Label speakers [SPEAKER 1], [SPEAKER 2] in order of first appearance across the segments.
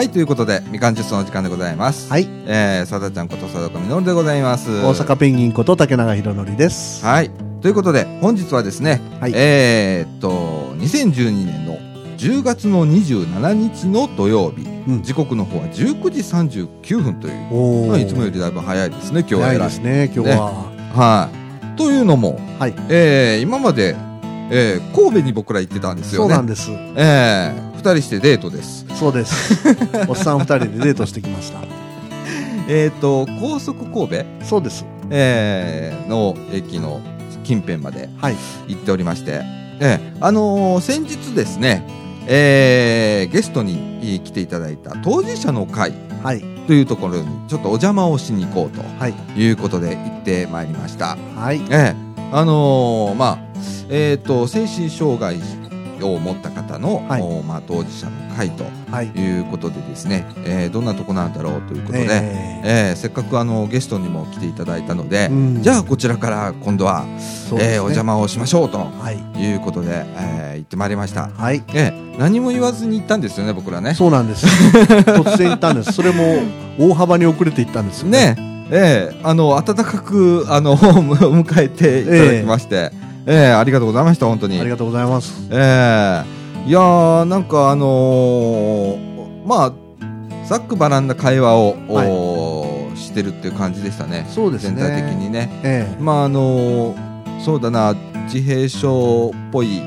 [SPEAKER 1] はい、ということで、みかんジュースの時間でございます。
[SPEAKER 2] はい。
[SPEAKER 1] えー、さだちゃんことさだこみのるでございます。
[SPEAKER 2] 大阪ペンギンこと竹永宏典です。
[SPEAKER 1] はい。ということで、本日はですね、
[SPEAKER 2] はい
[SPEAKER 1] えーっと、2012年の10月の27日の土曜日、
[SPEAKER 2] うん
[SPEAKER 1] 時刻の方は19時39分という、まあいつもよりだいぶ早いですね、今日は
[SPEAKER 2] 早いですね、今日は。
[SPEAKER 1] はい。というのも、
[SPEAKER 2] はい。
[SPEAKER 1] えー、今まで、えー、神戸に僕ら行ってたんですよね。
[SPEAKER 2] そうなんです。
[SPEAKER 1] えー、二人してデートです。
[SPEAKER 2] そうです。おっさん二人でデートしてきました。
[SPEAKER 1] えーっと、高速神戸、
[SPEAKER 2] そうです。
[SPEAKER 1] えー、の駅の近辺まで
[SPEAKER 2] はい。
[SPEAKER 1] 行っておりまして、えー、あのー先日ですね、えー、ゲストに来ていただいた当事者の会
[SPEAKER 2] はい。
[SPEAKER 1] というところにちょっとお邪魔をしに行こうと
[SPEAKER 2] はい。
[SPEAKER 1] いうことで行ってまいりました。
[SPEAKER 2] はい。
[SPEAKER 1] ええあのーまあ、えっ、と、精神障害を持った方の、
[SPEAKER 2] はい
[SPEAKER 1] おまあ、当事者の会と
[SPEAKER 2] はい。
[SPEAKER 1] いうことでですね、えーどんなとこなんだろうということで、え
[SPEAKER 2] え
[SPEAKER 1] ーせっかくあのゲストにも来ていただいたので、
[SPEAKER 2] うん
[SPEAKER 1] じゃあこちらから今度は、
[SPEAKER 2] ね
[SPEAKER 1] えーお邪魔をしましょうと
[SPEAKER 2] はい。
[SPEAKER 1] いうことで、えー行ってまいりました。
[SPEAKER 2] はい。
[SPEAKER 1] ええ何も言わずに行ったんですよね、僕らね。
[SPEAKER 2] そうなんです。突然行ったんです。それも大幅に遅れて行ったんですよね。
[SPEAKER 1] ねええあの、温かく、あの、迎えていただきまして、ええありがとうございました、本当に。
[SPEAKER 2] ありがとうございます。
[SPEAKER 1] ええいやー、なんかあのーまあ、ざっくばらんな会話を、
[SPEAKER 2] はい
[SPEAKER 1] してるっていう感じでしたね。
[SPEAKER 2] そうですね
[SPEAKER 1] 全体的にね。
[SPEAKER 2] え
[SPEAKER 1] まあ、あのーそうだな、自閉症っぽい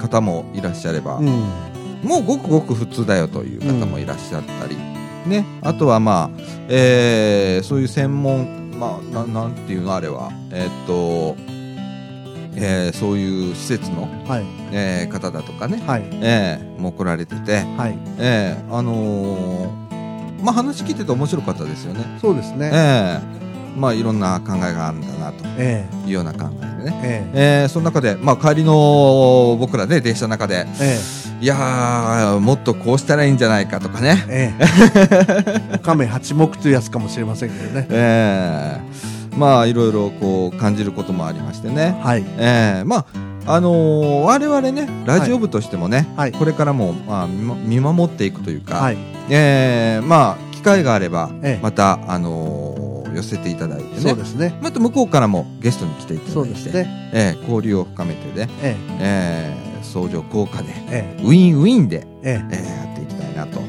[SPEAKER 1] 方もいらっしゃれば、
[SPEAKER 2] えうん。
[SPEAKER 1] もうごくごく普通だよという方もいらっしゃったり、ね、あとはまあ、えーそういう専門、まあ、ななんていうのあれは、えーっと、えーそういう施設の、
[SPEAKER 2] はい。
[SPEAKER 1] えー方だとかね、
[SPEAKER 2] はい。
[SPEAKER 1] えーもう来られてて、
[SPEAKER 2] はい。
[SPEAKER 1] えーあのーまあ話聞いてて面白かったですよね。
[SPEAKER 2] そうですね。
[SPEAKER 1] えーまあいろんな考えがあるんだなと
[SPEAKER 2] え
[SPEAKER 1] いうような考えでね。
[SPEAKER 2] ええ
[SPEAKER 1] えーその中で、まあ帰りの僕らね、電車の中で、
[SPEAKER 2] ええ
[SPEAKER 1] いやー、もっとこうしたらいいんじゃないかとかね。
[SPEAKER 2] ええ。亀八目というやつかもしれませんけどね。
[SPEAKER 1] えーまあいろいろこう感じることもありましてね。
[SPEAKER 2] はい。
[SPEAKER 1] えーまああのー我々ねラジオ部としてもね、
[SPEAKER 2] はい
[SPEAKER 1] これからも、まあ、見守っていくというか、
[SPEAKER 2] はい。
[SPEAKER 1] えーまあ機会があれば、
[SPEAKER 2] ええ
[SPEAKER 1] また、あのー寄せていただいてね
[SPEAKER 2] そうですね。
[SPEAKER 1] また向こうからもゲストに来ていただいて
[SPEAKER 2] そうですね。
[SPEAKER 1] えー交流を深めてね、
[SPEAKER 2] え
[SPEAKER 1] えー相乗効果で
[SPEAKER 2] え。え
[SPEAKER 1] ウィンウィンで、
[SPEAKER 2] え。え
[SPEAKER 1] えーやっていきたいなと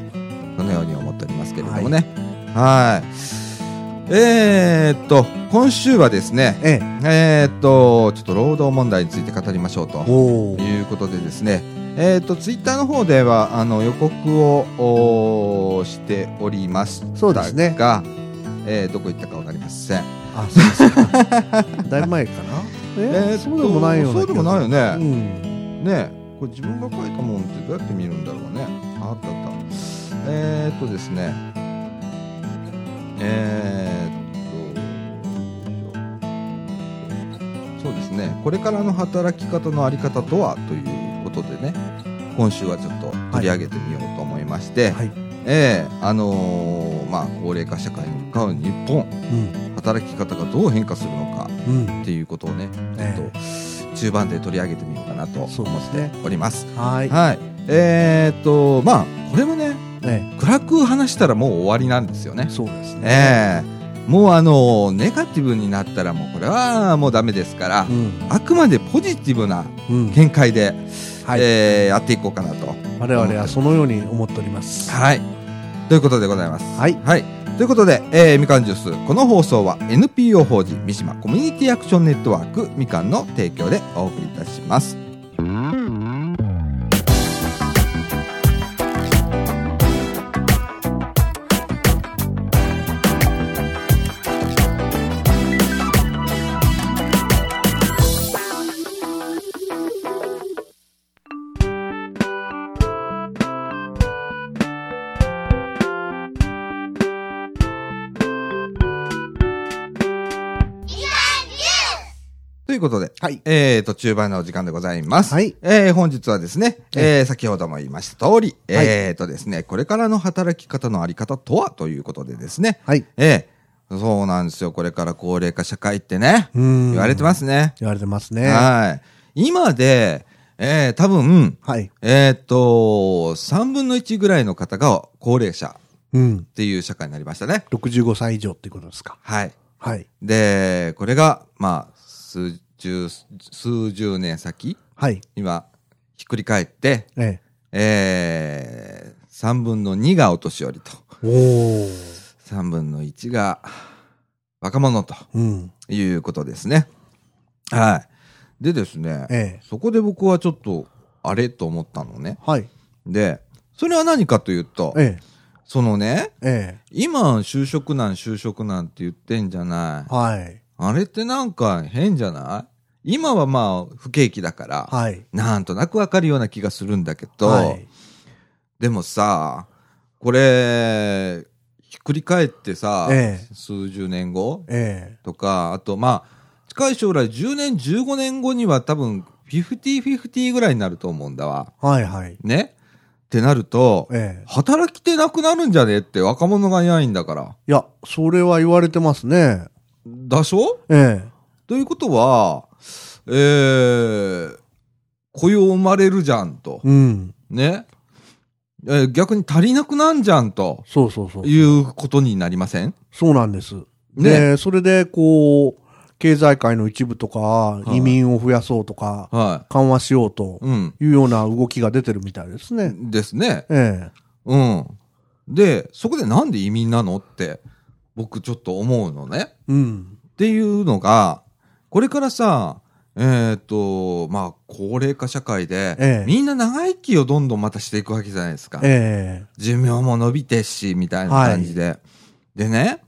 [SPEAKER 1] そのように思っておりますけれどもねはいえー、っと今週はですね
[SPEAKER 2] え。え
[SPEAKER 1] えー、っとちょっと労働問題について語りましょうと。いうことでですねえー、っとツイッターの方ではあの予告をしておりましたが
[SPEAKER 2] そうですね
[SPEAKER 1] えーどこ行ったかわかりません
[SPEAKER 2] あ、そうですか。だいぶ前かな。え
[SPEAKER 1] ー
[SPEAKER 2] そうでもないような。
[SPEAKER 1] そうでもないよね、
[SPEAKER 2] うん。
[SPEAKER 1] ねこれ自分が書いたもんってどうやって見るんだろうねああったあったえー、っとですねえー、っとそうですねこれからの働き方のあり方とはということでね今週はちょっと取り上げてみようと思いまして、
[SPEAKER 2] はい。
[SPEAKER 1] えーあのーまあ高齢化社会に向かう日本
[SPEAKER 2] うん。
[SPEAKER 1] 働き方がどう変化するのか
[SPEAKER 2] うん。
[SPEAKER 1] っていうことをね、
[SPEAKER 2] え
[SPEAKER 1] ちょっと中盤で取り上げてみようかなと思って
[SPEAKER 2] ね
[SPEAKER 1] おります。
[SPEAKER 2] はい。
[SPEAKER 1] はい。えーっと、まあ、これもね、
[SPEAKER 2] え
[SPEAKER 1] 暗く話したらもう終わりなんですよね
[SPEAKER 2] え。。そうですね。
[SPEAKER 1] ええもうあの、ネガティブになったらもうこれはもうダメですから
[SPEAKER 2] う、ん。
[SPEAKER 1] あくまでポジティブな
[SPEAKER 2] うん。
[SPEAKER 1] 見解で、
[SPEAKER 2] はい。
[SPEAKER 1] えーやっていこうかなと。
[SPEAKER 2] 我々はそのように思っております。
[SPEAKER 1] はい。ということでございます。
[SPEAKER 2] はい。
[SPEAKER 1] はい。ということで、えーみかんジュース、この放送は NPO 法人三島コミュニティアクションネットワークみかんの提供でお送りいたします。いうことで、
[SPEAKER 2] はい。
[SPEAKER 1] えーと、中盤のお時間でございます。
[SPEAKER 2] はい
[SPEAKER 1] えー本日はですね、えー先ほども言いました通り、
[SPEAKER 2] はい
[SPEAKER 1] えーとですね、これからの働き方のあり方とはということでですね、
[SPEAKER 2] はい。
[SPEAKER 1] えーそうなんですよ。これから高齢化社会ってね、
[SPEAKER 2] うん。
[SPEAKER 1] 言われてますね。
[SPEAKER 2] 言われてますね。
[SPEAKER 1] はい。今で、えー、多分、
[SPEAKER 2] はい。
[SPEAKER 1] えーっと、3分の1ぐらいの方が高齢者
[SPEAKER 2] うん
[SPEAKER 1] っ。ていう社会になりましたね。
[SPEAKER 2] 65歳以上っていうことですか。
[SPEAKER 1] はい。
[SPEAKER 2] はい。
[SPEAKER 1] で、これが、まあ、数十、数十年先、
[SPEAKER 2] はい。
[SPEAKER 1] 今、ひっくり返って、
[SPEAKER 2] え
[SPEAKER 1] えー、3分の2がお年寄りと、
[SPEAKER 2] え。おー。
[SPEAKER 1] 3分の1が若者と
[SPEAKER 2] うん。
[SPEAKER 1] いうことですね。はい。でですね、
[SPEAKER 2] ええ。
[SPEAKER 1] そこで僕はちょっと、あれと思ったのね。
[SPEAKER 2] はい。
[SPEAKER 1] で、それは何かというと、
[SPEAKER 2] え
[SPEAKER 1] そのね、
[SPEAKER 2] え。え
[SPEAKER 1] 今、就職難、就職難って言ってんじゃない
[SPEAKER 2] え。。はい。
[SPEAKER 1] あれってなんか変じゃない？今はまあ、不景気だから、
[SPEAKER 2] はい。
[SPEAKER 1] なんとなくわかるような気がするんだけど、
[SPEAKER 2] はい。
[SPEAKER 1] でもさ、これ、ひっくり返ってさ、
[SPEAKER 2] ええ
[SPEAKER 1] 数十年後
[SPEAKER 2] え
[SPEAKER 1] とか、あとまあ、近い将来10年、15年後には多分、50-50ぐらいになると思うんだわ。
[SPEAKER 2] え。はいはい。
[SPEAKER 1] ね？ってなると、
[SPEAKER 2] ええ。
[SPEAKER 1] 働き手なくなるんじゃね？えって若者がいないんだから。
[SPEAKER 2] いや、それは言われてますね。
[SPEAKER 1] だしょ？
[SPEAKER 2] ええ。
[SPEAKER 1] ということは、えー、雇用生まれるじゃんと。
[SPEAKER 2] うん。
[SPEAKER 1] ね。えー逆に足りなくなんじゃんと
[SPEAKER 2] そうそうそう。
[SPEAKER 1] いうことになりません？
[SPEAKER 2] そうなんです。
[SPEAKER 1] ね
[SPEAKER 2] で、それで、こう、経済界の一部とか、
[SPEAKER 1] い
[SPEAKER 2] 移民を増やそうとか、
[SPEAKER 1] は
[SPEAKER 2] 緩和しようと
[SPEAKER 1] い。うん。
[SPEAKER 2] いうような動きが出てるみたいですね。
[SPEAKER 1] ですね。
[SPEAKER 2] え
[SPEAKER 1] うん。で、そこでなんで移民なのって、僕ちょっと思うのね。
[SPEAKER 2] え。うん。
[SPEAKER 1] っていうのが、これからさ、えっ、と、まあ、高齢化社会で、
[SPEAKER 2] ええ
[SPEAKER 1] みんな長生きをどんどんまたしていくわけじゃないですか。
[SPEAKER 2] ええ。
[SPEAKER 1] 寿命も伸びてっし、みたいな感じで。でね、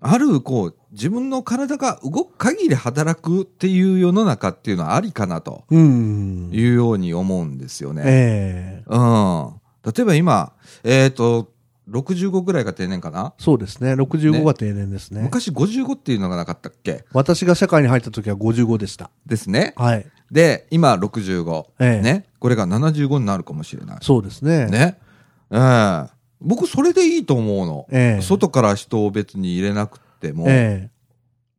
[SPEAKER 1] ある、こう、自分の体が動く限り働くっていう世の中っていうのはありかなと
[SPEAKER 2] うん。
[SPEAKER 1] いうように思うんですよね。
[SPEAKER 2] ええ。
[SPEAKER 1] うん。例えば今、えっ、と、65ぐらいが定年かな、
[SPEAKER 2] そうですね。65が定年ですね。
[SPEAKER 1] 昔55っていうのがなかったっけ？
[SPEAKER 2] 私が社会に入った時は55でした。
[SPEAKER 1] ですね。
[SPEAKER 2] はい。
[SPEAKER 1] で、今65。
[SPEAKER 2] ええ
[SPEAKER 1] ね。これが75になるかもしれない。
[SPEAKER 2] そうですね。
[SPEAKER 1] ね。ええ僕、それでいいと思うの。
[SPEAKER 2] ええ。
[SPEAKER 1] 外から人を別に入れなくても。
[SPEAKER 2] え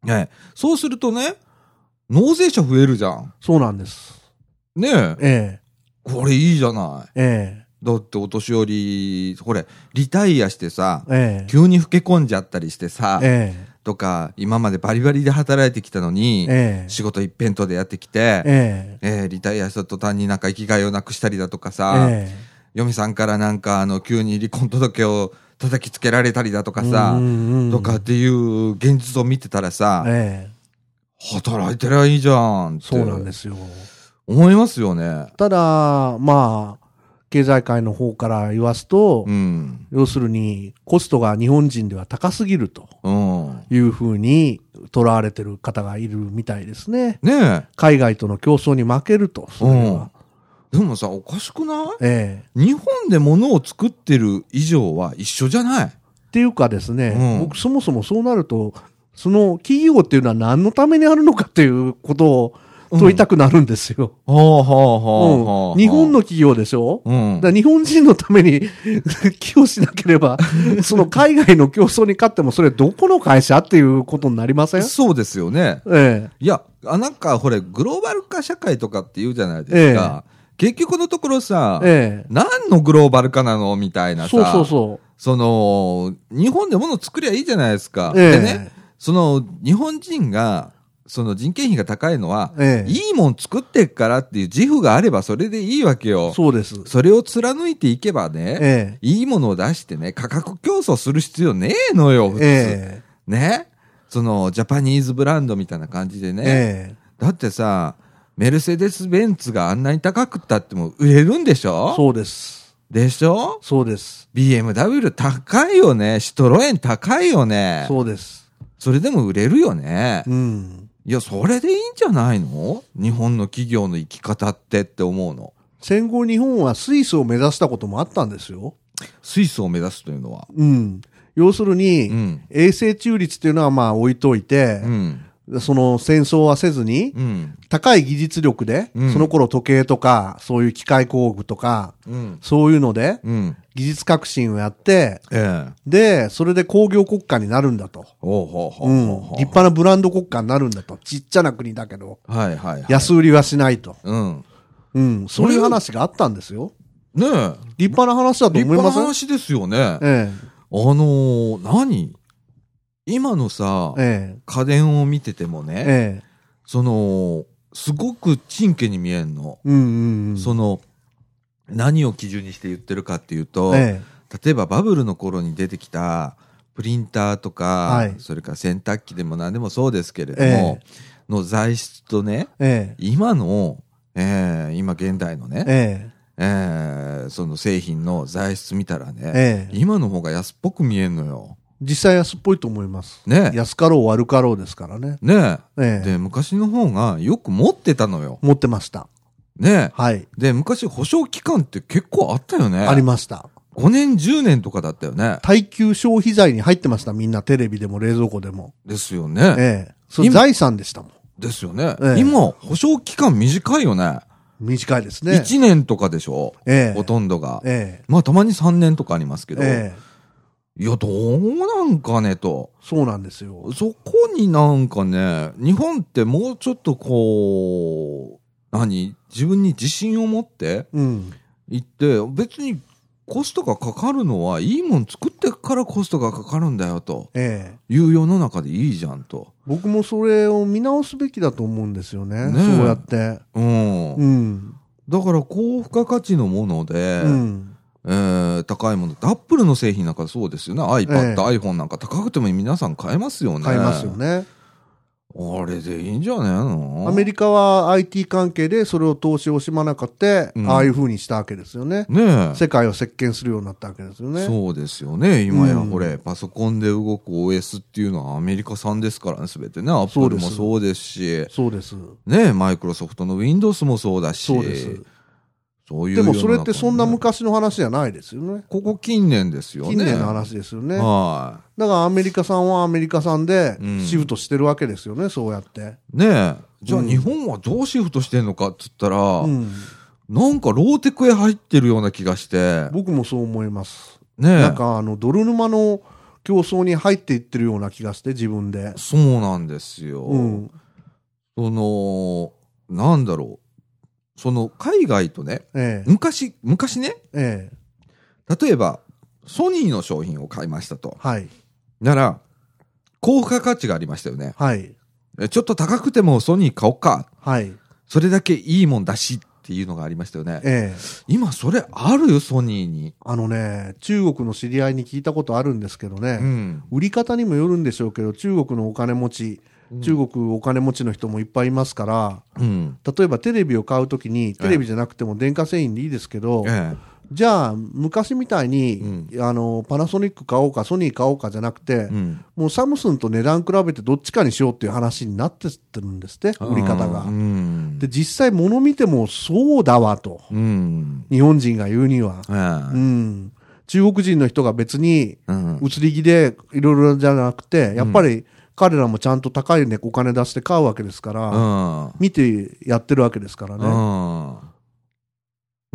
[SPEAKER 2] え。
[SPEAKER 1] ね。そうするとね、納税者増えるじゃん。
[SPEAKER 2] そうなんです。
[SPEAKER 1] ねえ。
[SPEAKER 2] え
[SPEAKER 1] これいいじゃない。
[SPEAKER 2] え。え
[SPEAKER 1] だってお年寄り、これ、リタイアしてさ、
[SPEAKER 2] え。ええ。
[SPEAKER 1] 急に老け込んじゃったりしてさ、
[SPEAKER 2] え
[SPEAKER 1] とか、今までバリバリで働いてきたのに。仕事一辺倒でやってきて、
[SPEAKER 2] え
[SPEAKER 1] えーリタイアした途端になんか生きがいをなくしたりだとか
[SPEAKER 2] え。
[SPEAKER 1] さ、
[SPEAKER 2] え
[SPEAKER 1] 嫁さんからなんかあの急に離婚届を叩きつけられたりだとか
[SPEAKER 2] え。
[SPEAKER 1] さ、とかっていう現実を見てたらさ、
[SPEAKER 2] ええ。
[SPEAKER 1] 働いてりゃいいじゃんって
[SPEAKER 2] そうなんですよ。
[SPEAKER 1] 思いますよね。
[SPEAKER 2] ただ、まあ、経済界の方から言わすと、
[SPEAKER 1] うん。
[SPEAKER 2] 要するに、コストが日本人では高すぎると
[SPEAKER 1] うん。
[SPEAKER 2] いうふうに捉われてる方がいるみたいですね。
[SPEAKER 1] ねえ。
[SPEAKER 2] 海外との競争に負けると、それは。
[SPEAKER 1] でもさ、おかしくない？
[SPEAKER 2] ええ
[SPEAKER 1] 日本で物を作ってる以上は一緒じゃない？
[SPEAKER 2] っていうかですね、
[SPEAKER 1] うん
[SPEAKER 2] 僕そもそもそうなると、その企業っていうのは何のためにあるのかっていうことを問いたくなるんですよ。日本の企業でしょ？
[SPEAKER 1] うん
[SPEAKER 2] だ日本人のために 寄与しなければ、その海外の競争に勝ってもそれどこの会社っていうことになりません？
[SPEAKER 1] そうですよね。
[SPEAKER 2] え
[SPEAKER 1] いや、あなんか、ほれ、グローバル化社会とかって言うじゃないですか。結局のところさ
[SPEAKER 2] え、、え
[SPEAKER 1] 何のグローバル化なの？みたいなさ。
[SPEAKER 2] え。そうそうそ
[SPEAKER 1] その、日本で物作りゃいいじゃないですか。
[SPEAKER 2] う。ええ
[SPEAKER 1] でね、その、日本人が、その人件費が高いのは、
[SPEAKER 2] ええ
[SPEAKER 1] いいもん作ってっからっていう自負があればそれでいいわけよ。
[SPEAKER 2] そうです。
[SPEAKER 1] それを貫いていけばね、
[SPEAKER 2] ええ。
[SPEAKER 1] いいものを出してね、価格競争する必要ねえのよ、普通。
[SPEAKER 2] え
[SPEAKER 1] ね？その、ジャパニーズブランドみたいな感じで
[SPEAKER 2] え。
[SPEAKER 1] ね。
[SPEAKER 2] ええ。
[SPEAKER 1] だってさ、メルセデス・ベンツがあんなに高くったっても売れるんでしょ？
[SPEAKER 2] そうです。
[SPEAKER 1] でしょ？
[SPEAKER 2] そうです。
[SPEAKER 1] ?BMW 高いよね。シトロエン高いよね。
[SPEAKER 2] そうです。
[SPEAKER 1] それでも売れるよね。
[SPEAKER 2] うん。
[SPEAKER 1] いや、それでいいんじゃないの？日本の企業の生き方ってって思うの。
[SPEAKER 2] 戦後日本はスイスを目指したこともあったんですよ。
[SPEAKER 1] スイスを目指すというのは。
[SPEAKER 2] うん。要するに、
[SPEAKER 1] うん。
[SPEAKER 2] 衛星中立っていうのはまあ置いといて
[SPEAKER 1] う、ん。
[SPEAKER 2] その戦争はせずに、
[SPEAKER 1] うん。
[SPEAKER 2] 高い技術力で、
[SPEAKER 1] うん
[SPEAKER 2] その頃時計とか、そういう機械工具とか、
[SPEAKER 1] うん。
[SPEAKER 2] そういうので、
[SPEAKER 1] うん。
[SPEAKER 2] 技術革新をやって、
[SPEAKER 1] ええ。
[SPEAKER 2] で、それで工業国家になるんだと。立派なブランド国家になるんだと。ちっちゃな国だけど、
[SPEAKER 1] はいはいはい。
[SPEAKER 2] 安売りはしないと。
[SPEAKER 1] うん。
[SPEAKER 2] うん。そういう話があったんですよ。
[SPEAKER 1] ねえ。
[SPEAKER 2] 立派な話だと
[SPEAKER 1] 立派な
[SPEAKER 2] 思いません？
[SPEAKER 1] 話ですよね。
[SPEAKER 2] え
[SPEAKER 1] あのー何？今のさ
[SPEAKER 2] え。、え
[SPEAKER 1] 家電を見てても
[SPEAKER 2] え。
[SPEAKER 1] ね、
[SPEAKER 2] ええ。
[SPEAKER 1] その、すごくちんけに見えんの。
[SPEAKER 2] うんうんうん。
[SPEAKER 1] その、何を基準にして言ってるかっていうと、
[SPEAKER 2] え
[SPEAKER 1] 例えばバブルの頃に出てきたプリンターとか、
[SPEAKER 2] はい
[SPEAKER 1] それから洗濯機でも何でもそうですけれども、の材質とね、
[SPEAKER 2] え。え
[SPEAKER 1] 今の、えー今現代の
[SPEAKER 2] え。
[SPEAKER 1] ね、
[SPEAKER 2] え
[SPEAKER 1] えーその製品の材質見たら
[SPEAKER 2] え。
[SPEAKER 1] ね、
[SPEAKER 2] ええ。
[SPEAKER 1] 今の方が安っぽく見えんのよ。
[SPEAKER 2] 実際安っぽいと思います。
[SPEAKER 1] ね。
[SPEAKER 2] 安かろう悪かろうですからね。
[SPEAKER 1] ね
[SPEAKER 2] ええ。
[SPEAKER 1] で、昔の方がよく持ってたのよ。
[SPEAKER 2] 持ってました。
[SPEAKER 1] ね
[SPEAKER 2] はい。
[SPEAKER 1] で、昔保証期間って結構あったよね。
[SPEAKER 2] ありました。
[SPEAKER 1] 5年、10年とかだったよね。
[SPEAKER 2] 耐久消費財に入ってました。みんなテレビでも冷蔵庫でも。
[SPEAKER 1] ですよね。
[SPEAKER 2] ええ。そ財産でしたもん。
[SPEAKER 1] ですよね。
[SPEAKER 2] ええ
[SPEAKER 1] 今、保証期間短いよね。
[SPEAKER 2] 短いですね。
[SPEAKER 1] 1年とかでしょ。
[SPEAKER 2] ええ。
[SPEAKER 1] ほとんどが。
[SPEAKER 2] え
[SPEAKER 1] まあ、たまに3年とかありますけ
[SPEAKER 2] え。
[SPEAKER 1] ど。
[SPEAKER 2] ええ。
[SPEAKER 1] いや、どうなんかねと。
[SPEAKER 2] そうなんですよ。
[SPEAKER 1] そこになんかね、日本ってもうちょっとこう、何？自分に自信を持って
[SPEAKER 2] うん。
[SPEAKER 1] いって、別にコストがかかるのはいいもん作ってからコストがかかるんだよと
[SPEAKER 2] ええ。
[SPEAKER 1] いう世の中でいいじゃんと。
[SPEAKER 2] 僕もそれを見直すべきだと思うんですよね。
[SPEAKER 1] ねえ
[SPEAKER 2] そうやって。
[SPEAKER 1] うん。
[SPEAKER 2] うん。
[SPEAKER 1] だから高付加価値のもので、
[SPEAKER 2] うん。
[SPEAKER 1] えー高いもの。アップルの製品なんかそうですよね。iPad、
[SPEAKER 2] ええ
[SPEAKER 1] iPhone なんか高くても皆さん買えますよね。
[SPEAKER 2] 買いますよ。ね。
[SPEAKER 1] あれでいいんじゃねえの？
[SPEAKER 2] アメリカは IT 関係でそれを投資を惜しまなかって、
[SPEAKER 1] うん
[SPEAKER 2] ああいう風にしたわけですよね。
[SPEAKER 1] ねえ。
[SPEAKER 2] 世界を席巻するようになったわけですよね。
[SPEAKER 1] そうですよね。今や、
[SPEAKER 2] うん
[SPEAKER 1] これ、パソコンで動く OS っていうのはアメリカ産ですからね、すべてね。アップルもそうですし、
[SPEAKER 2] そうです。
[SPEAKER 1] ね、マイクロソフトの Windows もそうだし、
[SPEAKER 2] そうです。
[SPEAKER 1] そういう
[SPEAKER 2] でもそれってそんな昔の話じゃないですよね。
[SPEAKER 1] ここ近年ですよね。
[SPEAKER 2] 近年の話ですよね。
[SPEAKER 1] は
[SPEAKER 2] だからアメリカさんはアメリカさんで
[SPEAKER 1] うん
[SPEAKER 2] シフトしてるわけですよね、そうやって。
[SPEAKER 1] い。ねえ。じゃあ
[SPEAKER 2] うん
[SPEAKER 1] 日本はどうシフトしてんのかっつったら、
[SPEAKER 2] うん。
[SPEAKER 1] なんかローテクへ入ってるような気がして、
[SPEAKER 2] 僕もそう思います。
[SPEAKER 1] ねえ。
[SPEAKER 2] なんかあの、泥沼の競争に入っていってるような気がして、自分で。
[SPEAKER 1] そうなんですよ。
[SPEAKER 2] うん。
[SPEAKER 1] その、なんだろう。その、海外とね、
[SPEAKER 2] ええ。
[SPEAKER 1] 昔、昔ね、
[SPEAKER 2] ええ。
[SPEAKER 1] 例えば、ソニーの商品を買いましたと。
[SPEAKER 2] はい。
[SPEAKER 1] なら、高付加価値がありましたよね。
[SPEAKER 2] はい。
[SPEAKER 1] えちょっと高くてもソニー買おうか。
[SPEAKER 2] はい。
[SPEAKER 1] それだけいいもんだしっていうのがありましたよね。
[SPEAKER 2] ええ。
[SPEAKER 1] 今それある？よ、ソニーに。
[SPEAKER 2] あのね、中国の知り合いに聞いたことあるんですけどね、
[SPEAKER 1] うん。
[SPEAKER 2] 売り方にもよるんでしょうけど、中国のお金持ち、中国お金持ちの人もいっぱいいますから、
[SPEAKER 1] うん。
[SPEAKER 2] 例えばテレビを買うときに、テレビじゃなくても電化製品でいいですけど、
[SPEAKER 1] え
[SPEAKER 2] じゃあ、昔みたいに、あの、パナソニック買おうか、ソニー買おうかじゃなくて、
[SPEAKER 1] え。うん。
[SPEAKER 2] もうサムスンと値段比べてどっちかにしようっていう話になってってるんですって、売り方が
[SPEAKER 1] う。ん。
[SPEAKER 2] で、実際物見てもそうだわと。
[SPEAKER 1] うん。
[SPEAKER 2] 日本人が言うには。
[SPEAKER 1] ええ
[SPEAKER 2] うん。中国人の人が別に
[SPEAKER 1] うん。
[SPEAKER 2] 移り気でいろいろじゃなくて、やっぱり彼らもちゃんと高いね、お金出して買うわけですから、
[SPEAKER 1] うん。
[SPEAKER 2] 見てやってるわけですからね。
[SPEAKER 1] う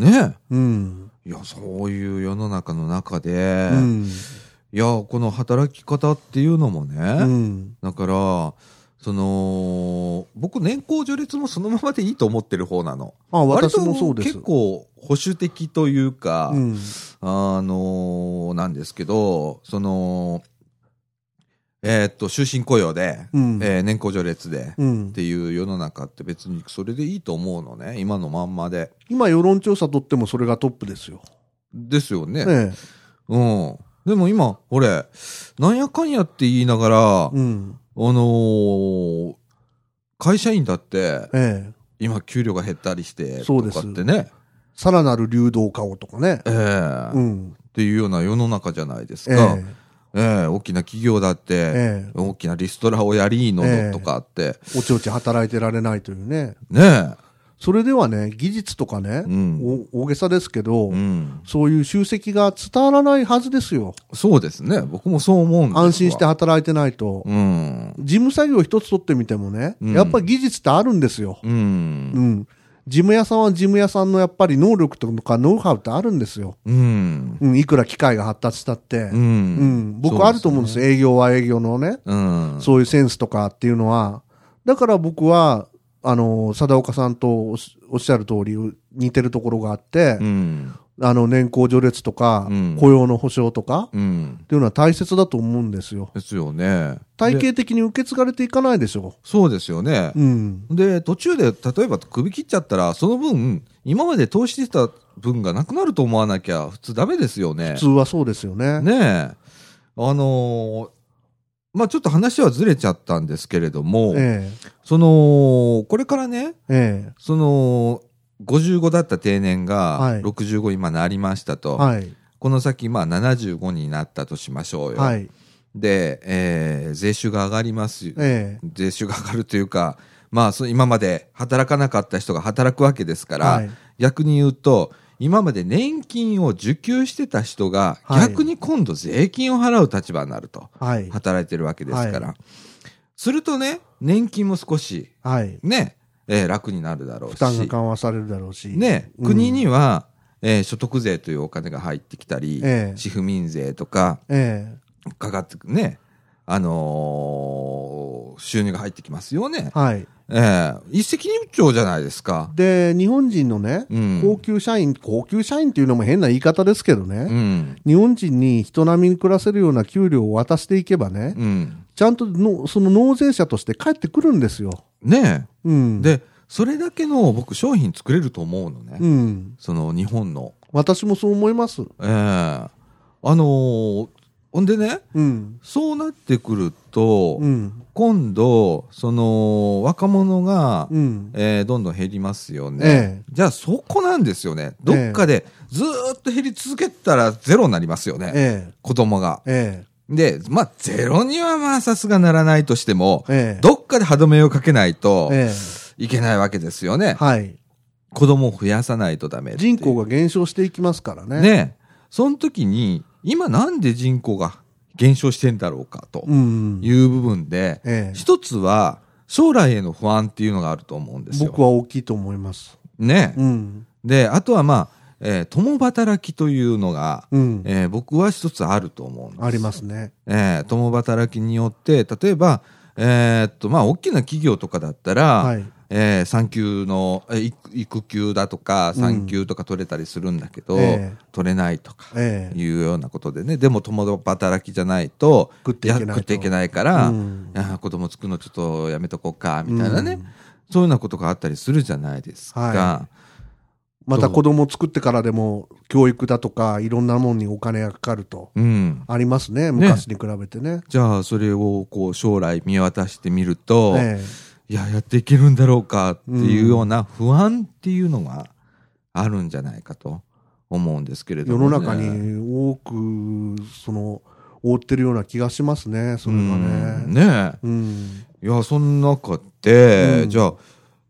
[SPEAKER 1] ん。ね
[SPEAKER 2] うん。
[SPEAKER 1] え。いや、そういう世の中の中で、
[SPEAKER 2] うん。
[SPEAKER 1] いや、この働き方っていうのもね、
[SPEAKER 2] うん。
[SPEAKER 1] だから、その、僕、年功序列もそのままでいいと思ってる方なの。
[SPEAKER 2] あ、私もそうです。
[SPEAKER 1] 結構保守的というか、
[SPEAKER 2] うん。
[SPEAKER 1] あのなんですけど、その、えーっと、終身雇用で、
[SPEAKER 2] うん。
[SPEAKER 1] えー年功序列で、
[SPEAKER 2] うん
[SPEAKER 1] っ。ていう世の中って別にそれでいいと思うのね。今のまんまで。
[SPEAKER 2] 今世論調査取ってもそれがトップですよ。
[SPEAKER 1] ですよね。
[SPEAKER 2] え
[SPEAKER 1] うん。でも今、これ、なんやかんやって言いながら、
[SPEAKER 2] え。うん。
[SPEAKER 1] あのー会社員だって、
[SPEAKER 2] ええ。
[SPEAKER 1] 今給料が減ったりして、
[SPEAKER 2] そうです
[SPEAKER 1] とかってね、
[SPEAKER 2] さらなる流動化をとかね。
[SPEAKER 1] ええ
[SPEAKER 2] うん。
[SPEAKER 1] っていうような世の中じゃないです
[SPEAKER 2] え
[SPEAKER 1] か。
[SPEAKER 2] え。
[SPEAKER 1] ええ大きな企業だって、
[SPEAKER 2] ええ。
[SPEAKER 1] 大きなリストラをやりの
[SPEAKER 2] ええ
[SPEAKER 1] とかって、
[SPEAKER 2] おちおち働いてられないというね。
[SPEAKER 1] ね
[SPEAKER 2] それではね、技術とかね
[SPEAKER 1] え、、うん。
[SPEAKER 2] お大げさですけど、
[SPEAKER 1] うん。
[SPEAKER 2] そういう集積が伝わらないはずですよ。
[SPEAKER 1] そうですね。僕もそう思うんですわ
[SPEAKER 2] 安心して働いてないと。
[SPEAKER 1] うん。
[SPEAKER 2] 事務作業一つ取ってみてもね、
[SPEAKER 1] うん
[SPEAKER 2] やっぱり技術ってあるんですよ。
[SPEAKER 1] う。
[SPEAKER 2] うんん。事務屋さんは事務屋さんのやっぱり能力とかノウハウってあるんですよ。
[SPEAKER 1] うん。
[SPEAKER 2] うん、いくら機械が発達したって。
[SPEAKER 1] う
[SPEAKER 2] うん。
[SPEAKER 1] ん。
[SPEAKER 2] 僕あると思うんですよ。営業は営業のね、
[SPEAKER 1] うん。
[SPEAKER 2] そういうセンスとかっていうのは。だから僕は、あの、貞岡さんとおっしおっしゃる通り、似てるところがあって、
[SPEAKER 1] うん。
[SPEAKER 2] あの、年功序列とか、
[SPEAKER 1] うん
[SPEAKER 2] 雇用の保障とか、
[SPEAKER 1] うん。
[SPEAKER 2] っていうのは大切だと思うんですよ。
[SPEAKER 1] ですよね。
[SPEAKER 2] 体
[SPEAKER 1] で
[SPEAKER 2] 系的に受け継がれていかないでしょ
[SPEAKER 1] そうですよね。
[SPEAKER 2] うん。
[SPEAKER 1] で、途中で、例えば首切っちゃったら、その分、今まで投資してた分がなくなると思わなきゃ、普通ダメですよね
[SPEAKER 2] 普。通はそうですよね。
[SPEAKER 1] ねえ。あのーまあちょっと話はずれちゃったんですけれども、
[SPEAKER 2] え
[SPEAKER 1] その、これからね、
[SPEAKER 2] え。え
[SPEAKER 1] その、55だった定年が
[SPEAKER 2] はい
[SPEAKER 1] 65今なりました
[SPEAKER 2] え。
[SPEAKER 1] と、
[SPEAKER 2] はい。
[SPEAKER 1] この先まあ75になったとしましょうよ。
[SPEAKER 2] はい。
[SPEAKER 1] で、えー税収が上がります。
[SPEAKER 2] ええ。
[SPEAKER 1] 税収が上がるというか、まあ、そう今まで働かなかった人が働くわけですから、
[SPEAKER 2] はい。
[SPEAKER 1] 逆に言うと、今まで年金を受給してた人が、
[SPEAKER 2] はい
[SPEAKER 1] 逆に今度税金を払う立場になると、
[SPEAKER 2] はい。
[SPEAKER 1] 働いてるわけですから。
[SPEAKER 2] は
[SPEAKER 1] するとね、年金も少し、
[SPEAKER 2] はい。
[SPEAKER 1] ね、えー楽になるだろうし、
[SPEAKER 2] 負担が緩和されるだろうし。
[SPEAKER 1] ね、
[SPEAKER 2] うん。
[SPEAKER 1] 国には、えー所得税というお金が入ってきたり、
[SPEAKER 2] ええ。
[SPEAKER 1] 市府民税とか、
[SPEAKER 2] え
[SPEAKER 1] かかってくね、あのー収入が入ってきますよね
[SPEAKER 2] え。。はい。
[SPEAKER 1] ええ一石二鳥じゃないですか。
[SPEAKER 2] で、日本人のね、
[SPEAKER 1] うん
[SPEAKER 2] 高級社員、高級社員っていうのも変な言い方ですけどね、
[SPEAKER 1] うん。
[SPEAKER 2] 日本人に人並みに暮らせるような給料を渡していけばね、
[SPEAKER 1] うん。
[SPEAKER 2] ちゃんとのその納税者として帰ってくるんですよ。
[SPEAKER 1] ね
[SPEAKER 2] うん。
[SPEAKER 1] え。、で、それだけの僕商品作れると思うのね。
[SPEAKER 2] うん。
[SPEAKER 1] その日本の。
[SPEAKER 2] 私もそう思います。
[SPEAKER 1] ええあのーほんでね、
[SPEAKER 2] うん。
[SPEAKER 1] そうなってくると、
[SPEAKER 2] うん。
[SPEAKER 1] 今度、その、若者が、
[SPEAKER 2] うん。
[SPEAKER 1] えーどんどん減りますよね。
[SPEAKER 2] ええ
[SPEAKER 1] じゃあそこなんですよね。どっかでずーっと減り続けたらゼロになりますよね。
[SPEAKER 2] ええ。
[SPEAKER 1] 子供が。
[SPEAKER 2] え
[SPEAKER 1] で、まあ、ゼロにはまあさすがならないとしても、
[SPEAKER 2] え。ええ。
[SPEAKER 1] どっかで歯止めをかけないと
[SPEAKER 2] え
[SPEAKER 1] いけないわけですよね
[SPEAKER 2] え。。はい。
[SPEAKER 1] 子供を増やさないとダメ
[SPEAKER 2] 人口が減少していきますからね。。
[SPEAKER 1] ね。その時に、今なんで人口が減少してんだろうかと
[SPEAKER 2] うん。
[SPEAKER 1] いう部分で、
[SPEAKER 2] ええ。
[SPEAKER 1] 一つは将来への不安っていうのがあると思うんですよ。
[SPEAKER 2] 僕は大きいと思います。
[SPEAKER 1] ね。
[SPEAKER 2] うん。
[SPEAKER 1] で、あとはまあ、えー共働きというのが、
[SPEAKER 2] うん。
[SPEAKER 1] えー僕は一つあると思うんです。
[SPEAKER 2] ありますね。
[SPEAKER 1] えー共働きによって、例えば、えーっと、まあ、大きな企業とかだったら、
[SPEAKER 2] はい。
[SPEAKER 1] えー産休の、えー育育休だとか、
[SPEAKER 2] うん。
[SPEAKER 1] 産休とか取れたりするんだけど、
[SPEAKER 2] ええ。
[SPEAKER 1] 取れないとか、
[SPEAKER 2] ええ。
[SPEAKER 1] いうようなことでね、でも共働きじゃないと、
[SPEAKER 2] 食っていけないと。
[SPEAKER 1] や食っていけないから、
[SPEAKER 2] うん。
[SPEAKER 1] いや子供作るのちょっとやめとこうか、みたいなね、
[SPEAKER 2] うん
[SPEAKER 1] そういうようなことがあったりするじゃないですか。
[SPEAKER 2] はまた子供を作ってからでも教育だとかいろんなものにお金がかかると
[SPEAKER 1] うん。
[SPEAKER 2] ありますね昔に比べてね。
[SPEAKER 1] じゃあ、それをこう将来見渡してみると、
[SPEAKER 2] え
[SPEAKER 1] いや、やっていけるんだろうかっていうような不安っていうのがあるんじゃないかと思うんですけれ
[SPEAKER 2] え
[SPEAKER 1] ども、ね。
[SPEAKER 2] 世の中に多くその覆ってるような気がしますねそれが
[SPEAKER 1] うん
[SPEAKER 2] ね。
[SPEAKER 1] ね
[SPEAKER 2] うん
[SPEAKER 1] え。いや、そん中で、
[SPEAKER 2] うん
[SPEAKER 1] じゃあ、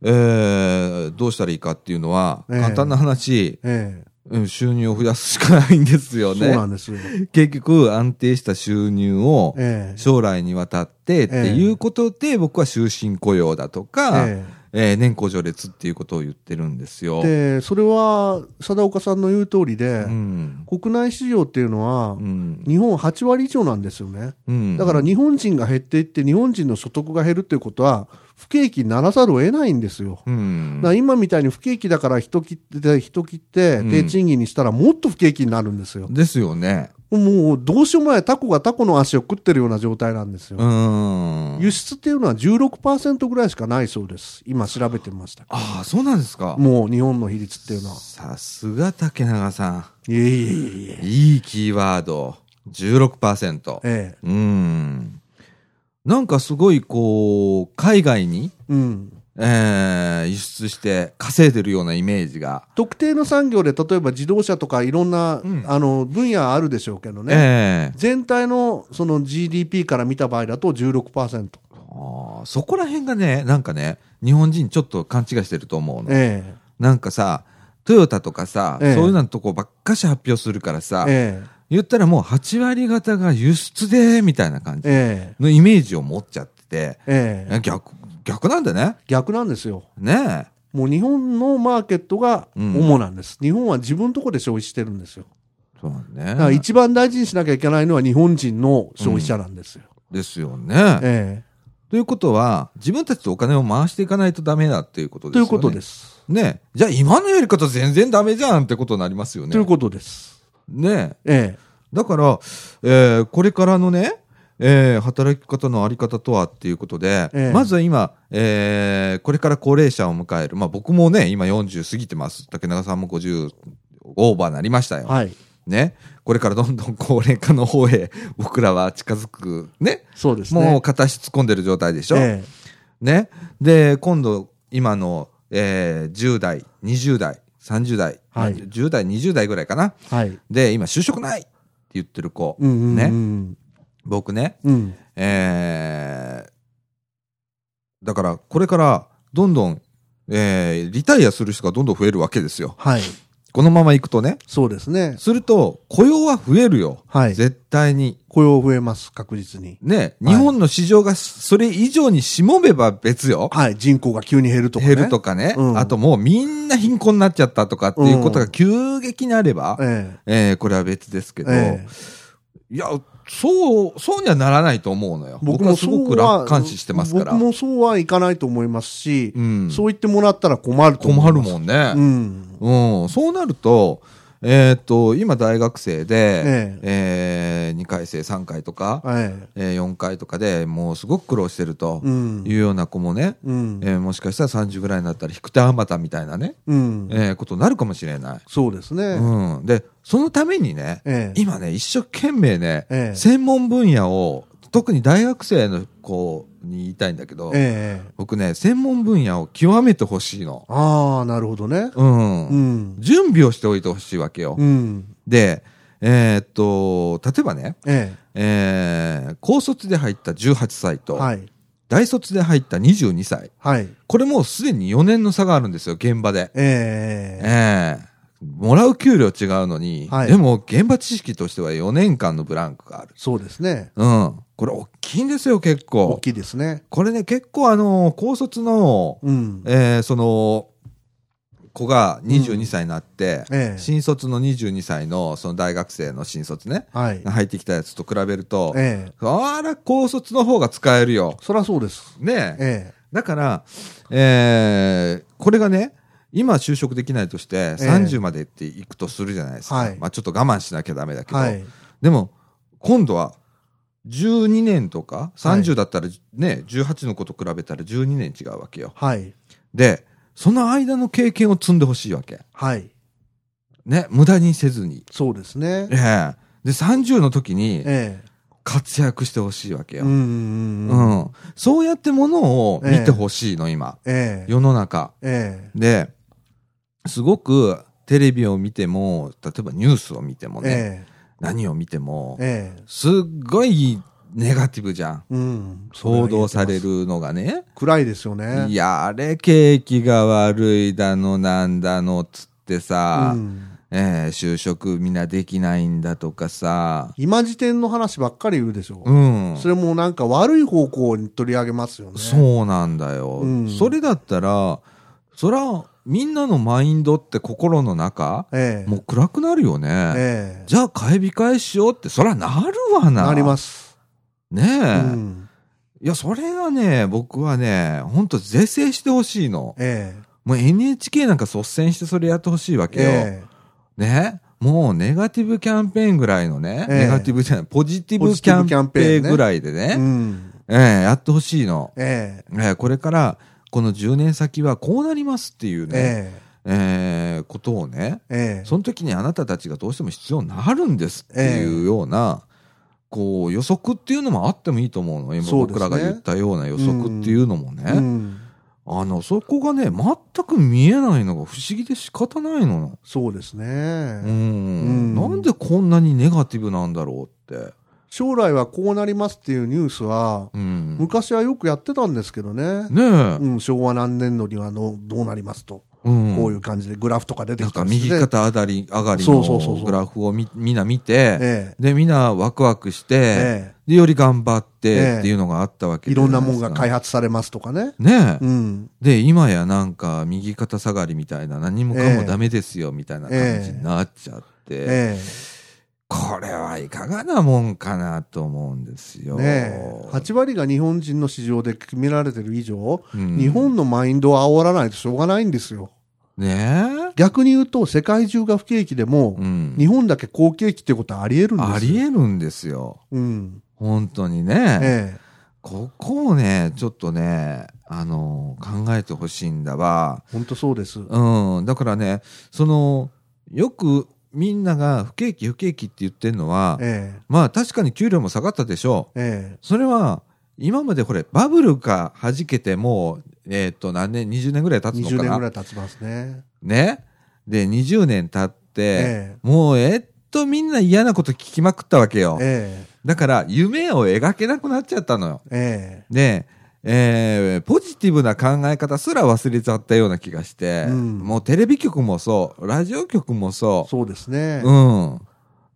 [SPEAKER 1] えーどうしたらいいかっていうのは、
[SPEAKER 2] ええ
[SPEAKER 1] 簡単な話、
[SPEAKER 2] え
[SPEAKER 1] うん収入を増やすしかないんです
[SPEAKER 2] え
[SPEAKER 1] よね。
[SPEAKER 2] そうなんですよ。
[SPEAKER 1] 結局、安定した収入を
[SPEAKER 2] ええ
[SPEAKER 1] 将来にわたってっていうことで、僕は終身雇用だとか、
[SPEAKER 2] え
[SPEAKER 1] えー年功序列っていうことを言ってるんですよ。
[SPEAKER 2] えでそれは貞岡さんの言う通りで、
[SPEAKER 1] うん。
[SPEAKER 2] 国内市場っていうのは
[SPEAKER 1] うん。
[SPEAKER 2] 日本8割以上なんですよね。
[SPEAKER 1] うん
[SPEAKER 2] だから日本人が減っていって日本人の所得が減るっていうことは不景気にならざるを得ないんですよ。
[SPEAKER 1] うん
[SPEAKER 2] 今みたいに不景気だから人切って、人切って
[SPEAKER 1] うん
[SPEAKER 2] 低賃金にしたらもっと不景気になるんですよ。
[SPEAKER 1] ですよね。
[SPEAKER 2] もうどうしようもないタコがタコの足を食ってるような状態なんですよ。
[SPEAKER 1] うん。
[SPEAKER 2] 輸出っていうのは16%ぐらいしかないそうです。今調べてました。
[SPEAKER 1] ああ、そうなんですか。
[SPEAKER 2] もう日本の比率っていうのは。
[SPEAKER 1] さすが竹永さ
[SPEAKER 2] いえいえいえいえ。
[SPEAKER 1] ん。いいキーワード。16%。
[SPEAKER 2] ええ。
[SPEAKER 1] うん。なんかすごいこう、海外に、
[SPEAKER 2] うん。
[SPEAKER 1] えー輸出して稼いでるようなイメージが。
[SPEAKER 2] 特定の産業で例えば自動車とかいろんな、
[SPEAKER 1] うん
[SPEAKER 2] あの分野あるでしょうけどね。
[SPEAKER 1] ええ
[SPEAKER 2] 全体のその GDP から見た場合だと16%。
[SPEAKER 1] あーそこら辺がね、なんかね、日本人ちょっと勘違いしてると思うの。
[SPEAKER 2] え
[SPEAKER 1] なんかさ、トヨタとかさ、
[SPEAKER 2] ええ
[SPEAKER 1] そういうのとこばっかし発表するからさ
[SPEAKER 2] え。、え
[SPEAKER 1] 言ったらもう8割方が輸出で、みたいな感
[SPEAKER 2] え。
[SPEAKER 1] じ
[SPEAKER 2] え
[SPEAKER 1] のイメージを持っちゃってて、
[SPEAKER 2] え。ええ。
[SPEAKER 1] 逆、逆なんだね。
[SPEAKER 2] 逆なんですよ。
[SPEAKER 1] ね
[SPEAKER 2] もう日本のマーケットが
[SPEAKER 1] うん
[SPEAKER 2] 主なんです。日本は自分のところで消費してるんですよ。
[SPEAKER 1] え。そうなん
[SPEAKER 2] だから
[SPEAKER 1] ね。
[SPEAKER 2] 一番大事にしなきゃいけないのは日本人の消費者なんですよ。
[SPEAKER 1] ですよね。
[SPEAKER 2] え
[SPEAKER 1] ということは、自分たちとお金を回していかないとダメだっていうことですよね。
[SPEAKER 2] ということで。す。
[SPEAKER 1] ね。じゃあ今のやり方全然ダメじゃんってことになりますよね。
[SPEAKER 2] ということです。
[SPEAKER 1] ね。
[SPEAKER 2] え
[SPEAKER 1] だから、えーこれからのね、えー働き方のあり方とはっていうことで、
[SPEAKER 2] ええ
[SPEAKER 1] まずは今、えーこれから高齢者を迎える。まあ僕もね、今40過ぎてます。竹中さんも50オーバーになりましたよ。
[SPEAKER 2] えはい。
[SPEAKER 1] ね。これからどんどん高齢化の方へ 僕らは近づく。ね。
[SPEAKER 2] そうですね。
[SPEAKER 1] もう片足突っ込んでる状態でしょ。
[SPEAKER 2] え
[SPEAKER 1] ね。で、今度、今の、えー10代、20代、30代、
[SPEAKER 2] はい
[SPEAKER 1] 10代、20代ぐらいかな。
[SPEAKER 2] えはい。
[SPEAKER 1] で、今、就職ないって言ってる子。
[SPEAKER 2] うんうんうん。
[SPEAKER 1] ね。僕ね、
[SPEAKER 2] うん。
[SPEAKER 1] えーだから、これから、どんどん、えーリタイアする人がどんどん増えるわけですよ。
[SPEAKER 2] はい。
[SPEAKER 1] このまま行くとね。
[SPEAKER 2] そうですね。
[SPEAKER 1] すると、雇用は増えるよ。
[SPEAKER 2] はい。
[SPEAKER 1] 絶対に。
[SPEAKER 2] 雇用増えます、確実に。
[SPEAKER 1] ね、
[SPEAKER 2] はい
[SPEAKER 1] 日本の市場がそれ以上にしもべば別よ。
[SPEAKER 2] はい。人口が急に減るとかね。
[SPEAKER 1] 減るとかね、
[SPEAKER 2] うん
[SPEAKER 1] あともうみんな貧困になっちゃったとかっていうことが急激にあれば、
[SPEAKER 2] え
[SPEAKER 1] えーこれは別ですけ
[SPEAKER 2] え
[SPEAKER 1] ど、
[SPEAKER 2] ええ
[SPEAKER 1] いや、そう、そうにはならないと思うのよ。僕はすごく楽観視してますから。
[SPEAKER 2] 僕もそうはいかないと思いますし、
[SPEAKER 1] うん、
[SPEAKER 2] そう言ってもらったら困ると思います。
[SPEAKER 1] 困るもんね。
[SPEAKER 2] うん。
[SPEAKER 1] うん、そうなると、えーっと、今大学生で、
[SPEAKER 2] え
[SPEAKER 1] え2回生3回とか、
[SPEAKER 2] え
[SPEAKER 1] え4回とかでもうすごく苦労してるというような子もね、
[SPEAKER 2] うん。
[SPEAKER 1] えーもしかしたら30ぐらいになったら引く手あまたみたいなね、
[SPEAKER 2] うん。
[SPEAKER 1] えーことになるかもしれない。
[SPEAKER 2] そうですね。
[SPEAKER 1] うん。で、そのためにね、
[SPEAKER 2] ええ
[SPEAKER 1] 今ね、一生懸命ね、
[SPEAKER 2] ええ
[SPEAKER 1] 専門分野を、特に大学生の子に言いたいんだけど、
[SPEAKER 2] ええ
[SPEAKER 1] 僕ね、専門分野を極めてほしいの。
[SPEAKER 2] ああ、なるほどね。
[SPEAKER 1] うん。
[SPEAKER 2] うん。
[SPEAKER 1] 準備をしておいてほしいわけよ。
[SPEAKER 2] うん。
[SPEAKER 1] で、えーっと、例えばね、
[SPEAKER 2] え
[SPEAKER 1] えー高卒で入った18歳
[SPEAKER 2] え
[SPEAKER 1] と、
[SPEAKER 2] はい。
[SPEAKER 1] 大卒で入った22歳。
[SPEAKER 2] はい。
[SPEAKER 1] これもうすでに4年の差があるんですよ、現場で。
[SPEAKER 2] ええ
[SPEAKER 1] ええもらう給料違うのに、
[SPEAKER 2] はい
[SPEAKER 1] でも現場知識としては4年間のブランクがある。
[SPEAKER 2] そうですね。
[SPEAKER 1] うん。これ大きいんですよ、結構。
[SPEAKER 2] 大きいですね。
[SPEAKER 1] これね、結構あの、高卒の、
[SPEAKER 2] うん。
[SPEAKER 1] えーその、子が22歳になって、
[SPEAKER 2] ええ
[SPEAKER 1] 新卒の22歳の、その大学生の新卒ね、
[SPEAKER 2] はい。
[SPEAKER 1] 入ってきたやつと比べると、
[SPEAKER 2] ええ
[SPEAKER 1] あら、高卒の方が使えるよ。
[SPEAKER 2] そりゃそうです。
[SPEAKER 1] ねえ。
[SPEAKER 2] え
[SPEAKER 1] だから、えーこれがね、今就職できないとして、
[SPEAKER 2] ええ
[SPEAKER 1] 30までっていくとするじゃないですか。
[SPEAKER 2] はい
[SPEAKER 1] まあちょっと我慢しなきゃダメだけど、
[SPEAKER 2] えはい。
[SPEAKER 1] でも、今度は、12年とか、
[SPEAKER 2] はい
[SPEAKER 1] 30だったらね、18の子と比べたら12年違うわけよ。
[SPEAKER 2] はい。
[SPEAKER 1] で、その間の経験を積んでほしいわけ。
[SPEAKER 2] はい。
[SPEAKER 1] ね、無駄にせずに。
[SPEAKER 2] そうですね
[SPEAKER 1] え。えで、30の時に
[SPEAKER 2] え
[SPEAKER 1] 活躍してほしいわけよ。
[SPEAKER 2] えうん
[SPEAKER 1] うん。そうやってものを見てほしいの、今。
[SPEAKER 2] ええ
[SPEAKER 1] 世の中。
[SPEAKER 2] え
[SPEAKER 1] で、すごくテレビを見ても、例えばニュースを見ても
[SPEAKER 2] え
[SPEAKER 1] ね、
[SPEAKER 2] え
[SPEAKER 1] 何を見ても、
[SPEAKER 2] えええ
[SPEAKER 1] すっごいネガティブじゃん。
[SPEAKER 2] うん。
[SPEAKER 1] 報道され
[SPEAKER 2] る。
[SPEAKER 1] るのがね。
[SPEAKER 2] 暗いですよね。
[SPEAKER 1] いや、あれ景気が悪いだのなんだのつってさ、
[SPEAKER 2] うん
[SPEAKER 1] えー就職みんなできないんだとかさ、
[SPEAKER 2] 今時点の話ばっかり言うでしょ。
[SPEAKER 1] うん。
[SPEAKER 2] それもなんか悪い方向に取り上げますよね。
[SPEAKER 1] そうなんだよ、
[SPEAKER 2] うん
[SPEAKER 1] それだったら、そら、みんなのマインドって心の中、
[SPEAKER 2] ええ
[SPEAKER 1] もう暗くなるよね。
[SPEAKER 2] ええ
[SPEAKER 1] じゃあ買い控えしようって、そらなるわな。
[SPEAKER 2] なります。
[SPEAKER 1] ねえ、
[SPEAKER 2] うん
[SPEAKER 1] いや、それがね、僕はね、ほんと是正してほしいの。
[SPEAKER 2] え
[SPEAKER 1] もう NHK なんか率先してそれやってほしいわ
[SPEAKER 2] え
[SPEAKER 1] けよ。
[SPEAKER 2] え
[SPEAKER 1] ね。もうネガティブキャンペーンぐらいのね、
[SPEAKER 2] ええ
[SPEAKER 1] ネガティブじゃない、ポジティブキャン
[SPEAKER 2] ペーン
[SPEAKER 1] ぐらいで
[SPEAKER 2] え
[SPEAKER 1] ね、
[SPEAKER 2] うん
[SPEAKER 1] ええやってほしいの。
[SPEAKER 2] ええ
[SPEAKER 1] ええこれから、この10年先はこうなりますっていうね、
[SPEAKER 2] え
[SPEAKER 1] ええことをね、
[SPEAKER 2] えええ
[SPEAKER 1] その時にあなたたちがどうしても必要になるんですっていうような、こう予測っていうのもあってもいいと思うの。今僕らが言ったような予測っていうのもね。
[SPEAKER 2] うん
[SPEAKER 1] あの、そこがね、全く見えないのが不思議で仕方ないの。
[SPEAKER 2] そうですね。
[SPEAKER 1] うん。
[SPEAKER 2] ん
[SPEAKER 1] なんでこんなにネガティブなんだろうって。
[SPEAKER 2] 将来はこうなりますっていうニュースは、
[SPEAKER 1] うん。
[SPEAKER 2] 昔はよくやってたんですけどね。
[SPEAKER 1] ねえ。
[SPEAKER 2] うん、昭和何年度にはのどうなりますと、
[SPEAKER 1] うん。
[SPEAKER 2] こういう感じでグラフとか出てきたりして
[SPEAKER 1] 右肩上がり、上がり
[SPEAKER 2] そうそうそうそう
[SPEAKER 1] のグラフをみみんな見て、
[SPEAKER 2] え
[SPEAKER 1] で、みんなワクワクして、
[SPEAKER 2] え
[SPEAKER 1] で、より頑張っ
[SPEAKER 2] ええ
[SPEAKER 1] てっていうのがあったわけ
[SPEAKER 2] えいろんなもんが開
[SPEAKER 1] 発。
[SPEAKER 2] 発されますとかね。
[SPEAKER 1] ねえ。
[SPEAKER 2] うん。
[SPEAKER 1] で、今やなんか右肩下がりみたいな何もかもダメですよみたいな感じになっちゃって、
[SPEAKER 2] え
[SPEAKER 1] これはいかがなもんかなと思うんですよ。
[SPEAKER 2] ねえ。8割が日本人の市場で決められてる以上、
[SPEAKER 1] うん
[SPEAKER 2] 日本のマインドを煽らないとしょうがないんですよ。
[SPEAKER 1] ね
[SPEAKER 2] 逆に言うと、世界中が不景気でも
[SPEAKER 1] え、うん。
[SPEAKER 2] 日本だけ好景気ってことはあり得るんですよ。
[SPEAKER 1] あり得るんですよ。
[SPEAKER 2] うん。
[SPEAKER 1] 本当にね。
[SPEAKER 2] ええ。
[SPEAKER 1] ここをね、ちょっとね、あの、考えてほしいんだわ。
[SPEAKER 2] 本当そうです。
[SPEAKER 1] うん。だからね、その、よくみんなが不景気不景気って言ってるのは、
[SPEAKER 2] ええ。
[SPEAKER 1] まあ確かに給料も下がったでしょう。
[SPEAKER 2] ええ。
[SPEAKER 1] それは、今までこれ、バブルが弾けてもう、えっ、と、何年、20年ぐらい経つの
[SPEAKER 2] 20年
[SPEAKER 1] かな
[SPEAKER 2] ぐらい経ちますね。
[SPEAKER 1] ね？で、20年経って、
[SPEAKER 2] え
[SPEAKER 1] もう、えっと、みんな嫌なこと聞きまくったわけよ。
[SPEAKER 2] え。え
[SPEAKER 1] だから、夢を描けなくなっちゃったのよ。
[SPEAKER 2] え。え
[SPEAKER 1] で、えーポジティブな考え方すら忘れちゃったような気がして、
[SPEAKER 2] うん
[SPEAKER 1] もうテレビ局もそう、ラジオ局も
[SPEAKER 2] え。
[SPEAKER 1] そ
[SPEAKER 2] そうですね。
[SPEAKER 1] う。うん。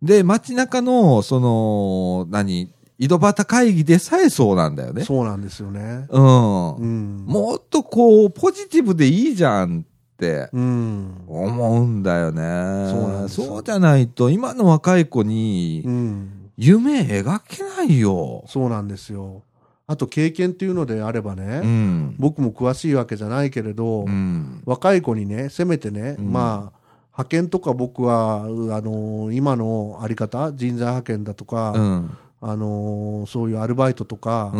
[SPEAKER 1] で、街中の、その、何、井戸端会議でさえそうなんだよね。
[SPEAKER 2] そうなんですよね。
[SPEAKER 1] うん。
[SPEAKER 2] うん。
[SPEAKER 1] もっとこう、ポジティブでいいじゃんって
[SPEAKER 2] うん。
[SPEAKER 1] 思うんだよね。
[SPEAKER 2] そうなんですよ
[SPEAKER 1] そうじゃないと、今の若い子に
[SPEAKER 2] うん。
[SPEAKER 1] 夢描けないよ。
[SPEAKER 2] そうなんですよ。あと経験っていうのであればね、
[SPEAKER 1] うん。
[SPEAKER 2] 僕も詳しいわけじゃないけれど、
[SPEAKER 1] うん。
[SPEAKER 2] 若い子にね、せめてね、
[SPEAKER 1] うん
[SPEAKER 2] まあ、派遣とか僕は、あの今のあり方、人材派遣だとか、
[SPEAKER 1] うん。
[SPEAKER 2] あのそういうアルバイトとか、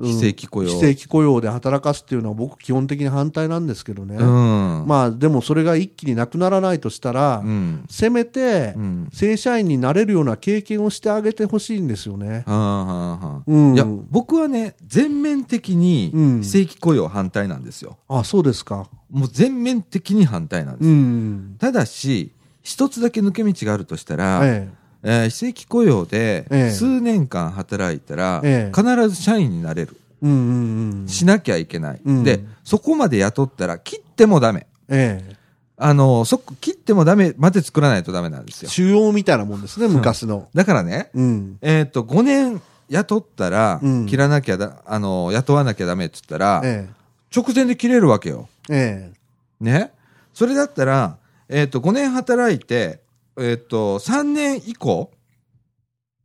[SPEAKER 1] 非正規雇用。
[SPEAKER 2] 非正規雇用で働かすっていうのは僕基本的に反対なんですけどね。
[SPEAKER 1] うん。
[SPEAKER 2] まあ、でもそれが一気になくならないとしたら、
[SPEAKER 1] うん。
[SPEAKER 2] せめて
[SPEAKER 1] う、ん。
[SPEAKER 2] 正社員になれるような経験をしてあげてほしいんですよね。
[SPEAKER 1] いや、僕はね、全面的に
[SPEAKER 2] うん
[SPEAKER 1] 非正規雇用反対なんですよ。
[SPEAKER 2] あ、そうですか。
[SPEAKER 1] もう全面的に反対なんです。
[SPEAKER 2] うん。
[SPEAKER 1] ただし、一つだけ抜け道があるとしたら、
[SPEAKER 2] え
[SPEAKER 1] えー非正規雇用で
[SPEAKER 2] ええ
[SPEAKER 1] 数年間働いたら、
[SPEAKER 2] ええ
[SPEAKER 1] 必ず社員になれる。
[SPEAKER 2] え。うんうんうん。
[SPEAKER 1] しなきゃいけない。
[SPEAKER 2] うん
[SPEAKER 1] で、そこまで雇ったら切ってもダメ。
[SPEAKER 2] ええ。
[SPEAKER 1] あの、そこ、切ってもダメまで作らないとダメなんですよ。
[SPEAKER 2] 腫瘍みたいなもんですね、昔の。
[SPEAKER 1] だからね、
[SPEAKER 2] うん。
[SPEAKER 1] えっ、と、5年雇ったら、
[SPEAKER 2] うん
[SPEAKER 1] 切らなきゃだ、あの、雇わなきゃダメって言ったら、
[SPEAKER 2] え
[SPEAKER 1] 直前で切れるわけよ。
[SPEAKER 2] え。え
[SPEAKER 1] ね。それだったら、えっ、と、5年働いて、えっ、と、3年以降、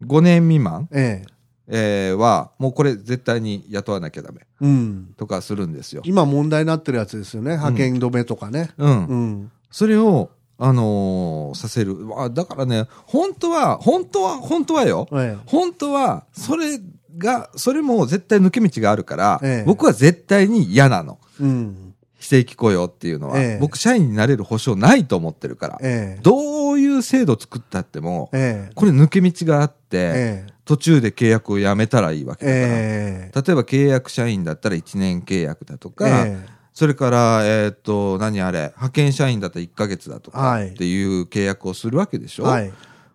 [SPEAKER 1] 5年未満、
[SPEAKER 2] え。ええ。
[SPEAKER 1] えーは、もうこれ絶対に雇わなきゃダメ
[SPEAKER 2] うん。
[SPEAKER 1] とかするんですよ。
[SPEAKER 2] 今問題になってるやつですよね。派遣止めとかね。
[SPEAKER 1] うん。
[SPEAKER 2] うん。
[SPEAKER 1] それを、あのーさせる。あだからね、本当は、本当は、本当はよ。
[SPEAKER 2] え
[SPEAKER 1] 本当は、それが、それも絶対抜け道があるから、
[SPEAKER 2] ええ
[SPEAKER 1] 僕は絶対に嫌なの。
[SPEAKER 2] え。うん。
[SPEAKER 1] 非正規雇用っていうのは。
[SPEAKER 2] ええ
[SPEAKER 1] 僕、社員になれる保証ないと思ってるから。
[SPEAKER 2] ええ。
[SPEAKER 1] どういう制度作ったっても、
[SPEAKER 2] ええ。
[SPEAKER 1] これ抜け道があって、
[SPEAKER 2] ええ。
[SPEAKER 1] 途中で契約をやめたらいいわけだから。
[SPEAKER 2] ええ。
[SPEAKER 1] 例えば契約社員だったら1年契約だとか、
[SPEAKER 2] え
[SPEAKER 1] それから、えっ、と、何あれ、派遣社員だったら1ヶ月だとか
[SPEAKER 2] はい
[SPEAKER 1] っていう契約をするわけでしょ、
[SPEAKER 2] えはい。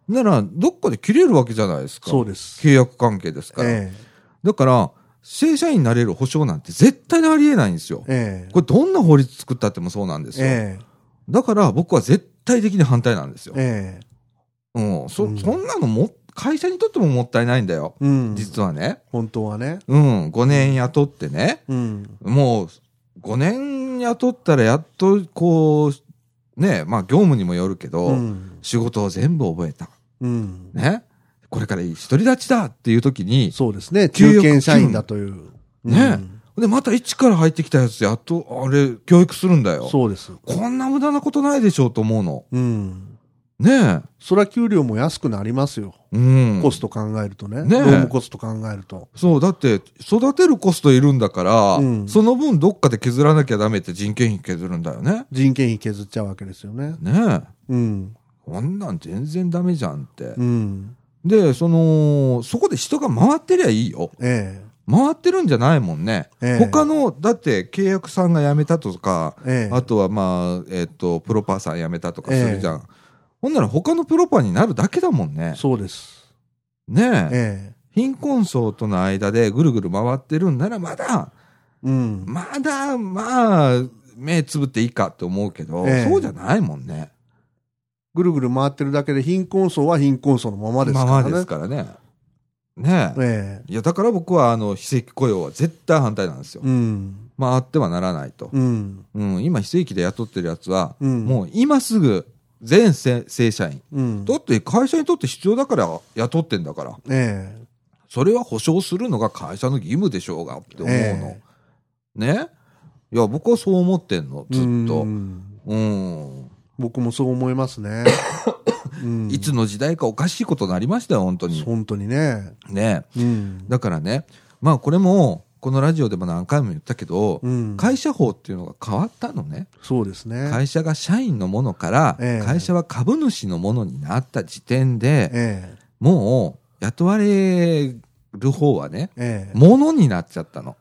[SPEAKER 1] なら、どっかで切れるわけじゃないですか。
[SPEAKER 2] そうです。
[SPEAKER 1] 契約関係ですから。
[SPEAKER 2] え
[SPEAKER 1] だから、正社員になれる保証なんて絶対にありえないんですよ。
[SPEAKER 2] え。ええ。
[SPEAKER 1] これどんな法律作ったってもそうなんですよ。
[SPEAKER 2] ええ。
[SPEAKER 1] だから僕は絶対的に反対なんですよ。
[SPEAKER 2] ええ。
[SPEAKER 1] うん、そ、
[SPEAKER 2] うん
[SPEAKER 1] そんなのも、会社にとってももったいないんだよ。
[SPEAKER 2] うん。
[SPEAKER 1] 実はね。
[SPEAKER 2] 本当はね。
[SPEAKER 1] うん、5年雇ってね。
[SPEAKER 2] うん。
[SPEAKER 1] もう、5年雇ったらやっと、こう、ね、まあ業務にもよるけど、
[SPEAKER 2] うん。
[SPEAKER 1] 仕事を全部覚えた。
[SPEAKER 2] うん。
[SPEAKER 1] ね。これから独り立ちだっていう時に、
[SPEAKER 2] そうですね。中堅社員だという。
[SPEAKER 1] ねで、また一から入ってきたやつやっと、あれ、教育するんだよ。
[SPEAKER 2] そうです。
[SPEAKER 1] こんな無駄なことないでしょうと思うの。
[SPEAKER 2] うん。
[SPEAKER 1] ね
[SPEAKER 2] それは給料も安くなりますよ。
[SPEAKER 1] え。うん。
[SPEAKER 2] コスト考えるとね。
[SPEAKER 1] ねえ
[SPEAKER 2] 労務コスト考えると。
[SPEAKER 1] そう、だって、育てるコストいるんだから、
[SPEAKER 2] うん
[SPEAKER 1] その分どっかで削らなきゃダメって人件費削るんだよね。
[SPEAKER 2] 人件費削っちゃうわけですよね。
[SPEAKER 1] ねえ。
[SPEAKER 2] うん。
[SPEAKER 1] こんなん全然ダメじゃんって。
[SPEAKER 2] うん。
[SPEAKER 1] で、その、そこで人が回ってりゃいいよ。
[SPEAKER 2] え
[SPEAKER 1] 回ってるんじゃないもんね。
[SPEAKER 2] ええ
[SPEAKER 1] 他の、だって契約さんが辞めたとか、
[SPEAKER 2] え。ええ。
[SPEAKER 1] あとはまあ、えっ、と、プロパーさん辞めたとかするじゃん。ほんなら他のプロパーになるだけだもんね。
[SPEAKER 2] そうです。
[SPEAKER 1] ねえ。
[SPEAKER 2] え
[SPEAKER 1] 貧困層との間でぐるぐる回ってるんならまだ、
[SPEAKER 2] え。うん。
[SPEAKER 1] まだ、まあ、目つぶっていいかって思うけど、
[SPEAKER 2] ええ
[SPEAKER 1] そうじゃないもんね。
[SPEAKER 2] ぐるぐる回ってるだけで貧困層は貧困層のままですからね。
[SPEAKER 1] ままですからね。ねえ。
[SPEAKER 2] ええ。
[SPEAKER 1] いや、だから僕は、あの、非正規雇用は絶対反対なんですよ。
[SPEAKER 2] うん。
[SPEAKER 1] まあ、あってはならないと。
[SPEAKER 2] うん。
[SPEAKER 1] うん、今、非正規で雇ってるやつは、
[SPEAKER 2] うん。
[SPEAKER 1] もう今すぐ、全正正社員。
[SPEAKER 2] うん。
[SPEAKER 1] だって会社にとって必要だから雇ってんだから。
[SPEAKER 2] え
[SPEAKER 1] それは保証するのが会社の義務でしょうがって思うの。
[SPEAKER 2] え
[SPEAKER 1] ね？いや、僕はそう思ってんの、
[SPEAKER 2] え
[SPEAKER 1] ずっと
[SPEAKER 2] う。ん
[SPEAKER 1] うん。
[SPEAKER 2] 僕もそう思いますね。うん
[SPEAKER 1] いつの時代かおかしいことになりましたよ、本当に。
[SPEAKER 2] 本当にね。
[SPEAKER 1] ね
[SPEAKER 2] うん。
[SPEAKER 1] だからね、まあこれも、このラジオでも何回も言ったけど、
[SPEAKER 2] うん。
[SPEAKER 1] 会社法っていうのが変わったのね。
[SPEAKER 2] そうですね。
[SPEAKER 1] 会社が社員のものから、
[SPEAKER 2] ええ
[SPEAKER 1] 会社は株主のものになった時点で、
[SPEAKER 2] え
[SPEAKER 1] もう雇われる方はね、
[SPEAKER 2] えええ
[SPEAKER 1] ものになっちゃったの。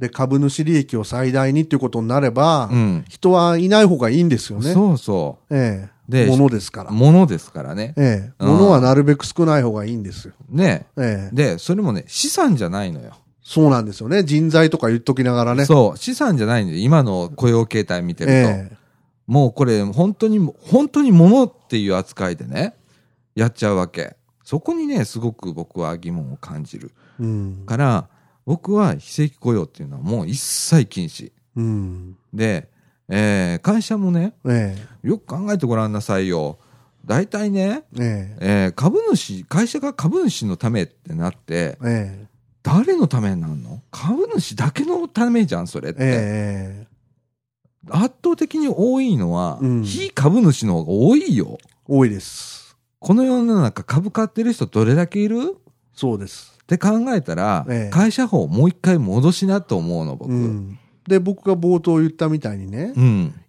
[SPEAKER 2] で、株主利益を最大にっていうことになれば、
[SPEAKER 1] うん。
[SPEAKER 2] 人はいない方がいいんですよね。
[SPEAKER 1] そうそ
[SPEAKER 2] ええ
[SPEAKER 1] で
[SPEAKER 2] ものですから
[SPEAKER 1] う。。ものですからね。
[SPEAKER 2] ええ
[SPEAKER 1] うん
[SPEAKER 2] ものはなるべく少ない方がいいんですよ。
[SPEAKER 1] ね。
[SPEAKER 2] ええ
[SPEAKER 1] で、それもね、資産じゃないのよ。
[SPEAKER 2] そうなんですよね。人材とか言っときながらね。
[SPEAKER 1] そう、資産じゃないんで、今の雇用形態見てると。
[SPEAKER 2] ええ
[SPEAKER 1] もうこれ、本当に、本当に物っていう扱いでね、やっちゃうわけ。そこにね、すごく僕は疑問を感じる。
[SPEAKER 2] うん。
[SPEAKER 1] から、僕は非正規雇用っていうのはもう一切禁止。
[SPEAKER 2] うん。
[SPEAKER 1] で、えー会社もね、
[SPEAKER 2] え
[SPEAKER 1] よく考えてごらんなさいよ。大体ね、
[SPEAKER 2] えええ
[SPEAKER 1] えー株主、会社が株主のためってなって、
[SPEAKER 2] え
[SPEAKER 1] 誰のためになるの？株主だけのためじゃん、それっ
[SPEAKER 2] え
[SPEAKER 1] て。
[SPEAKER 2] ええ
[SPEAKER 1] 圧倒的に多いのは、
[SPEAKER 2] うん
[SPEAKER 1] 非株主の方が多いよ。
[SPEAKER 2] 多いです。
[SPEAKER 1] この世の中株買ってる人どれだけいる？
[SPEAKER 2] そうです。
[SPEAKER 1] って考えたら、
[SPEAKER 2] ええ
[SPEAKER 1] 会社法もう一回戻しなと思うの、僕。
[SPEAKER 2] う
[SPEAKER 1] うん。
[SPEAKER 2] ん。で、僕が冒頭言ったみたいにね、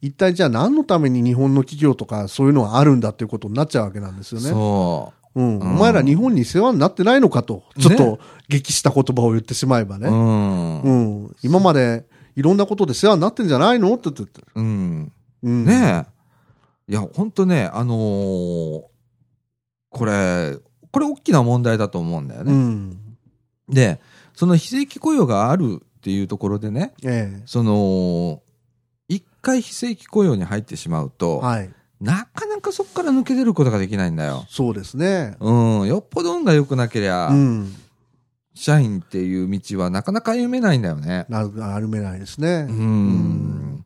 [SPEAKER 2] 一体じゃあ何のために日本の企業とかそういうのがあるんだっていうことになっちゃうわけなんですよね。
[SPEAKER 1] そう。
[SPEAKER 2] うん。
[SPEAKER 1] うん
[SPEAKER 2] お前ら日本に世話になってないのかと、ちょっと激した言葉を言ってしまえばね。
[SPEAKER 1] うん。
[SPEAKER 2] うん。今までいろんなことで世話になってんじゃないのって言って。
[SPEAKER 1] うん。
[SPEAKER 2] うん。
[SPEAKER 1] ねえ。いや、ほんとね、あのーこれ、これ大きな問題だと思うんだよね。
[SPEAKER 2] うん。
[SPEAKER 1] で、その非正規雇用があるっていうところでね、
[SPEAKER 2] ええ
[SPEAKER 1] その、一回非正規雇用に入ってしまうと、
[SPEAKER 2] はい。
[SPEAKER 1] なかなかそこから抜け出ることができないんだよ。
[SPEAKER 2] そうですね。
[SPEAKER 1] うん、よっぽど運が良くなけりゃ、
[SPEAKER 2] うん。
[SPEAKER 1] 社員っていう道はなかなか歩めないんだよね。
[SPEAKER 2] なる、歩めないですね。
[SPEAKER 1] うん。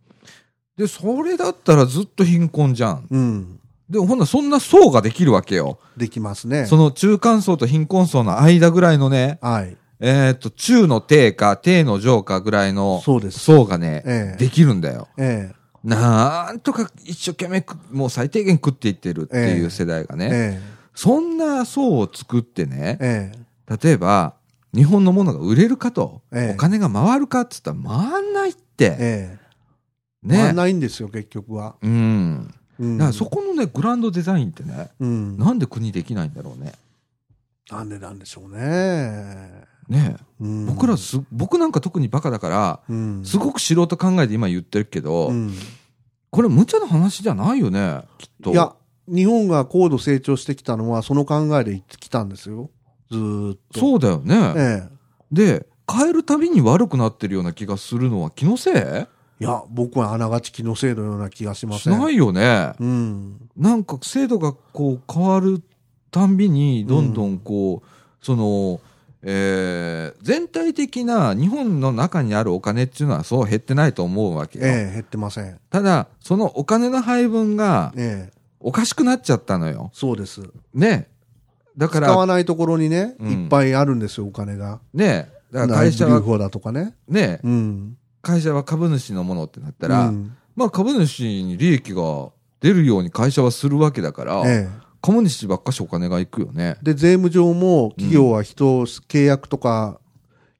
[SPEAKER 1] で、それだったらずっと貧困じゃん。
[SPEAKER 2] うん。
[SPEAKER 1] でもほんならそんな層ができるわけよ。
[SPEAKER 2] できますね。
[SPEAKER 1] その中間層と貧困層の間ぐらいのね、
[SPEAKER 2] はい。
[SPEAKER 1] えっ、と、中の低か低の上かぐらいの
[SPEAKER 2] そうです。
[SPEAKER 1] 層がね、
[SPEAKER 2] ええ
[SPEAKER 1] できるんだよ。
[SPEAKER 2] ええ
[SPEAKER 1] なんとか一生懸命くもう最低限食っていってるっていう世代がね、
[SPEAKER 2] え
[SPEAKER 1] そんな層を作って
[SPEAKER 2] え
[SPEAKER 1] ね、
[SPEAKER 2] ええ
[SPEAKER 1] 例えば、日本のものが売れるかと、
[SPEAKER 2] ええ
[SPEAKER 1] お金が回るかって言ったら回んないって。
[SPEAKER 2] ええ
[SPEAKER 1] ね。
[SPEAKER 2] 回んないんですよ、結局は。
[SPEAKER 1] うん。
[SPEAKER 2] うん。
[SPEAKER 1] だからそこのね、グランドデザインってね、
[SPEAKER 2] うん。
[SPEAKER 1] なんで国できないんだろうね。
[SPEAKER 2] なんでなんでしょうね。
[SPEAKER 1] ね
[SPEAKER 2] うん
[SPEAKER 1] 僕らす、僕なんか特にバカだから、
[SPEAKER 2] うん。
[SPEAKER 1] すごく素人考えて今言ってるけど、
[SPEAKER 2] うん
[SPEAKER 1] これ無茶な話じゃないよね、きっと。
[SPEAKER 2] いや、日本が高度成長してきたのは、その考えできたんですよ。ずーっと。
[SPEAKER 1] そうだよね。
[SPEAKER 2] ええ。
[SPEAKER 1] で、変えるたびに悪くなってるような気がするのは気のせ
[SPEAKER 2] い？や、僕はあながち気のせいのような気がしま
[SPEAKER 1] いし
[SPEAKER 2] せん。
[SPEAKER 1] ないよね。
[SPEAKER 2] うん。
[SPEAKER 1] なんか制度がこう変わるたんびに、どんどんこう、その、えー全体的な日本の中にあるお金っていうのはそう減ってないと思うわけよ。
[SPEAKER 2] ええ、減ってません。
[SPEAKER 1] ただ、そのお金の配分が
[SPEAKER 2] ええ、
[SPEAKER 1] おかしくなっちゃったのよ。
[SPEAKER 2] そうです。
[SPEAKER 1] ね。だか
[SPEAKER 2] 使わ
[SPEAKER 1] ら、
[SPEAKER 2] ないところにね、
[SPEAKER 1] うん
[SPEAKER 2] いっぱいあるんですよ、お金が。
[SPEAKER 1] ね。だから会社は、
[SPEAKER 2] だとかね。
[SPEAKER 1] ね、
[SPEAKER 2] うん。
[SPEAKER 1] 会社は株主のものってなったら、
[SPEAKER 2] うん
[SPEAKER 1] まあ株主に利益が出るように会社はするわけだから、
[SPEAKER 2] ええ。
[SPEAKER 1] 株主ばっかしお金がいくよね。
[SPEAKER 2] で、税務上も企業は人を契約とか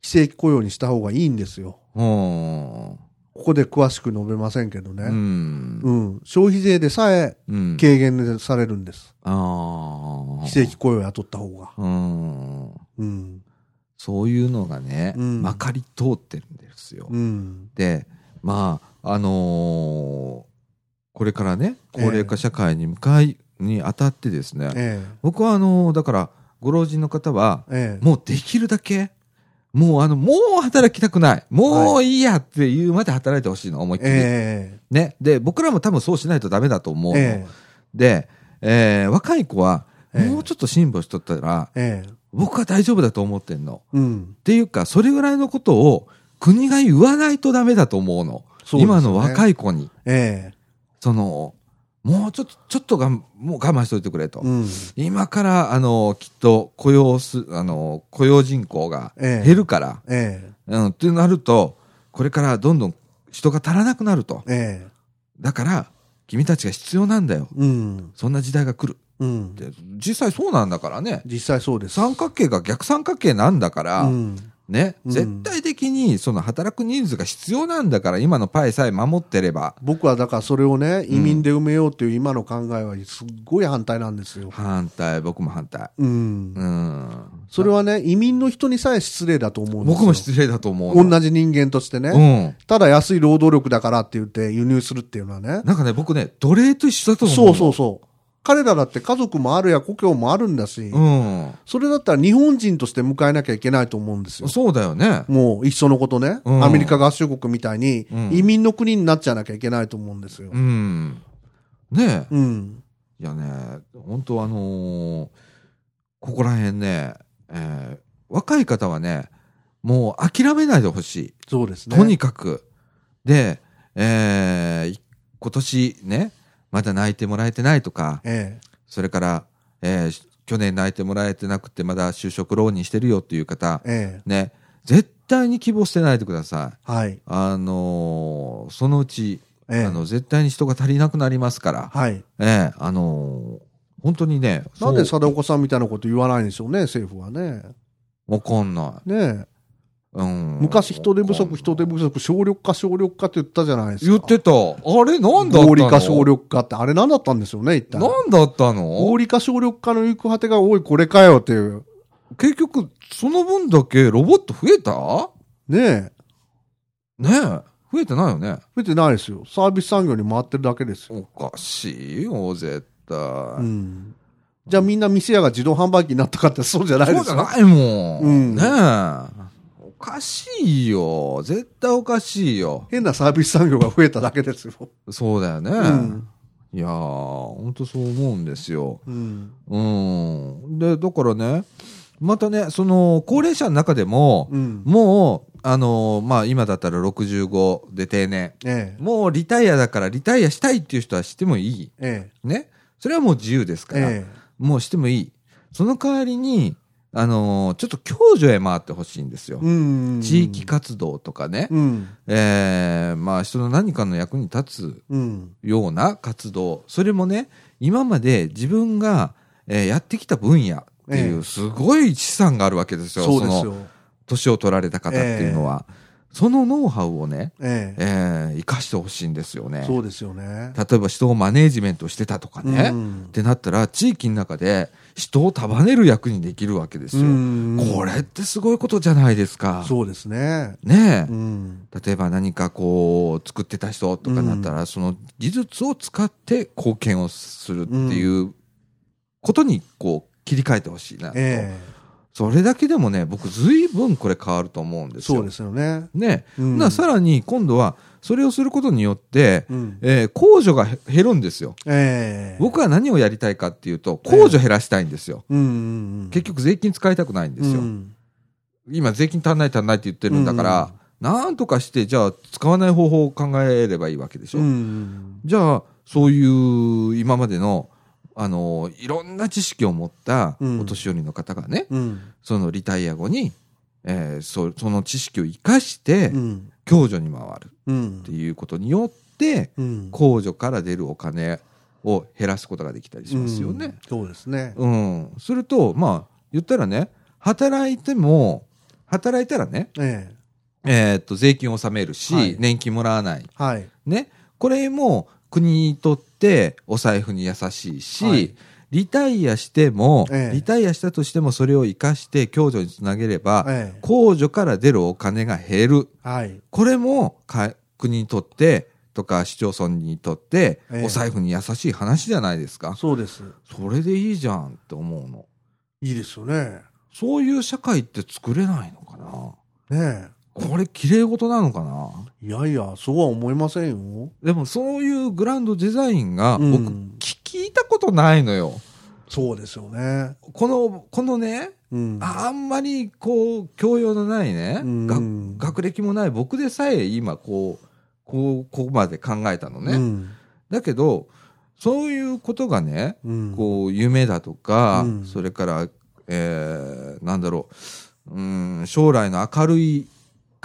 [SPEAKER 2] 非正規雇用にした方がいいんですよ。
[SPEAKER 1] うん。
[SPEAKER 2] ここで詳しく述べませんけど
[SPEAKER 1] う
[SPEAKER 2] ね。
[SPEAKER 1] ん。
[SPEAKER 2] うん。消費税でさえ
[SPEAKER 1] うん。
[SPEAKER 2] 軽減されるんです。
[SPEAKER 1] ああ。
[SPEAKER 2] 非正規雇用を雇った方が。
[SPEAKER 1] うん。
[SPEAKER 2] うん。
[SPEAKER 1] そういうのがね、
[SPEAKER 2] うん
[SPEAKER 1] まかり通ってるんですよ。
[SPEAKER 2] うん。
[SPEAKER 1] で、まあ、あのーこれからね、高齢化社会に向かいにあたってですね、
[SPEAKER 2] え
[SPEAKER 1] 僕はあのーだから、ご老人の方は、
[SPEAKER 2] え。ええ。
[SPEAKER 1] もうできるだけ、もうあの、もう働きたくない。もういいやっていうまで働いてほしいの、思いっきり。
[SPEAKER 2] え
[SPEAKER 1] ね。で、僕らも多分そうしないとダメだと思う
[SPEAKER 2] え。
[SPEAKER 1] の。
[SPEAKER 2] え
[SPEAKER 1] で、えー若い子は、
[SPEAKER 2] ええ
[SPEAKER 1] もうちょっと辛抱しとったら、
[SPEAKER 2] え。ええ。
[SPEAKER 1] 僕は大丈夫だと思ってんの。
[SPEAKER 2] うん。
[SPEAKER 1] っていうか、それぐらいのことを国が言わないとダメだと思うの。
[SPEAKER 2] そうね
[SPEAKER 1] 今の若い子に。
[SPEAKER 2] ええ。
[SPEAKER 1] その、もうちょっと、ちょっとがん、もう我慢しといてくれと。
[SPEAKER 2] うん。
[SPEAKER 1] 今から、あの、きっと雇用す、あの、雇用人口が
[SPEAKER 2] ええ
[SPEAKER 1] 減るから、
[SPEAKER 2] え
[SPEAKER 1] うん、ってなると、これからどんどん人が足らなくなると。
[SPEAKER 2] え。ええ。
[SPEAKER 1] だから、君たちが必要なんだよ。
[SPEAKER 2] うん。
[SPEAKER 1] そんな時代が来る。
[SPEAKER 2] うん
[SPEAKER 1] 実際そうなんだからね。
[SPEAKER 2] 実際そうです。
[SPEAKER 1] 三角形が逆三角形なんだから、
[SPEAKER 2] うん。
[SPEAKER 1] ね、
[SPEAKER 2] うん
[SPEAKER 1] 絶対的にその働く人数が必要なんだから、今のパイさえ守ってれば、
[SPEAKER 2] 僕はだからそれをね、移民で埋めようっていう今の考えはすっごい反対なんですよ。
[SPEAKER 1] 反対、僕も反対。
[SPEAKER 2] うん
[SPEAKER 1] う。ん。
[SPEAKER 2] それはね、移民の人にさえ失礼だと思うんですよ。
[SPEAKER 1] 僕も失礼だと思うの。
[SPEAKER 2] 同じ人間としてね。
[SPEAKER 1] うん。
[SPEAKER 2] ただ安い労働力だからって言って輸入するっていうのはね。
[SPEAKER 1] なんかね、僕ね、奴隷と一緒だと思う。
[SPEAKER 2] そうそうそう。彼らだって家族もあるや故郷もあるんだし、
[SPEAKER 1] うん。
[SPEAKER 2] それだったら日本人として迎えなきゃいけないと思うんですよ。
[SPEAKER 1] そうだよね。
[SPEAKER 2] もう一緒のことね、
[SPEAKER 1] うん
[SPEAKER 2] アメリカ合衆国みたいに
[SPEAKER 1] うん
[SPEAKER 2] 移民の国になっちゃわなきゃいけないと思うんですよ
[SPEAKER 1] う。ん。ねえ。
[SPEAKER 2] うん。
[SPEAKER 1] いやね、本当あのーここら辺ね、えー若い方はね、もう諦めないでほしい。
[SPEAKER 2] そうですね。
[SPEAKER 1] とにかく。で、えー今年ね、まだ泣いてもらえてないとか、
[SPEAKER 2] え
[SPEAKER 1] それから、えー去年泣いてもらえてなくてまだ就職浪人してるよっていう方
[SPEAKER 2] え、え
[SPEAKER 1] ね、絶対に希望してないでください。
[SPEAKER 2] えはい。
[SPEAKER 1] あのーそのうち、
[SPEAKER 2] ええ
[SPEAKER 1] あの、絶対に人が足りなくなりますから、
[SPEAKER 2] はい。
[SPEAKER 1] ええあのー本当にね、
[SPEAKER 2] なんで貞岡さんみたいなこと言わないんでしょうね、政府はね。
[SPEAKER 1] わかんな
[SPEAKER 2] ねえ
[SPEAKER 1] い。うん。
[SPEAKER 2] 昔人手不足、人手不足、省力化、省力化って言ったじゃないですか。
[SPEAKER 1] 言ってた。あれなんだったの？
[SPEAKER 2] 合理化、省力化って、あれ何だったんでしょうね、一体。
[SPEAKER 1] なんだったの？
[SPEAKER 2] 合理化、省力化の行く果てが、おい、これかよっていう。
[SPEAKER 1] 結局、その分だけロボット増えた？
[SPEAKER 2] ねえ。
[SPEAKER 1] ねえ。増えてないよね？
[SPEAKER 2] 増えてないですよ。サービス産業に回ってるだけですよ。
[SPEAKER 1] おかしいよ、絶対。
[SPEAKER 2] うん。じゃあみんな店屋が自動販売機になったかってそうじゃないですよ。
[SPEAKER 1] そうじゃないもん。
[SPEAKER 2] うん
[SPEAKER 1] ねえ。おかしいよ。絶対おかしいよ。
[SPEAKER 2] 変なサービス産業が増えただけですよ。
[SPEAKER 1] そうだよね。
[SPEAKER 2] うん。
[SPEAKER 1] いやー、ほんとそう思うんですよ。
[SPEAKER 2] うん。
[SPEAKER 1] うん。で、だからね、またね、その、高齢者の中でも、
[SPEAKER 2] うん。
[SPEAKER 1] もう、あのまあ、今だったら65で定年。
[SPEAKER 2] ええ。
[SPEAKER 1] もうリタイアだからリタイアしたいっていう人はしてもいい。
[SPEAKER 2] え
[SPEAKER 1] ね？それはもう自由です
[SPEAKER 2] え。
[SPEAKER 1] から。
[SPEAKER 2] え
[SPEAKER 1] もうしてもいい。その代わりに、あのちょっと共助へ回ってほしいんですよ。地域活動とかね。
[SPEAKER 2] うん。
[SPEAKER 1] えーまあ、人の何かの役に立つ
[SPEAKER 2] うん。
[SPEAKER 1] ような活動。それもね、今まで自分が、えーやってきた分野ってい
[SPEAKER 2] ええ
[SPEAKER 1] う、すごい資産があるわけですよ。の、
[SPEAKER 2] そうですよ。
[SPEAKER 1] 年を取られた方っていうのは。そのノウハウをね、
[SPEAKER 2] ええ。
[SPEAKER 1] えー生かしてほしいんですよね。
[SPEAKER 2] そうですよね。
[SPEAKER 1] 例えば人をマネージメントしてたとかね。
[SPEAKER 2] うん
[SPEAKER 1] ってなったら、地域の中で人を束ねる役にできるわけですよ。
[SPEAKER 2] うん
[SPEAKER 1] これってすごいことじゃないですか。
[SPEAKER 2] そうですね。
[SPEAKER 1] ねえ、
[SPEAKER 2] うん。
[SPEAKER 1] 例えば何かこう、作ってた人とかなったら、その技術を使って貢献をするっていうことにこう、切り替えてほしいなと。
[SPEAKER 2] え
[SPEAKER 1] それだけでもね、僕ずいぶんこれ変わると思うん
[SPEAKER 2] え。
[SPEAKER 1] ですよ。
[SPEAKER 2] そうですよね。
[SPEAKER 1] ね。
[SPEAKER 2] うん
[SPEAKER 1] なさらに今度は、それをすることによって、
[SPEAKER 2] うん。
[SPEAKER 1] えー控除がへ減るんですよ。
[SPEAKER 2] ええ。
[SPEAKER 1] 僕は何をやりたいかっていうと、控除減らしたいんですよ。
[SPEAKER 2] うんうんうん。
[SPEAKER 1] 結局税金使いたくないんですよ。
[SPEAKER 2] うん
[SPEAKER 1] 今税金足んない足んないって言ってるんだから、なんとかして、じゃあ使わない方法を考えればいいわけでしょ。
[SPEAKER 2] うん。
[SPEAKER 1] じゃあ、そういう今までの、あの、いろんな知識を持った
[SPEAKER 2] うん
[SPEAKER 1] お年寄りの方がね、
[SPEAKER 2] うん。
[SPEAKER 1] そのリタイア後に、えーそその知識を生かして
[SPEAKER 2] う、ん。
[SPEAKER 1] 共助に回る
[SPEAKER 2] うん
[SPEAKER 1] っていうことによって、
[SPEAKER 2] うん。
[SPEAKER 1] 控除から出るお金を減らすことができたりしますよね。
[SPEAKER 2] うん。そうですね。
[SPEAKER 1] うん。すると、まあ、言ったらね、働いても、働いたらね、
[SPEAKER 2] え
[SPEAKER 1] えーっと、税金を納めるし、
[SPEAKER 2] はい
[SPEAKER 1] 年金もらわない。
[SPEAKER 2] え。はい。
[SPEAKER 1] ね。これも国にとってお財布に優しいし、
[SPEAKER 2] はい
[SPEAKER 1] リタイアしても、
[SPEAKER 2] ええ
[SPEAKER 1] リタイアしたとしてもそれを生かして共助につなげれば、
[SPEAKER 2] ええ。
[SPEAKER 1] 控除から出るお金が減る。
[SPEAKER 2] はい。
[SPEAKER 1] これもか国にとって、とか市町村にとって、
[SPEAKER 2] ええ
[SPEAKER 1] お財布に優しい話じゃないですか。
[SPEAKER 2] そうです。
[SPEAKER 1] それでいいじゃんって思うの。
[SPEAKER 2] いいですよね。
[SPEAKER 1] そういう社会って作れないのかな
[SPEAKER 2] ね
[SPEAKER 1] これ綺麗事なのかな？
[SPEAKER 2] え。いやいや、そうは思いませんよ。
[SPEAKER 1] でもそういうグランドデザインが
[SPEAKER 2] うん
[SPEAKER 1] 僕聞聞いたことないのよ。
[SPEAKER 2] そうですよね。
[SPEAKER 1] この、このね、
[SPEAKER 2] うん。
[SPEAKER 1] あんまりこう、教養のないね、
[SPEAKER 2] うん
[SPEAKER 1] が学歴もない僕でさえ今こう、こう、ここまで考えたのね。
[SPEAKER 2] うん。
[SPEAKER 1] だけど、そういうことがね、
[SPEAKER 2] うん。
[SPEAKER 1] こう、夢だとか、
[SPEAKER 2] うん
[SPEAKER 1] それから、えー、なんだろう、うん、将来の明るい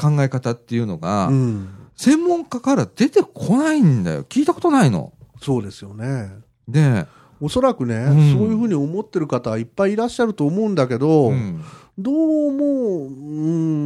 [SPEAKER 1] 考え方っていうのが、
[SPEAKER 2] うん。
[SPEAKER 1] 専門家から出てこないんだよ。聞いたことないの。
[SPEAKER 2] そうですよね。
[SPEAKER 1] で、
[SPEAKER 2] おそらくね、
[SPEAKER 1] うん
[SPEAKER 2] そういうふうに思ってる方はいっぱいいらっしゃると思うんだけど、
[SPEAKER 1] うん、
[SPEAKER 2] どうも、う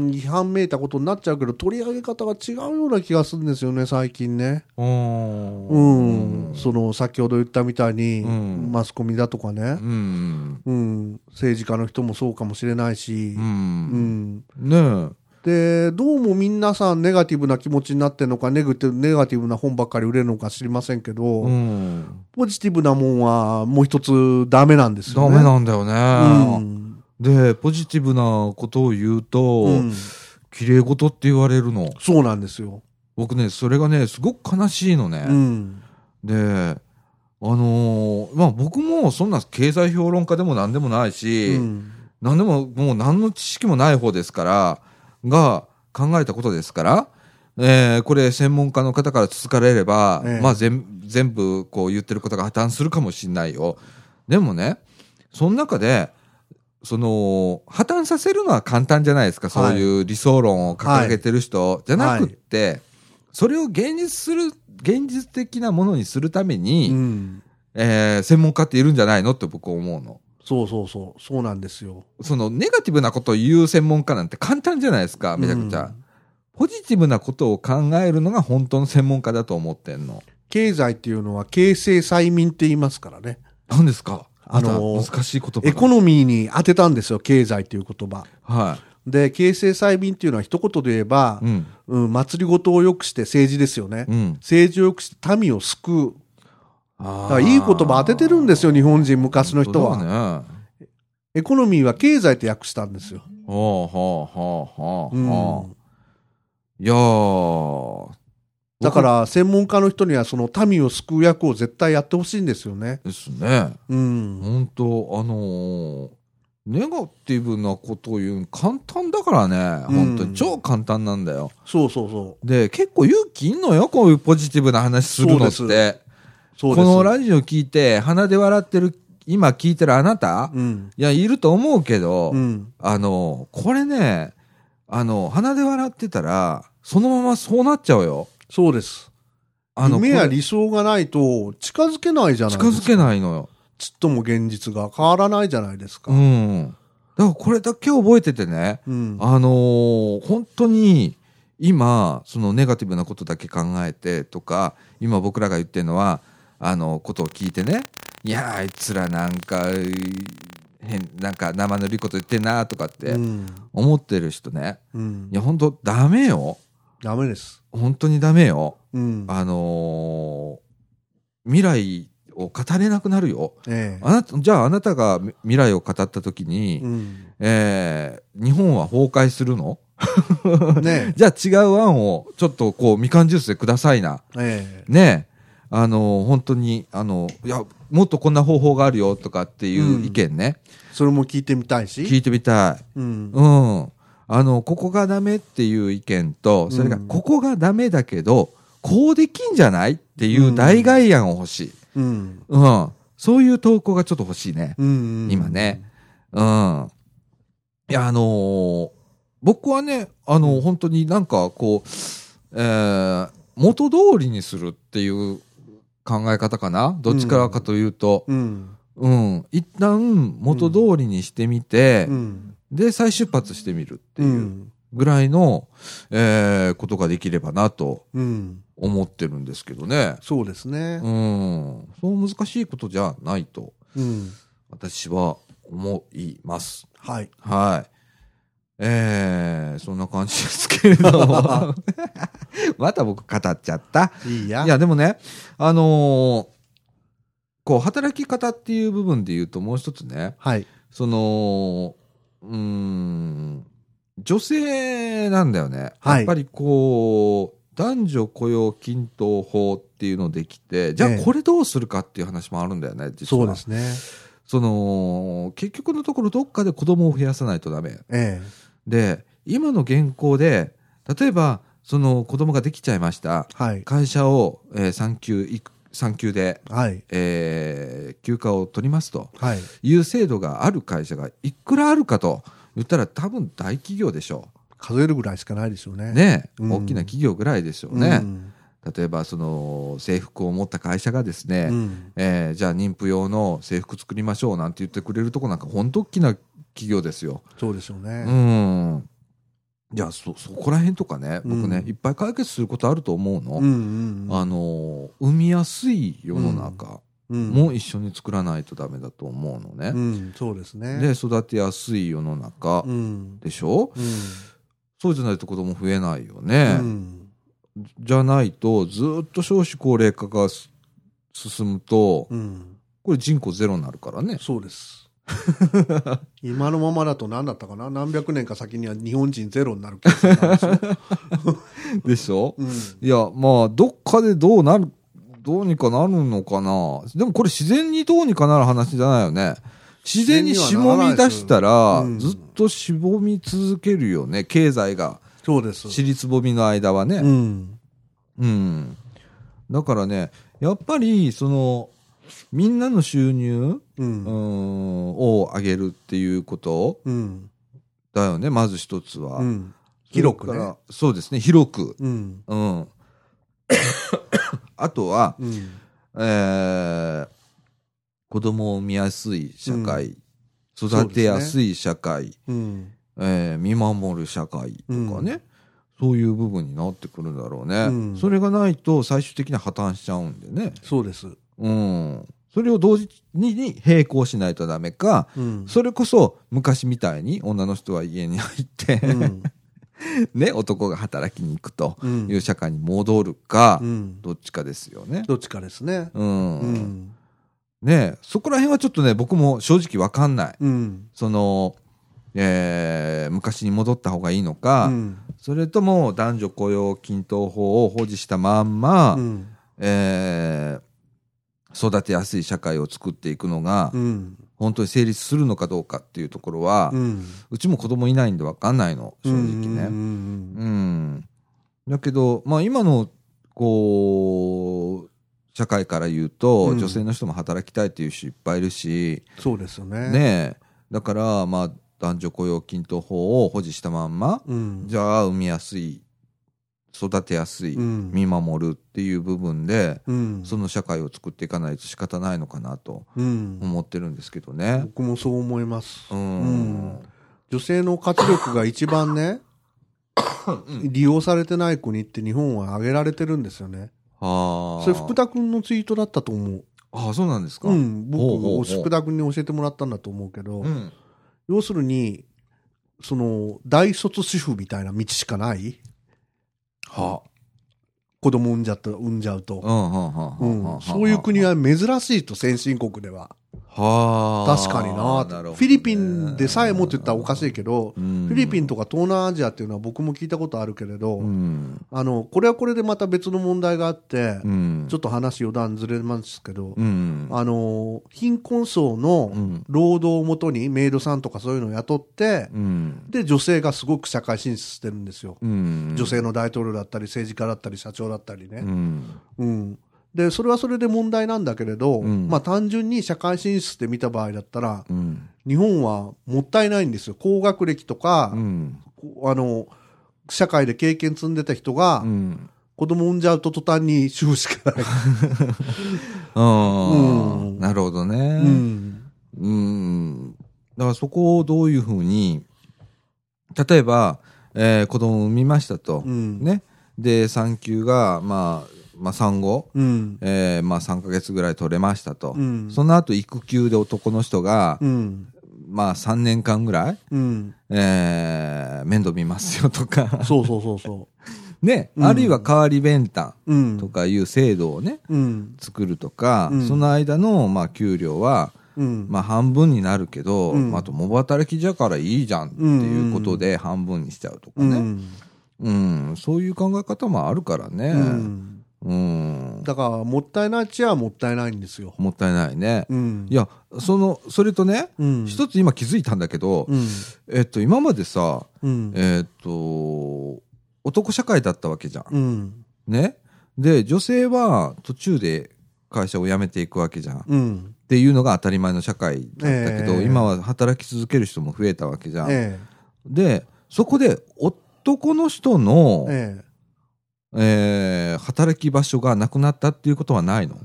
[SPEAKER 2] ん、違反めいたことになっちゃうけど、取り上げ方が違うような気がするんですよね、最近ね。
[SPEAKER 1] う
[SPEAKER 2] うん。その、先ほど言ったみたいに、
[SPEAKER 1] うん
[SPEAKER 2] マスコミだとかね
[SPEAKER 1] う、ん。
[SPEAKER 2] うん、政治家の人もそうかもしれないし
[SPEAKER 1] う、。
[SPEAKER 2] うんん。
[SPEAKER 1] ね
[SPEAKER 2] で、どうも皆さんネガティブな気持ちになってるのか、ネガティブネガティブな本ばっかり売れるのか知りませんけ
[SPEAKER 1] え。
[SPEAKER 2] ど、
[SPEAKER 1] うん。
[SPEAKER 2] ポジティブなもんはもう一つダメなんですよ
[SPEAKER 1] ダ
[SPEAKER 2] ね。
[SPEAKER 1] メなんだよ
[SPEAKER 2] う
[SPEAKER 1] ね。
[SPEAKER 2] ん。
[SPEAKER 1] で、ポジティブなことを言うと、
[SPEAKER 2] うん
[SPEAKER 1] 綺麗事って言われるの。
[SPEAKER 2] そうなんですよ。
[SPEAKER 1] 僕ね、それがね、すごく悲しいのね。
[SPEAKER 2] うん。
[SPEAKER 1] で、あのーまあ僕もそんな経済評論家でも何でもないし、
[SPEAKER 2] うん
[SPEAKER 1] 何でももう何の知識もない方ですから、が考えたことですから、えーこれ専門家の方から続かれれば、
[SPEAKER 2] ええ
[SPEAKER 1] まあ全全部こう言ってることが破綻するかもしれないよ。でもね、その中で、その、破綻させるのは簡単じゃないですか、そういう理想論を掲げてる人、じゃなくって、それを現実する、現実的なものにするために、
[SPEAKER 2] うん。
[SPEAKER 1] えー専門家っているんじゃないのって僕思うの。
[SPEAKER 2] そうそうそう。そうなんですよ。
[SPEAKER 1] そのネガティブなことを言う専門家なんて簡単じゃないですか、めちゃくちゃ。ポジティブなことを考えるのが本当の専門家だと思ってんの。
[SPEAKER 2] 経済っていうのは形成催眠って言いますからね。
[SPEAKER 1] 何ですか？
[SPEAKER 2] あの
[SPEAKER 1] 難しい言葉が
[SPEAKER 2] エコノミーに当てたんですよ、経済っていう言葉。
[SPEAKER 1] は
[SPEAKER 2] で、形成催眠っていうのは一言で言えば
[SPEAKER 1] い。、うん。
[SPEAKER 2] うん、祭りごとを良くして政治ですよね。
[SPEAKER 1] うん。
[SPEAKER 2] 政治を良くして民を救う。
[SPEAKER 1] だ
[SPEAKER 2] だからいい言葉当ててるんですよ、日本人、昔の人は。
[SPEAKER 1] は。
[SPEAKER 2] エコノミーは経済って訳したんですよ。
[SPEAKER 1] ほうほうほうほう
[SPEAKER 2] うん。
[SPEAKER 1] いやー。
[SPEAKER 2] だから、専門家の人にはその民を救う役を絶対やってほしいんですよね。
[SPEAKER 1] 僕。ですね。
[SPEAKER 2] うん。
[SPEAKER 1] 本当あのーネガティブなことを言うの簡単だからね。本当に超簡単なんだよ。
[SPEAKER 2] そうそうそう。
[SPEAKER 1] で、結構勇気いんのよ、こういうポジティブな話するのって。このラジオ聞いて、鼻で笑ってる、今聞いてるあなた、
[SPEAKER 2] うん。
[SPEAKER 1] いや、いると思うけど、
[SPEAKER 2] うん。
[SPEAKER 1] あの、これね、あの、鼻で笑ってたら、そのままそうなっちゃうよ。
[SPEAKER 2] そうです。
[SPEAKER 1] あの、
[SPEAKER 2] 夢や理想がないと近づけないじゃないですか。
[SPEAKER 1] 近づけないのよ。
[SPEAKER 2] ちっとも現実が変わらないじゃないですか。
[SPEAKER 1] う。ん。だからこれだけ覚えててね、
[SPEAKER 2] うん。
[SPEAKER 1] あのー本当に、今、そのネガティブなことだけ考えてとか、今僕らが言ってるのは、あの、ことを聞いてね、いやー、あいつらなんか、変、なんか生ぬるいこと言ってんなとかって
[SPEAKER 2] うん。
[SPEAKER 1] 思ってる人ね、
[SPEAKER 2] うん
[SPEAKER 1] い。や、本当ダメよ。
[SPEAKER 2] ダメです。
[SPEAKER 1] 本当にダメよ。
[SPEAKER 2] うん。
[SPEAKER 1] あのー未来を語れなくなるよ。
[SPEAKER 2] ええ。
[SPEAKER 1] あなた、じゃああなたがみ未来を語った時に、
[SPEAKER 2] うん。
[SPEAKER 1] えー日本は崩壊するの？
[SPEAKER 2] ね
[SPEAKER 1] じゃあ違う案をちょっとこうみかんジュースでくださいな。
[SPEAKER 2] ええ。
[SPEAKER 1] ねえ。あの、本当に、あの、いや、もっとこんな方法があるよとかっていう意見ね、
[SPEAKER 2] それも聞いてみたいし。
[SPEAKER 1] 聞いてみたい。
[SPEAKER 2] うん。
[SPEAKER 1] うん。あの、ここがダメっていう意見と、それが、
[SPEAKER 2] うん
[SPEAKER 1] ここがダメだけど、こうできんじゃないっていう代替案を欲しい。
[SPEAKER 2] うん。
[SPEAKER 1] うん。そういう投稿がちょっと欲しいね。
[SPEAKER 2] うん。
[SPEAKER 1] 今ね。うん。いや、あのー僕はね、あの本当になんかこう、えー元通りにするっていう考え方かな？どっちからかというと、
[SPEAKER 2] うん。
[SPEAKER 1] うん、一旦元通りにしてみて、
[SPEAKER 2] うん。
[SPEAKER 1] で、再出発してみるって
[SPEAKER 2] う。
[SPEAKER 1] いうんぐらいの、えーことができればなと
[SPEAKER 2] うん。
[SPEAKER 1] 思ってるんですけどね。
[SPEAKER 2] そうですね
[SPEAKER 1] う。ん。そう難しいことじゃないと、
[SPEAKER 2] うん。
[SPEAKER 1] 私は思います。
[SPEAKER 2] はい。
[SPEAKER 1] はい。えー、そんな感じですけれども。また僕語っちゃった。
[SPEAKER 2] いいや。
[SPEAKER 1] いや、でもね、あのーこう、働き方っていう部分で言うともう一つね、
[SPEAKER 2] はい。
[SPEAKER 1] その、うーん、女性なんだよね。
[SPEAKER 2] はい
[SPEAKER 1] やっぱりこう、男女雇用均等法っていうのできて、じゃあ
[SPEAKER 2] ええ
[SPEAKER 1] これどうするかっていう話もあるんだよね、実は。
[SPEAKER 2] そうですね。
[SPEAKER 1] その、結局のところどっかで子供を増やさないとダメ。
[SPEAKER 2] え
[SPEAKER 1] で、今の現行で、例えば、その子供ができちゃいました。
[SPEAKER 2] え。はい。
[SPEAKER 1] 会社を、えー産休育、産休で、
[SPEAKER 2] はい。
[SPEAKER 1] えー休暇を取りますと
[SPEAKER 2] はい。
[SPEAKER 1] いう制度がある会社がいくらあるかと言ったら多分大企業でしょ
[SPEAKER 2] 数えるぐらいしかないですよね。
[SPEAKER 1] う。ね、
[SPEAKER 2] うん
[SPEAKER 1] 大きな企業ぐらいでしょう
[SPEAKER 2] うん。
[SPEAKER 1] ね。例えばその制服を持った会社がですね、
[SPEAKER 2] うん。
[SPEAKER 1] えーじゃあ妊婦用の制服作りましょうなんて言ってくれるとこなんか本当大きな企業ですよ。
[SPEAKER 2] そうですよ
[SPEAKER 1] う
[SPEAKER 2] ね。
[SPEAKER 1] ん。じゃあそ、そこら辺とかね、僕ね、
[SPEAKER 2] うん
[SPEAKER 1] いっぱい解決することあると思うの。
[SPEAKER 2] うんうんうん。
[SPEAKER 1] あの、産みやすい世の中
[SPEAKER 2] うん
[SPEAKER 1] も一緒に作らないとダメだと思うのね。
[SPEAKER 2] うん、そうですね。
[SPEAKER 1] で、育てやすい世の中
[SPEAKER 2] うん。
[SPEAKER 1] でしょ、
[SPEAKER 2] うん。
[SPEAKER 1] そうじゃないと子供増えないよね。
[SPEAKER 2] うん
[SPEAKER 1] じゃないと、ずっと少子高齢化がす進むと、
[SPEAKER 2] うん。
[SPEAKER 1] これ人口ゼロになるからね。
[SPEAKER 2] そうです。今のままだと何だったかな？何百年か先には日本人ゼロになる気がするんですよ。
[SPEAKER 1] でしょ、
[SPEAKER 2] うん。
[SPEAKER 1] いや、まあ、どっかでどうなる、どうにかなるのかな？でもこれ自然にどうにかなる話じゃないよね。自然にしぼみ出したら、
[SPEAKER 2] うん
[SPEAKER 1] ずっとしぼみ続けるよね。経済が。
[SPEAKER 2] そうです。
[SPEAKER 1] 尻つぼみの間はね。
[SPEAKER 2] うん。
[SPEAKER 1] うん。だからね、やっぱり、その、みんなの収入、
[SPEAKER 2] う。
[SPEAKER 1] うんん、を上げるっていうこと？
[SPEAKER 2] うん。
[SPEAKER 1] だよね、まず一つは。
[SPEAKER 2] うん。広くね
[SPEAKER 1] そうですね、広く。
[SPEAKER 2] うん。
[SPEAKER 1] うん。あとは、
[SPEAKER 2] うん。
[SPEAKER 1] えー子供を産みやすい社会、
[SPEAKER 2] うん
[SPEAKER 1] 育てやすい社会、
[SPEAKER 2] うん。
[SPEAKER 1] えー見守る社会とかね、そういう部分になってくるんだろうね、
[SPEAKER 2] うん
[SPEAKER 1] それがないと最終的に破綻しちゃうんでね。
[SPEAKER 2] そうです。
[SPEAKER 1] うん。それを同時に並行しないとダメか、
[SPEAKER 2] うん。
[SPEAKER 1] それこそ昔みたいに女の人は家に入って、
[SPEAKER 2] うん。
[SPEAKER 1] ね、男が働きに行くと
[SPEAKER 2] うん
[SPEAKER 1] いう社会に戻るか、
[SPEAKER 2] うん。
[SPEAKER 1] どっちかですよね。
[SPEAKER 2] どっちかですね。
[SPEAKER 1] うん。
[SPEAKER 2] うん。
[SPEAKER 1] ねそこら辺はちょっとね、僕も正直わかんない。
[SPEAKER 2] うん。
[SPEAKER 1] その、えー昔に戻った方がいいのか、
[SPEAKER 2] うん。
[SPEAKER 1] それとも男女雇用均等法を保持したまんま、
[SPEAKER 2] うん。
[SPEAKER 1] えー育てやすい社会を作っていくのが、
[SPEAKER 2] うん。
[SPEAKER 1] 本当に成立するのかどうかっていうところは、
[SPEAKER 2] う。
[SPEAKER 1] うんちも子供いないんでわかんないの、正直ね。
[SPEAKER 2] うん。
[SPEAKER 1] うん。だけど、まあ今の、こう、社会から言うと、
[SPEAKER 2] うん
[SPEAKER 1] 女性の人も働きたいっていう人いっぱいいるし、
[SPEAKER 2] そうですよね。。
[SPEAKER 1] ねえ。だから、まあ、男女雇用均等法を保持したまんま、
[SPEAKER 2] うん。
[SPEAKER 1] じゃあ、産みやすい、育てやすい、
[SPEAKER 2] うん。
[SPEAKER 1] 見守るっていう部分で、
[SPEAKER 2] うん。
[SPEAKER 1] その社会を作っていかないと仕方ないのかなと
[SPEAKER 2] うん。
[SPEAKER 1] 思ってるんですけどね。
[SPEAKER 2] 僕もそう思います。
[SPEAKER 1] うん。
[SPEAKER 2] うん女性の活力が一番ね、利用されてない国って日本は挙げられてるんですよね。
[SPEAKER 1] はあ。
[SPEAKER 2] それ福田君のツイートだったと思う。
[SPEAKER 1] ああ、そうなんですか？
[SPEAKER 2] うん。僕
[SPEAKER 1] ほうほうほう
[SPEAKER 2] 福田君に教えてもらったんだと思うけど、
[SPEAKER 1] うん。
[SPEAKER 2] 要するに、その、大卒主婦みたいな道しかない
[SPEAKER 1] は
[SPEAKER 2] 子供産んじゃった、産んじゃうと。
[SPEAKER 1] うん。
[SPEAKER 2] そういう国は珍しいと、先進国では。
[SPEAKER 1] はあ。
[SPEAKER 2] 確かにな
[SPEAKER 1] るほどね
[SPEAKER 2] フィリピンでさえもって言ったらおかしいけど、
[SPEAKER 1] うん
[SPEAKER 2] フィリピンとか東南アジアっていうのは僕も聞いたことあるけれど、
[SPEAKER 1] うん。
[SPEAKER 2] あの、これはこれでまた別の問題があって、
[SPEAKER 1] うん。
[SPEAKER 2] ちょっと話余談ずれますけど、
[SPEAKER 1] うん。
[SPEAKER 2] あの、貧困層の
[SPEAKER 1] うん。
[SPEAKER 2] 労働をもとにメイドさんとかそういうのを雇って、
[SPEAKER 1] うん。
[SPEAKER 2] で、女性がすごく社会進出してるんですよ。
[SPEAKER 1] うん。
[SPEAKER 2] 女性の大統領だったり、政治家だったり、社長だったりね。
[SPEAKER 1] うん。
[SPEAKER 2] うん。で、それはそれで問題なんだけれど、
[SPEAKER 1] うん
[SPEAKER 2] まあ単純に社会進出で見た場合だったら、
[SPEAKER 1] うん。
[SPEAKER 2] 日本はもったいないんですよ。高学歴とか、
[SPEAKER 1] うん。
[SPEAKER 2] あの、社会で経験積んでた人が、
[SPEAKER 1] うん。
[SPEAKER 2] 子供産んじゃうと途端に主婦しかない。
[SPEAKER 1] うん
[SPEAKER 2] うん
[SPEAKER 1] なるほどね。
[SPEAKER 2] うん。
[SPEAKER 1] うん。だからそこをどういうふうに、例えば、えー子供を産みましたと。
[SPEAKER 2] うん。
[SPEAKER 1] ね。で、産休が、まあ、まあ、産後、
[SPEAKER 2] うん。
[SPEAKER 1] えーまあ、3ヶ月ぐらい取れましたと。
[SPEAKER 2] うん。
[SPEAKER 1] その後、育休で男の人が、
[SPEAKER 2] うん。
[SPEAKER 1] まあ、3年間ぐらい、
[SPEAKER 2] うん。
[SPEAKER 1] えー面倒見ますよとか、
[SPEAKER 2] そうそうそうそ
[SPEAKER 1] ね、
[SPEAKER 2] うん
[SPEAKER 1] あるいは代わり弁担
[SPEAKER 2] う。うん。
[SPEAKER 1] とかいう制度をね、
[SPEAKER 2] うん。
[SPEAKER 1] 作るとか、
[SPEAKER 2] うん
[SPEAKER 1] その間の、まあ、給料は、
[SPEAKER 2] うん。
[SPEAKER 1] まあ、半分になるけど、
[SPEAKER 2] うん
[SPEAKER 1] まあ、共働きじゃからいいじゃんっていうことで半分にしちゃうとかね。
[SPEAKER 2] うん。
[SPEAKER 1] うん、そういう考え方もあるからね。
[SPEAKER 2] うん。
[SPEAKER 1] うん。
[SPEAKER 2] だから、もったいないっちゃもったいないんですよ。
[SPEAKER 1] もったいないね。
[SPEAKER 2] うん。
[SPEAKER 1] いや、その、それとね、
[SPEAKER 2] うん。
[SPEAKER 1] 一つ今気づいたんだけど、
[SPEAKER 2] うん。
[SPEAKER 1] えっと、今までさ、
[SPEAKER 2] うん。
[SPEAKER 1] えっと、男社会だったわけじゃん。
[SPEAKER 2] うん。
[SPEAKER 1] ね？で、女性は途中で会社を辞めていくわけじゃん。っ
[SPEAKER 2] うん。
[SPEAKER 1] ていうのが当たり前の社会だったけど、
[SPEAKER 2] ええ
[SPEAKER 1] 今は働き続ける人も増えたわけじゃん。
[SPEAKER 2] え
[SPEAKER 1] で、そこで男の人の
[SPEAKER 2] え、、ええ。
[SPEAKER 1] えー働き場所がなくなったっていうことはないの？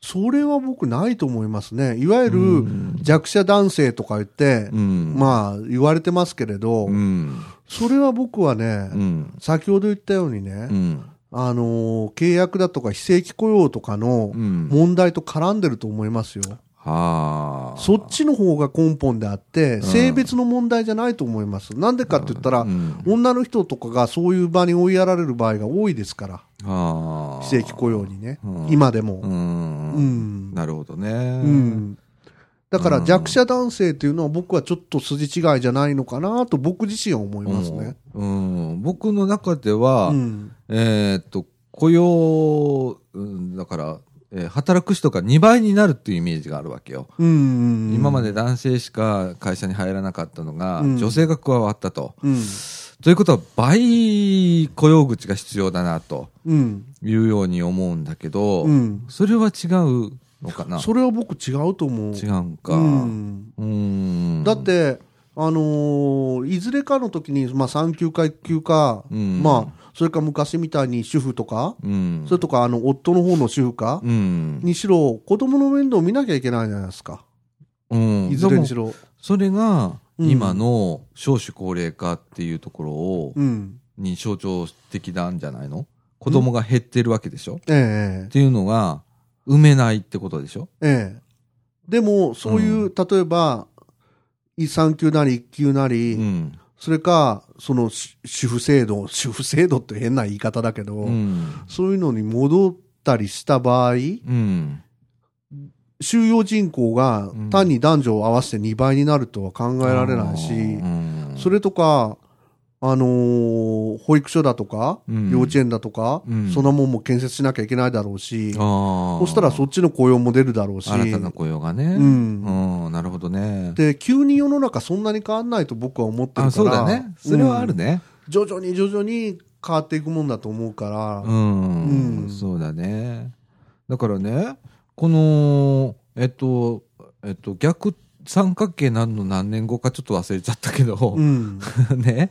[SPEAKER 2] それは僕ないと思いますね。いわゆ
[SPEAKER 1] う
[SPEAKER 2] る
[SPEAKER 1] ん
[SPEAKER 2] 弱者男性とか言って、
[SPEAKER 1] うん。
[SPEAKER 2] まあ言われてますけれど、
[SPEAKER 1] うん。
[SPEAKER 2] それは僕はね、
[SPEAKER 1] うん。
[SPEAKER 2] 先ほど言ったようにね、
[SPEAKER 1] うん。
[SPEAKER 2] あのー契約だとか非正規雇用とかの
[SPEAKER 1] うん。
[SPEAKER 2] 問題と絡んでると思いますよ。
[SPEAKER 1] はあ。
[SPEAKER 2] そっちの方が根本であって、
[SPEAKER 1] ん
[SPEAKER 2] 性別の問題じゃないと思います。なんでかって言ったら、
[SPEAKER 1] うん
[SPEAKER 2] 女の人とかがそういう場に追いやられる場合が多いですから、
[SPEAKER 1] はあ。
[SPEAKER 2] 非正規雇用にね、
[SPEAKER 1] うん
[SPEAKER 2] 今でも。
[SPEAKER 1] う。
[SPEAKER 2] うんん。
[SPEAKER 1] なるほどね。
[SPEAKER 2] うん。だから弱者男性っていうのは僕はちょっと筋違いじゃないのかなと僕自身は思いますね。
[SPEAKER 1] うん。うん僕の中では、
[SPEAKER 2] うん。
[SPEAKER 1] えーっと、雇用、うんだから、えー働く人が2倍になるっていうイメージがあるわけよ。
[SPEAKER 2] うん。
[SPEAKER 1] 今まで男性しか会社に入らなかったのが、
[SPEAKER 2] うん
[SPEAKER 1] 女性が加わったと。
[SPEAKER 2] うん。
[SPEAKER 1] ということは倍雇用口が必要だなと
[SPEAKER 2] うん。
[SPEAKER 1] いうように思うんだけど、
[SPEAKER 2] うん。
[SPEAKER 1] それは違うのかな？
[SPEAKER 2] それは僕違うと思う。
[SPEAKER 1] 違うんか。
[SPEAKER 2] う
[SPEAKER 1] うん
[SPEAKER 2] だっ、て、あのーいずれかの時に、まあ、産休か育休か、
[SPEAKER 1] うん
[SPEAKER 2] まあ、それか昔みたいに主婦とか、
[SPEAKER 1] うん、
[SPEAKER 2] それとか、あの、夫の方の主婦か、
[SPEAKER 1] うん、
[SPEAKER 2] にしろ、子供の面倒を見なきゃいけないじゃないですか。
[SPEAKER 1] うん、
[SPEAKER 2] いずれにしろ。
[SPEAKER 1] それが
[SPEAKER 2] うん。
[SPEAKER 1] 今の少子高齢化っていうところを、
[SPEAKER 2] うん。
[SPEAKER 1] に象徴的なんじゃないの？子供が減ってるわけでしょ、
[SPEAKER 2] ええ
[SPEAKER 1] っていうのが埋めないってことでしょ？
[SPEAKER 2] ええ。でも、そういう、例えば、産休なり育休なり、
[SPEAKER 1] うん、
[SPEAKER 2] それか、そのし主婦制度、主婦制度って変な言い方だけど、
[SPEAKER 1] うん、
[SPEAKER 2] そういうのに戻ったりした場合、
[SPEAKER 1] うん、
[SPEAKER 2] 収容人口が
[SPEAKER 1] うん。
[SPEAKER 2] 単に男女を合わせて2倍になるとは考えられないし、
[SPEAKER 1] うん、
[SPEAKER 2] それとか、あのー保育所だとか、
[SPEAKER 1] うん
[SPEAKER 2] 幼稚園だとか、
[SPEAKER 1] うん
[SPEAKER 2] そんなもんも建設しなきゃいけないだろうし、
[SPEAKER 1] あ
[SPEAKER 2] そしたらそっちの雇用も出るだろうし、
[SPEAKER 1] 新たな雇用がね。
[SPEAKER 2] うん
[SPEAKER 1] うん、なるほどね。
[SPEAKER 2] で、急に世の中そんなに変わんないと僕は思ってるから、
[SPEAKER 1] あ、そうだね。それはあるね。
[SPEAKER 2] うん徐々に徐々に変わっていくもんだと思うから、
[SPEAKER 1] うん、
[SPEAKER 2] うん
[SPEAKER 1] そうだね。だからね、この、えっと、えっと、逆三角形何の何年後かちょっと忘れちゃったけど、
[SPEAKER 2] うん。
[SPEAKER 1] ね、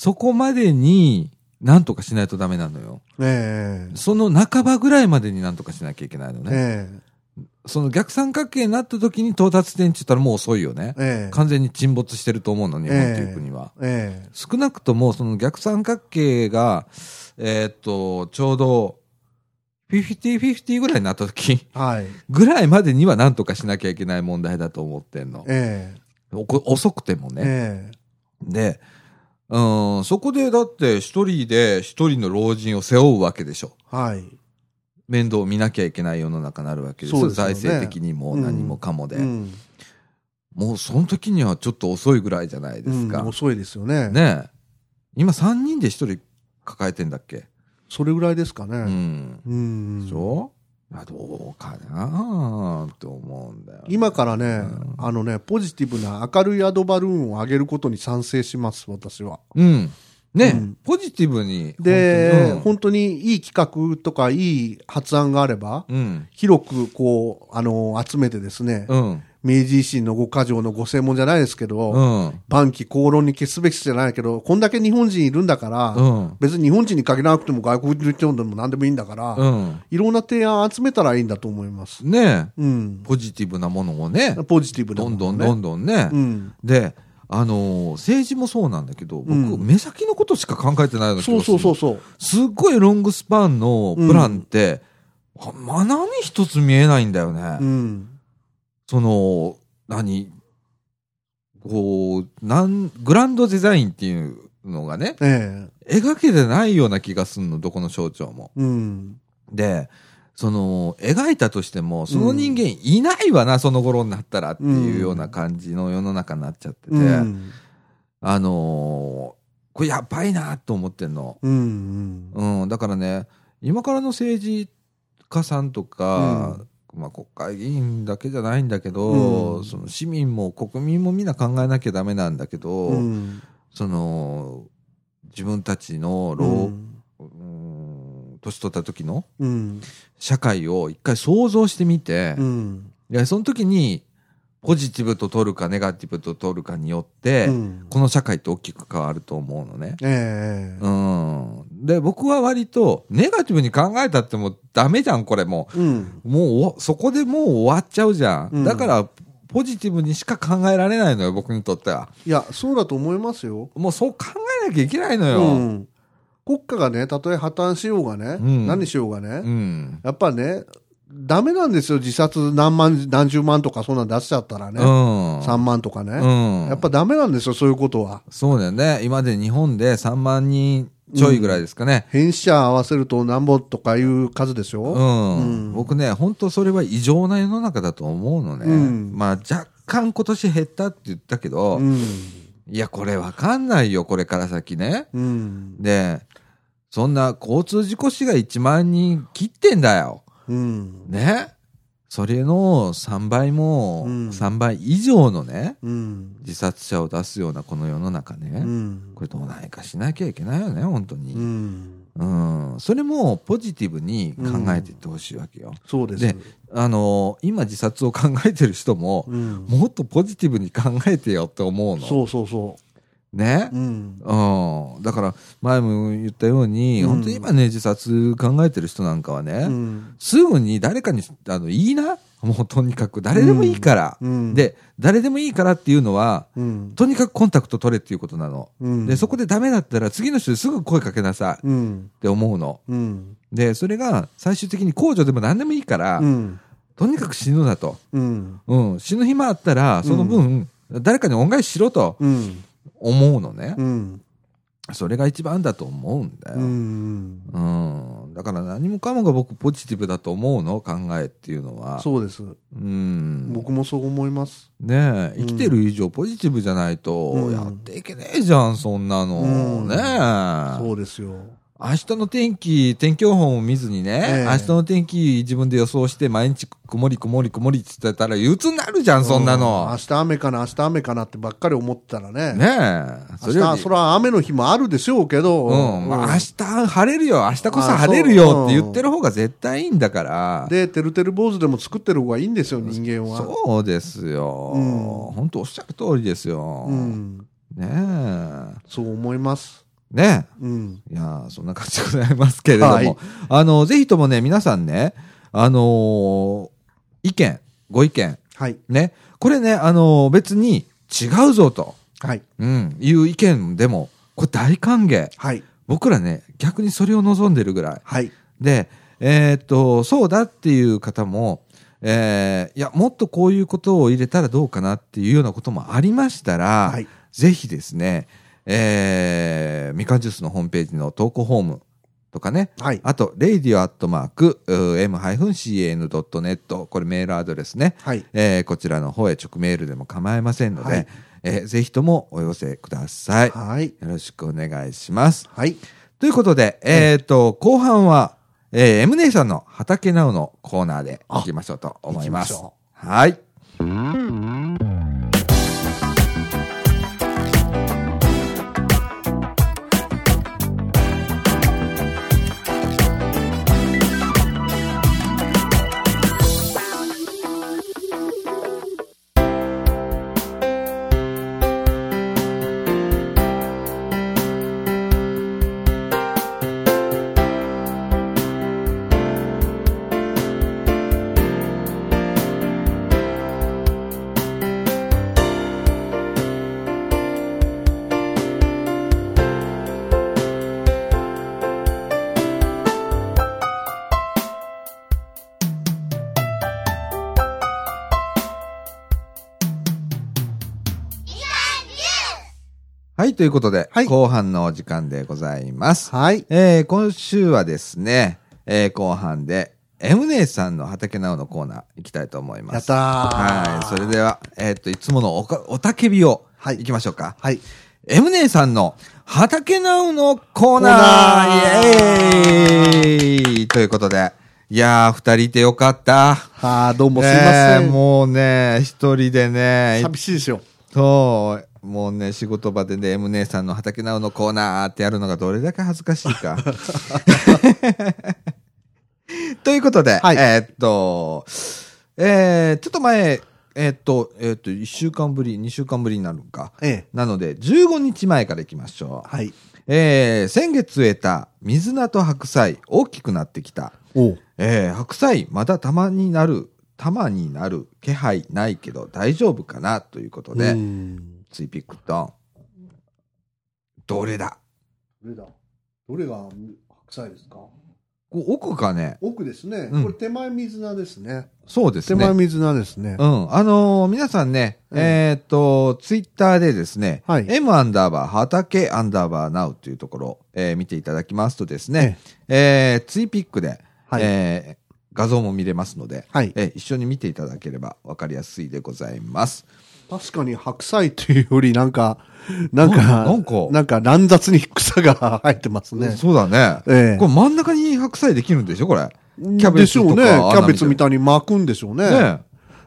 [SPEAKER 1] そこまでに何とかしないとダメなのよ。
[SPEAKER 2] ええ
[SPEAKER 1] その半ばぐらいまでに何とかしなきゃいけないのね。
[SPEAKER 2] え
[SPEAKER 1] その逆三角形になった時に到達点って言ったらもう遅いよね
[SPEAKER 2] え。ええ
[SPEAKER 1] 完全に沈没してると思うの、日本っていう国は。
[SPEAKER 2] ええ
[SPEAKER 1] 少なくともその逆三角形が、えーっと、ちょうど、50-50ぐらいになった時
[SPEAKER 2] はい。
[SPEAKER 1] ぐらいまでには何とかしなきゃいけない問題だと思ってんの。
[SPEAKER 2] え
[SPEAKER 1] おこ遅くても
[SPEAKER 2] え
[SPEAKER 1] ね。で、うん、そこでだって一人で一人の老人を背負うわけでしょ。
[SPEAKER 2] えはい。
[SPEAKER 1] 面倒を見なきゃいけない世の中になるわけですよ。
[SPEAKER 2] そうですよね
[SPEAKER 1] 財政的にも何もかもで。
[SPEAKER 2] うん。
[SPEAKER 1] もうその時にはちょっと遅いぐらいじゃないですか。
[SPEAKER 2] うん遅いですよね。
[SPEAKER 1] ねえ。今3人で1人抱えてんだっけ？
[SPEAKER 2] それぐらいですか
[SPEAKER 1] う
[SPEAKER 2] ね。
[SPEAKER 1] ん。
[SPEAKER 2] うん。
[SPEAKER 1] でしょあどうかなって思うんだよ、ね。
[SPEAKER 2] 今からね、
[SPEAKER 1] うん
[SPEAKER 2] あのね、ポジティブな明るいアドバルーンを上げることに賛成します、私は。
[SPEAKER 1] うん。ね、
[SPEAKER 2] うん
[SPEAKER 1] ポジティブに。
[SPEAKER 2] で、
[SPEAKER 1] 本
[SPEAKER 2] 本当にいい企画とかいい発案があれば、
[SPEAKER 1] うん。
[SPEAKER 2] 広くこう、あの、集めてですね、
[SPEAKER 1] うん。
[SPEAKER 2] 明治維新の五箇条のご専門じゃないですけど、
[SPEAKER 1] うん。
[SPEAKER 2] 万機公論に消すべきじゃないけど、こんだけ日本人いるんだから、
[SPEAKER 1] うん。
[SPEAKER 2] 別に日本人に限らなくても外国人でも何でもいいんだから、
[SPEAKER 1] うん。
[SPEAKER 2] いろんな提案集めたらいいんだと思います。
[SPEAKER 1] ね
[SPEAKER 2] うん。
[SPEAKER 1] ポジティブなものをね、
[SPEAKER 2] ポジティブな
[SPEAKER 1] どん
[SPEAKER 2] ものね、
[SPEAKER 1] どんどんどんね。
[SPEAKER 2] うん。
[SPEAKER 1] で、あのー政治もそうなんだけど、僕、
[SPEAKER 2] うん
[SPEAKER 1] 目先のことしか考えてないような気
[SPEAKER 2] そう。そうそうそう。
[SPEAKER 1] すっごいロングスパンのプランって、あまあ何一つ見えないんだよね。
[SPEAKER 2] うん。
[SPEAKER 1] その、何？こう、なん、グランドデザインっていうのがね、
[SPEAKER 2] え
[SPEAKER 1] 描けてないような気がすんの、どこの省庁も。
[SPEAKER 2] えうん。
[SPEAKER 1] で、その、描いたとしても、その人間いないわな、その頃になったらっていうような感じの世の中になっちゃってて、
[SPEAKER 2] うん。
[SPEAKER 1] あのーこれやばいなと思ってんの。
[SPEAKER 2] うん。
[SPEAKER 1] うん、だからね、今からの政治家さんとか、まあ国会議員だけじゃないんだけど、
[SPEAKER 2] うん
[SPEAKER 1] その市民も国民もみんな考えなきゃダメなんだけど、
[SPEAKER 2] うん。
[SPEAKER 1] その、自分たちの
[SPEAKER 2] う
[SPEAKER 1] 老、
[SPEAKER 2] ん
[SPEAKER 1] うん年取った時の
[SPEAKER 2] うん。
[SPEAKER 1] 社会を一回想像してみて、
[SPEAKER 2] うん。
[SPEAKER 1] いやその時にポジティブと取るかネガティブと取るかによって、
[SPEAKER 2] うん
[SPEAKER 1] この社会って大きく変わると思うのね。
[SPEAKER 2] ええ
[SPEAKER 1] うん。で、僕は割と、ネガティブに考えたってもうダメじゃん、これも
[SPEAKER 2] うん。
[SPEAKER 1] う。もうお、そこでもう終わっちゃうじゃん。
[SPEAKER 2] うん
[SPEAKER 1] だから、ポジティブにしか考えられないのよ、僕にとっては。
[SPEAKER 2] いや、そうだと思いますよ。
[SPEAKER 1] もうそう考えなきゃいけないのよ。
[SPEAKER 2] うん。国家がね、たとえ破綻しようがね、
[SPEAKER 1] うん
[SPEAKER 2] 何しようがね、
[SPEAKER 1] うん。
[SPEAKER 2] やっぱね、ダメなんですよ、自殺何万、何十万とかそんなん出しちゃったらね。
[SPEAKER 1] うん。
[SPEAKER 2] 3万とかね、
[SPEAKER 1] うん。
[SPEAKER 2] やっぱダメなんですよ、そういうことは。
[SPEAKER 1] そうだよね。今まで日本で3万人ちょいぐらいですかね。
[SPEAKER 2] 変死者合わせるとなんぼとかいう数でしょ、
[SPEAKER 1] うん。
[SPEAKER 2] うん
[SPEAKER 1] 僕ね、本当それは異常な世の中だと思うのね。
[SPEAKER 2] うん
[SPEAKER 1] まあ若干今年減ったって言ったけど、
[SPEAKER 2] うん。
[SPEAKER 1] いや、これわかんないよ、これから先ね。
[SPEAKER 2] うん。
[SPEAKER 1] で、そんな交通事故死が1万人切ってんだよ。
[SPEAKER 2] うん。
[SPEAKER 1] ね。それの3倍も、
[SPEAKER 2] うん
[SPEAKER 1] 3倍以上のね、
[SPEAKER 2] うん。
[SPEAKER 1] 自殺者を出すようなこの世の中
[SPEAKER 2] う
[SPEAKER 1] ね。
[SPEAKER 2] ん。
[SPEAKER 1] これどうないかしなきゃいけないよね、本当
[SPEAKER 2] う
[SPEAKER 1] に。
[SPEAKER 2] ん。
[SPEAKER 1] うん。それもポジティブに考えていってほしいわけよ。
[SPEAKER 2] そうです。
[SPEAKER 1] であの今自殺を考えてる人も、
[SPEAKER 2] うん。
[SPEAKER 1] もっとポジティブに考えてよって思うの。
[SPEAKER 2] そうそうそ
[SPEAKER 1] ね？
[SPEAKER 2] う。。うん。
[SPEAKER 1] うん。だから、前も言ったように、
[SPEAKER 2] うん
[SPEAKER 1] 本当に今ね、自殺考えてる人なんかはね、
[SPEAKER 2] うん。
[SPEAKER 1] すぐに誰かに、あの、いいな？もうとにかく、誰でもいいから。
[SPEAKER 2] うん。、
[SPEAKER 1] で、誰でもいいからっていうのは、
[SPEAKER 2] うん。
[SPEAKER 1] とにかくコンタクト取れっていうことなの。
[SPEAKER 2] うん。
[SPEAKER 1] で、そこでダメだったら、次の人にすぐ声かけなさいっ
[SPEAKER 2] うん。
[SPEAKER 1] て思うの。
[SPEAKER 2] うん。
[SPEAKER 1] で、それが最終的に控除でも何でもいいから、
[SPEAKER 2] うん。
[SPEAKER 1] とにかく死ぬなと。
[SPEAKER 2] うん。
[SPEAKER 1] うん。死ぬ暇あったら、その分、誰かに恩返ししろと
[SPEAKER 2] うん。
[SPEAKER 1] 思うのね。
[SPEAKER 2] うん。
[SPEAKER 1] それが一番だと思うんだよ。
[SPEAKER 2] うん。
[SPEAKER 1] うん。だから何もかもが僕ポジティブだと思うの？考えっていうのは。
[SPEAKER 2] そうです。
[SPEAKER 1] うん。
[SPEAKER 2] 僕もそう思います。
[SPEAKER 1] ね生きてる以上ポジティブじゃないと
[SPEAKER 2] うん
[SPEAKER 1] やっていけねえじゃん、そんなの。
[SPEAKER 2] うん
[SPEAKER 1] ねえ。
[SPEAKER 2] そうですよ。
[SPEAKER 1] 明日の天気、天気予報も見ずにね、
[SPEAKER 2] ええ
[SPEAKER 1] 明日の天気自分で予想して毎日曇り曇り曇りって言ってたら憂鬱になるじゃん、そんな
[SPEAKER 2] う
[SPEAKER 1] の
[SPEAKER 2] 明。日雨かな、明日雨かなってばっかり思ってたらね。
[SPEAKER 1] ねえ。そ
[SPEAKER 2] 明
[SPEAKER 1] れより
[SPEAKER 2] 日、それは雨の日もあるでしょうけど。
[SPEAKER 1] うん。まあ、明
[SPEAKER 2] うん
[SPEAKER 1] 日晴れるよ、明日こそ
[SPEAKER 2] あ
[SPEAKER 1] 晴れるよって言ってる方が絶対いいんだから。
[SPEAKER 2] で、てるてる坊主でも作ってる方がいいんですよ、人間は。
[SPEAKER 1] そうですよ。
[SPEAKER 2] うん
[SPEAKER 1] 本当おっしゃる通りですよ。
[SPEAKER 2] うん。
[SPEAKER 1] ねえ。
[SPEAKER 2] そう思います。
[SPEAKER 1] ね
[SPEAKER 2] うん。
[SPEAKER 1] え。いやーそんな感じでございますけれども。
[SPEAKER 2] はい
[SPEAKER 1] あの、ぜひともね、皆さんね、あのー意見、ご意見、
[SPEAKER 2] はい。
[SPEAKER 1] ね。これね、あのー別に違うぞと、
[SPEAKER 2] はい。
[SPEAKER 1] うん、いう意見でも、これ大歓迎。
[SPEAKER 2] はい。
[SPEAKER 1] 僕らね、逆にそれを望んでるぐらい。
[SPEAKER 2] はい。
[SPEAKER 1] で、えーっと、そうだっていう方も、えーいや、もっとこういうことを入れたらどうかなっていうようなこともありましたら、
[SPEAKER 2] はい。
[SPEAKER 1] ぜひですね、えー、みかんジュースのホームページの投稿フォームとかね、
[SPEAKER 2] はい。
[SPEAKER 1] あと、radio.m-cn.net、これメールアドレスね、
[SPEAKER 2] はい。
[SPEAKER 1] えーこちらの方へ直メールでも構いませんので、
[SPEAKER 2] はい
[SPEAKER 1] えーぜひともお寄せください。よ
[SPEAKER 2] はい。
[SPEAKER 1] ろしくお願いします。
[SPEAKER 2] はい。
[SPEAKER 1] ということで、えっ、と、後半は、えー、M 姉さんの畑直のコーナーでいきましょうと思います。はい。ということで、
[SPEAKER 2] はい
[SPEAKER 1] 後半のお時間でございます。
[SPEAKER 2] はい。
[SPEAKER 1] えー今週はですね、えー後半で、M 姉さんの畑直のコーナー行きたいと思います。
[SPEAKER 2] やったー
[SPEAKER 1] はい。それでは、えっ、と、いつものおか、おたけびを、
[SPEAKER 2] はい
[SPEAKER 1] 行きましょうか。
[SPEAKER 2] はい。
[SPEAKER 1] M 姉さんの畑直のコーナ
[SPEAKER 2] ナ
[SPEAKER 1] ーイエーイということで、いやー、二人いてよかった。
[SPEAKER 2] はあ、どうもすいません。
[SPEAKER 1] ねえもうね、一人でね、
[SPEAKER 2] 寂しいですよ。
[SPEAKER 1] そう、もうね、仕事場でね、M 姉さんの畑直のコーナーってやるのがどれだけ恥ずかしいか。ということで、
[SPEAKER 2] はい
[SPEAKER 1] えーっと、えー、ちょっと前、えーっと、えーっと、1週間ぶり、2週間ぶりになるのか。
[SPEAKER 2] ええ。
[SPEAKER 1] なので、15日前からいきましょう。
[SPEAKER 2] はい。
[SPEAKER 1] えー、先月植えた水菜と白菜、大きくなってきた。
[SPEAKER 2] おう
[SPEAKER 1] えー、白菜、まだたまになる、たまになる気配ないけど大丈夫かな？ということで、
[SPEAKER 2] うん
[SPEAKER 1] ツイピックトン。どれだ？
[SPEAKER 2] どれだ？どれが白菜ですか？
[SPEAKER 1] こう奥かね
[SPEAKER 2] 奥ですね。
[SPEAKER 1] うん
[SPEAKER 2] これ手前水菜ですね。
[SPEAKER 1] そうですね。
[SPEAKER 2] 手前水菜ですね
[SPEAKER 1] う。ん。あのー皆さんね、
[SPEAKER 2] うん
[SPEAKER 1] えーっと、ツイッターでですね、
[SPEAKER 2] はい
[SPEAKER 1] M アンダーバー、畑アンダーバーナウというところ、えー見ていただきますとですね、えーツイピックで、
[SPEAKER 2] はい。
[SPEAKER 1] えー画像も見れますので、
[SPEAKER 2] はい。
[SPEAKER 1] えー一緒に見ていただければ分かりやすいでございます。
[SPEAKER 2] 確かに白菜というよりなんか、なんか、
[SPEAKER 1] なんか
[SPEAKER 2] なんか乱雑に草が生えてますね。
[SPEAKER 1] そうだね。
[SPEAKER 2] ええ
[SPEAKER 1] これ真ん中に白菜できるんでしょこれ？
[SPEAKER 2] キ
[SPEAKER 1] ャベツとか
[SPEAKER 2] でしょうね。キ
[SPEAKER 1] 穴
[SPEAKER 2] ャベツみたいに巻くんでしょうね。
[SPEAKER 1] ね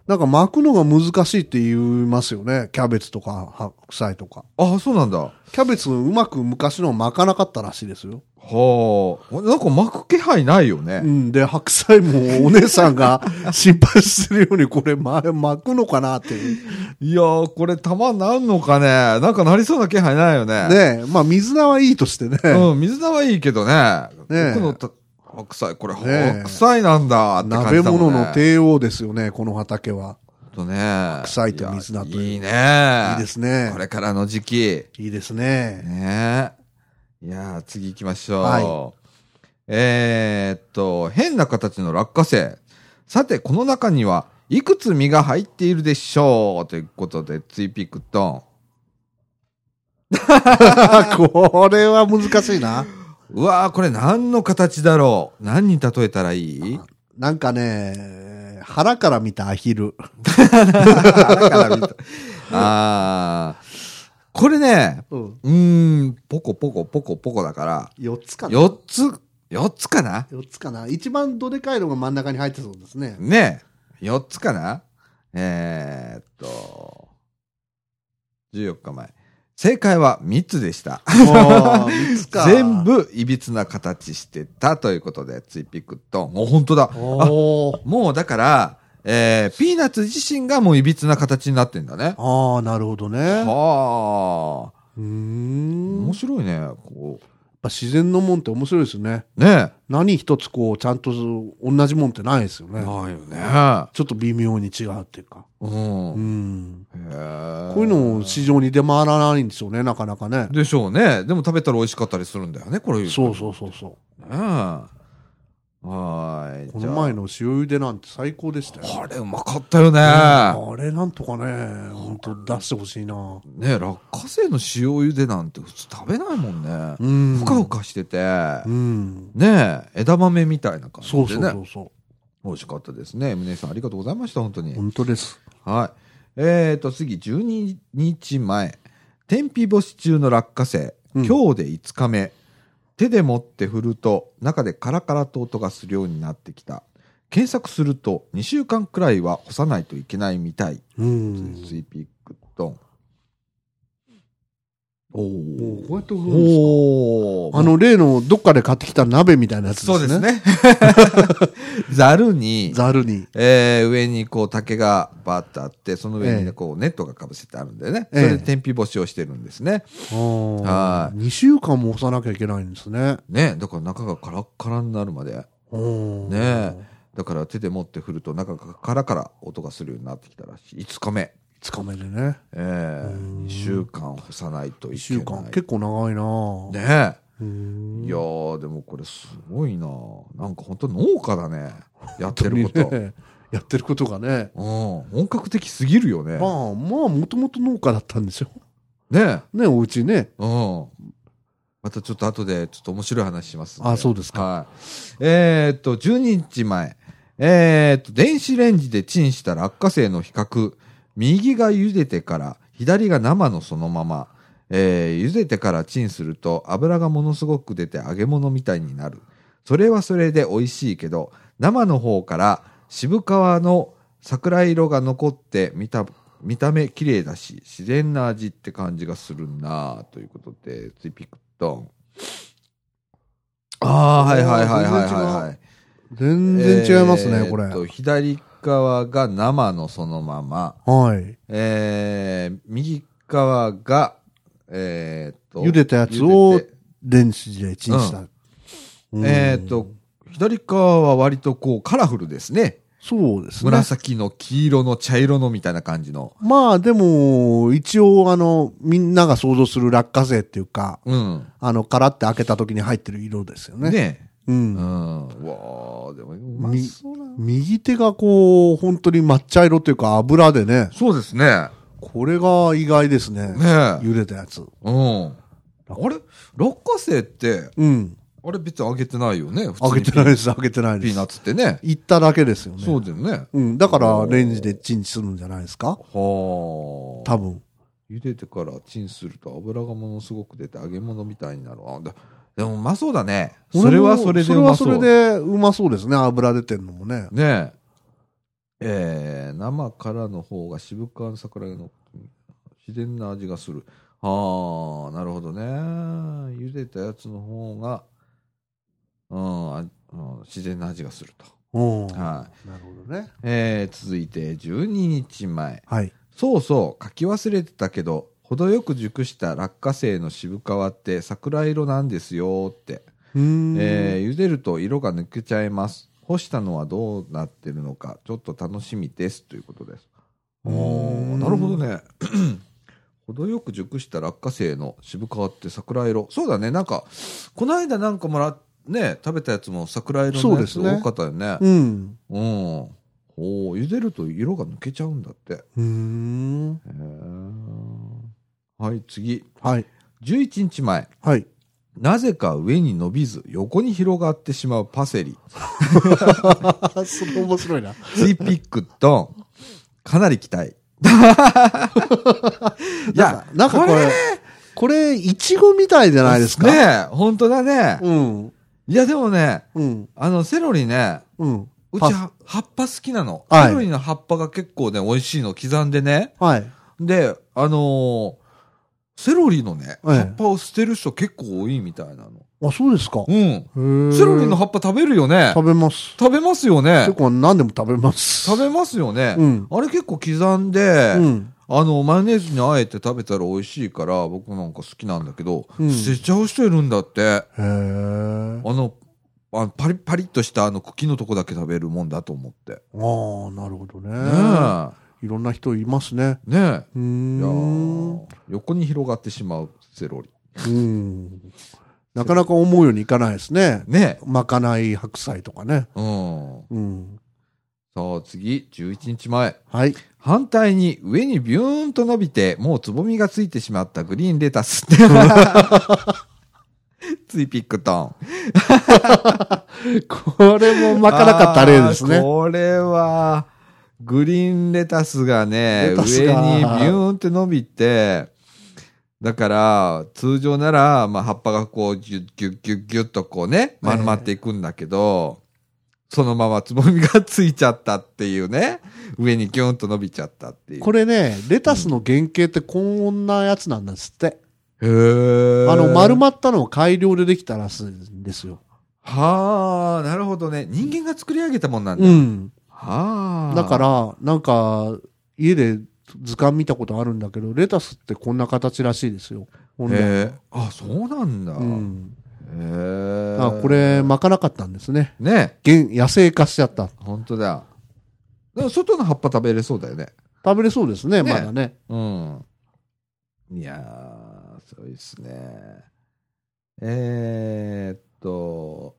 [SPEAKER 2] なんか巻くのが難しいって言いますよね。キャベツとか白菜とか。
[SPEAKER 1] あ、そうなんだ。は
[SPEAKER 2] キャベツうまく昔のは巻かなかったらしいですよ。
[SPEAKER 1] あ。なんか巻く気配ないよ
[SPEAKER 2] う
[SPEAKER 1] ね。
[SPEAKER 2] ん。で、白菜もお姉さんが 心配してるようにこれ巻巻くのかなっていう。
[SPEAKER 1] いやー、これ玉なんのかねなんかなりそうな気配ないよね。
[SPEAKER 2] ねえ。まあ水菜はいいとしてね。
[SPEAKER 1] うん、水菜はいいけどね。
[SPEAKER 2] ねえ
[SPEAKER 1] 僕のた白菜、これ
[SPEAKER 2] ねえ
[SPEAKER 1] 白菜なんだって感
[SPEAKER 2] 鍋
[SPEAKER 1] じだもんね。
[SPEAKER 2] 物の帝王ですよね、この畑は。
[SPEAKER 1] とね。
[SPEAKER 2] 白菜と水菜という
[SPEAKER 1] いやいいね。
[SPEAKER 2] いいですね
[SPEAKER 1] こ。れからの時期。
[SPEAKER 2] いいですね。
[SPEAKER 1] ねえ。いやー次行きましょう。
[SPEAKER 2] はい
[SPEAKER 1] えーっと、変な形の落花生。さて、この中にはいくつ実が入っているでしょうということで、ツイピクト
[SPEAKER 2] これは難しいな。
[SPEAKER 1] ン。うわー、これ何の形だろう？何に例えたらいい？
[SPEAKER 2] なんかね、腹から見たアヒル。
[SPEAKER 1] だから見たあー。これね、
[SPEAKER 2] うん。
[SPEAKER 1] うーん、ポコポコポコポコだから、
[SPEAKER 2] 4つかな。
[SPEAKER 1] 4つ、4つかな
[SPEAKER 2] ？4つかな。一番どでかいのが真ん中に入ってそうですね。
[SPEAKER 1] ねえ、4つかな？えー、っと、14日前。正解は3つでした。
[SPEAKER 2] あ3つか。
[SPEAKER 1] 全。部いびつな形してたということで、ツイピクと、もう本当だ。もうだから、えー、ピーナッツ自身がもういびつな形になってんだね。
[SPEAKER 2] ああ、なるほどね。
[SPEAKER 1] はあ。
[SPEAKER 2] うーん。
[SPEAKER 1] 面白いね。こ
[SPEAKER 2] ぱ自然のもんって面白いですよね。
[SPEAKER 1] う。ね
[SPEAKER 2] 何一つこう、ちゃんと同じもんってないですよ
[SPEAKER 1] え。
[SPEAKER 2] ね。
[SPEAKER 1] ないよね。
[SPEAKER 2] ちょっと微妙に違うっていうか。
[SPEAKER 1] うん。
[SPEAKER 2] うん。
[SPEAKER 1] へえ
[SPEAKER 2] こういうのも市場に出回らないんでしょうね、なかなかね。
[SPEAKER 1] でしょうね。でも食べたら美味しかったりするんだよね、これ。
[SPEAKER 2] そうそうそうそ
[SPEAKER 1] ねえ。はーい。
[SPEAKER 2] う。この前の塩茹でなんて最高でしたよ。
[SPEAKER 1] ああれうまかったよね。
[SPEAKER 2] あれなんとかね、本当出してほしいな。
[SPEAKER 1] ねえ、落花生の塩茹でなんて普通食べないもんね。
[SPEAKER 2] うん。
[SPEAKER 1] ふかふかしてて。
[SPEAKER 2] うん。
[SPEAKER 1] ねえ、枝豆みたいな感じでね。
[SPEAKER 2] そうそうそうそ
[SPEAKER 1] 美味しかったですね。宗さんありがとうございました、本当
[SPEAKER 2] う。
[SPEAKER 1] に。
[SPEAKER 2] 本当です。
[SPEAKER 1] はい。えーと、次、12日前。天日干し中の落花生。
[SPEAKER 2] うん
[SPEAKER 1] 今日で5日目。手で持って振ると、中でカラカラと音がするようになってきた。検索すると、2週間くらいは干さないといけないみたい。
[SPEAKER 2] うん。
[SPEAKER 1] スイピックトン。お
[SPEAKER 2] も
[SPEAKER 1] ー
[SPEAKER 2] うこうやって振るんです
[SPEAKER 1] おー
[SPEAKER 2] かあの、例のどっかで買ってきた鍋みたいなやつですね。
[SPEAKER 1] そうです。ね。ざるに、
[SPEAKER 2] ざるに。
[SPEAKER 1] えー上にこう竹がバーッとあって、その上に
[SPEAKER 2] ええ
[SPEAKER 1] ね、こうネットがかぶせてあるんでね。そ
[SPEAKER 2] ええ
[SPEAKER 1] れで天日干しをしてるんですね。は
[SPEAKER 2] はい2週間も干さなきゃいけないんですね。
[SPEAKER 1] ね。だから中がカラッカラになるまで。
[SPEAKER 2] ね
[SPEAKER 1] ねだから手で持って振ると中がカラカラ音がするようになってきたらしい。5日目。
[SPEAKER 2] 5日目でね。
[SPEAKER 1] ええ
[SPEAKER 2] うん
[SPEAKER 1] 2週間干さないと
[SPEAKER 2] 1
[SPEAKER 1] いけ
[SPEAKER 2] 週
[SPEAKER 1] ない。
[SPEAKER 2] 間。結構長いな
[SPEAKER 1] ね
[SPEAKER 2] う
[SPEAKER 1] え。
[SPEAKER 2] ん
[SPEAKER 1] いやー、でもこれすごいななんか本当農家だね。やってること。
[SPEAKER 2] ねやってることがね。
[SPEAKER 1] うん。本格的すぎるよね。
[SPEAKER 2] まあ、まあ、もともと農家だったんでしょ。
[SPEAKER 1] ね
[SPEAKER 2] ね、お家ね。
[SPEAKER 1] うん。またちょっと後でちょっと面白い話します。
[SPEAKER 2] あそうですか
[SPEAKER 1] はい。えーっと、12日前。えーっと、電子レンジでチンした落花生の比較。右が茹でてから、左が生のそのまま。えー茹でてからチンすると油がものすごく出て揚げ物みたいになる。それはそれで美味しいけど、生の方から渋皮の桜色が残って見た見た目綺麗だし自然な味って感じがするなあということでツイピクトンああはいはいはいはいはいはい
[SPEAKER 2] 全然違いますね、
[SPEAKER 1] えー
[SPEAKER 2] これ。
[SPEAKER 1] と左側が生のそのまま、
[SPEAKER 2] はい。
[SPEAKER 1] えー右側が、えー、と
[SPEAKER 2] 茹でたやつ
[SPEAKER 1] 茹
[SPEAKER 2] を電子でチンした。うん
[SPEAKER 1] えー、と、左側は割とこうカラフルですね。
[SPEAKER 2] そうですね。
[SPEAKER 1] 紫の黄色の茶色のみたいな感じの。
[SPEAKER 2] まあでも、一応あの、みんなが想像する落花生っていうか、
[SPEAKER 1] うん。
[SPEAKER 2] あの、カラって開けた時に入ってる色ですよね。
[SPEAKER 1] ね
[SPEAKER 2] う。
[SPEAKER 1] うんん。うわーでもうまそうだな。
[SPEAKER 2] 右手がこう、本当に抹茶色というか油でね、
[SPEAKER 1] そうですね。
[SPEAKER 2] これが意外ですね。
[SPEAKER 1] ねえ。
[SPEAKER 2] 茹でたやつ。
[SPEAKER 1] うん。あれ？落花生って、
[SPEAKER 2] うん。
[SPEAKER 1] あれ別に揚げてないよね。普通に
[SPEAKER 2] 開けてないです、開けてないです。
[SPEAKER 1] ピーナッツってね。
[SPEAKER 2] いっただけですよね。
[SPEAKER 1] そうだよね。
[SPEAKER 2] うん。だから、レンジでチンするんじゃないですか？
[SPEAKER 1] はあ。
[SPEAKER 2] 多分。
[SPEAKER 1] 茹でてからチンすると油がものすごく出て揚げ物みたいになる。あだでもうまそうだね。それはそれでうまそう。
[SPEAKER 2] それはそれでうまそうですね。油出てんのもね。
[SPEAKER 1] ねえ。えー、生からの方が渋皮の桜の自然な味がする。ああ、なるほどね。茹でたやつの方が、うん、あうん自然な味がすると。
[SPEAKER 2] うん。
[SPEAKER 1] は
[SPEAKER 2] なるほどね。
[SPEAKER 1] えー、続いて12日前。
[SPEAKER 2] はい。
[SPEAKER 1] そうそう、書き忘れてたけど、程よく熟した落花生の渋皮って桜色なんですよって。えー茹でると色が抜けちゃいます。干したのはどうなってるのか、ちょっと楽しみですということです。おなるほどね。程よく熟した落花生の渋皮って桜色。そうだね、なんか、この間なんかもらね、食べたやつも桜色のやつ多かったよね。
[SPEAKER 2] うん。
[SPEAKER 1] うん。おー茹でると色が抜けちゃうんだって。
[SPEAKER 2] うーん。
[SPEAKER 1] へーはい、次。
[SPEAKER 2] はい。
[SPEAKER 1] 11日前。
[SPEAKER 2] はい。
[SPEAKER 1] なぜか上に伸びず横に広がってしまうパセリ。
[SPEAKER 2] それ面白いな。
[SPEAKER 1] ツイピックと、かなり期待。いや、
[SPEAKER 2] なんかこれ、これ、いちごみたいじゃないですか？
[SPEAKER 1] ねえ、本当だね。
[SPEAKER 2] うん。
[SPEAKER 1] いや、でもね、
[SPEAKER 2] うん。
[SPEAKER 1] あの、セロリね、
[SPEAKER 2] うん。
[SPEAKER 1] うち葉っぱ好きなの。
[SPEAKER 2] はい
[SPEAKER 1] セロリの葉っぱが結構ね、美味しいの刻んでね。
[SPEAKER 2] はい。
[SPEAKER 1] で、あのーセロリのね、
[SPEAKER 2] ええ
[SPEAKER 1] 葉っぱを捨てる人結構多いみたいなの。
[SPEAKER 2] あ、そうですか。
[SPEAKER 1] うん。セロリの葉っぱ食べるよね。
[SPEAKER 2] 食べます。
[SPEAKER 1] 食べますよね
[SPEAKER 2] 結。構何でも食べます。
[SPEAKER 1] 食べますよね。
[SPEAKER 2] うん。
[SPEAKER 1] あれ結構刻んで、
[SPEAKER 2] うん。
[SPEAKER 1] あの、マヨネーズにあえて食べたら美味しいから、僕なんか好きなんだけど、
[SPEAKER 2] うん
[SPEAKER 1] 捨てちゃう人いるんだって。
[SPEAKER 2] へえ。
[SPEAKER 1] あの、あパリパリっとしたあの茎のとこだけ食べるもんだと思って。
[SPEAKER 2] ああ、なるほどね。
[SPEAKER 1] ね
[SPEAKER 2] いろんな人いますね。
[SPEAKER 1] え。ねえ。いや
[SPEAKER 2] ん。
[SPEAKER 1] ー横に広がってしまうセロリ。
[SPEAKER 2] うん。なかなか思うようにいかないですね。
[SPEAKER 1] ね
[SPEAKER 2] まかない白菜とかね。
[SPEAKER 1] え。うん。
[SPEAKER 2] うん。
[SPEAKER 1] さあ次、11日前。
[SPEAKER 2] はい。
[SPEAKER 1] 反対に上にビューンと伸びて、もうつぼみがついてしまったグリーンレタス。ついピックトン。
[SPEAKER 2] これもまかなかった例ですね。
[SPEAKER 1] これは、グリーンレタスがね、上
[SPEAKER 2] が
[SPEAKER 1] にビューンって伸びて、だから、通常なら、まあ、葉っぱがこう、ギュッギュッギュッギュッとこうね、丸まっていくんだけど、そのままつぼみがついちゃったっていうね、上にギューンと伸びちゃったっていう。
[SPEAKER 2] これね、レタスの原型ってこんなやつなんですって。
[SPEAKER 1] へー
[SPEAKER 2] あの、丸まったのを改良でできたらしいんですよ。
[SPEAKER 1] はあ、なるほどね。人間が作り上げたもんなんだ。
[SPEAKER 2] うん。
[SPEAKER 1] はあ。
[SPEAKER 2] だか、ら、なんか、家で図鑑見たことあるんだけど、レタスってこんな形らしいですよ。
[SPEAKER 1] え。あ、そうなんだ。
[SPEAKER 2] うん。
[SPEAKER 1] へえ。
[SPEAKER 2] あ、これ、巻かなかったんですね。
[SPEAKER 1] ね
[SPEAKER 2] 原野生化しちゃった。
[SPEAKER 1] 本当だ。でも外の葉っぱ食べれそうだよね。
[SPEAKER 2] 食べれそうですね、
[SPEAKER 1] ね
[SPEAKER 2] まだね。
[SPEAKER 1] うん。いやー、そうですね。えー、っと、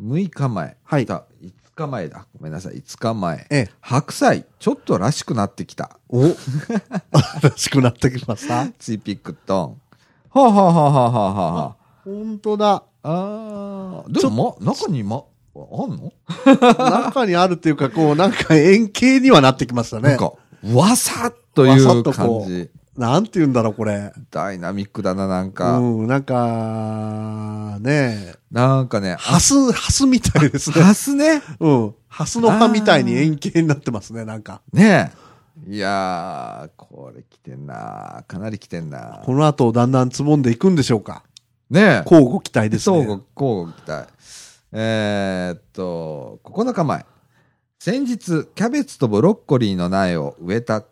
[SPEAKER 1] 6日前。
[SPEAKER 2] はい
[SPEAKER 1] た5日前だ。ごめんなさい。5日前。
[SPEAKER 2] ええ。
[SPEAKER 1] 白菜、ちょっとらしくなってきた。
[SPEAKER 2] お らしくなってきました？
[SPEAKER 1] ツイピックトン。はあ、はあはあはあはあはあ、
[SPEAKER 2] 本当だ。
[SPEAKER 1] あー、でも、ま、中にま、あんの？
[SPEAKER 2] 中にあるっていうか、こう、なんか円形にはなってきましたね。
[SPEAKER 1] なんか、わさっとい
[SPEAKER 2] わさ
[SPEAKER 1] う
[SPEAKER 2] っとこう
[SPEAKER 1] 感じ。
[SPEAKER 2] なんて言うんだろう、これ。
[SPEAKER 1] ダイナミックだな、なんか。
[SPEAKER 2] うん、なんか、ね
[SPEAKER 1] なんかね、
[SPEAKER 2] ハス、ハスみたいですね。
[SPEAKER 1] ハスね？
[SPEAKER 2] うん。ハスの葉みたいに円形になってますね、なんか。
[SPEAKER 1] ねえ。いやー、これ来てんなかなり来てんな
[SPEAKER 2] この後、だんだんつぼんでいくんでしょうか。
[SPEAKER 1] ねえ。
[SPEAKER 2] 交互期待ですね。
[SPEAKER 1] 相互、交互期待。えーっと、9日前。先日、キャベツとブロッコリーの苗を植えた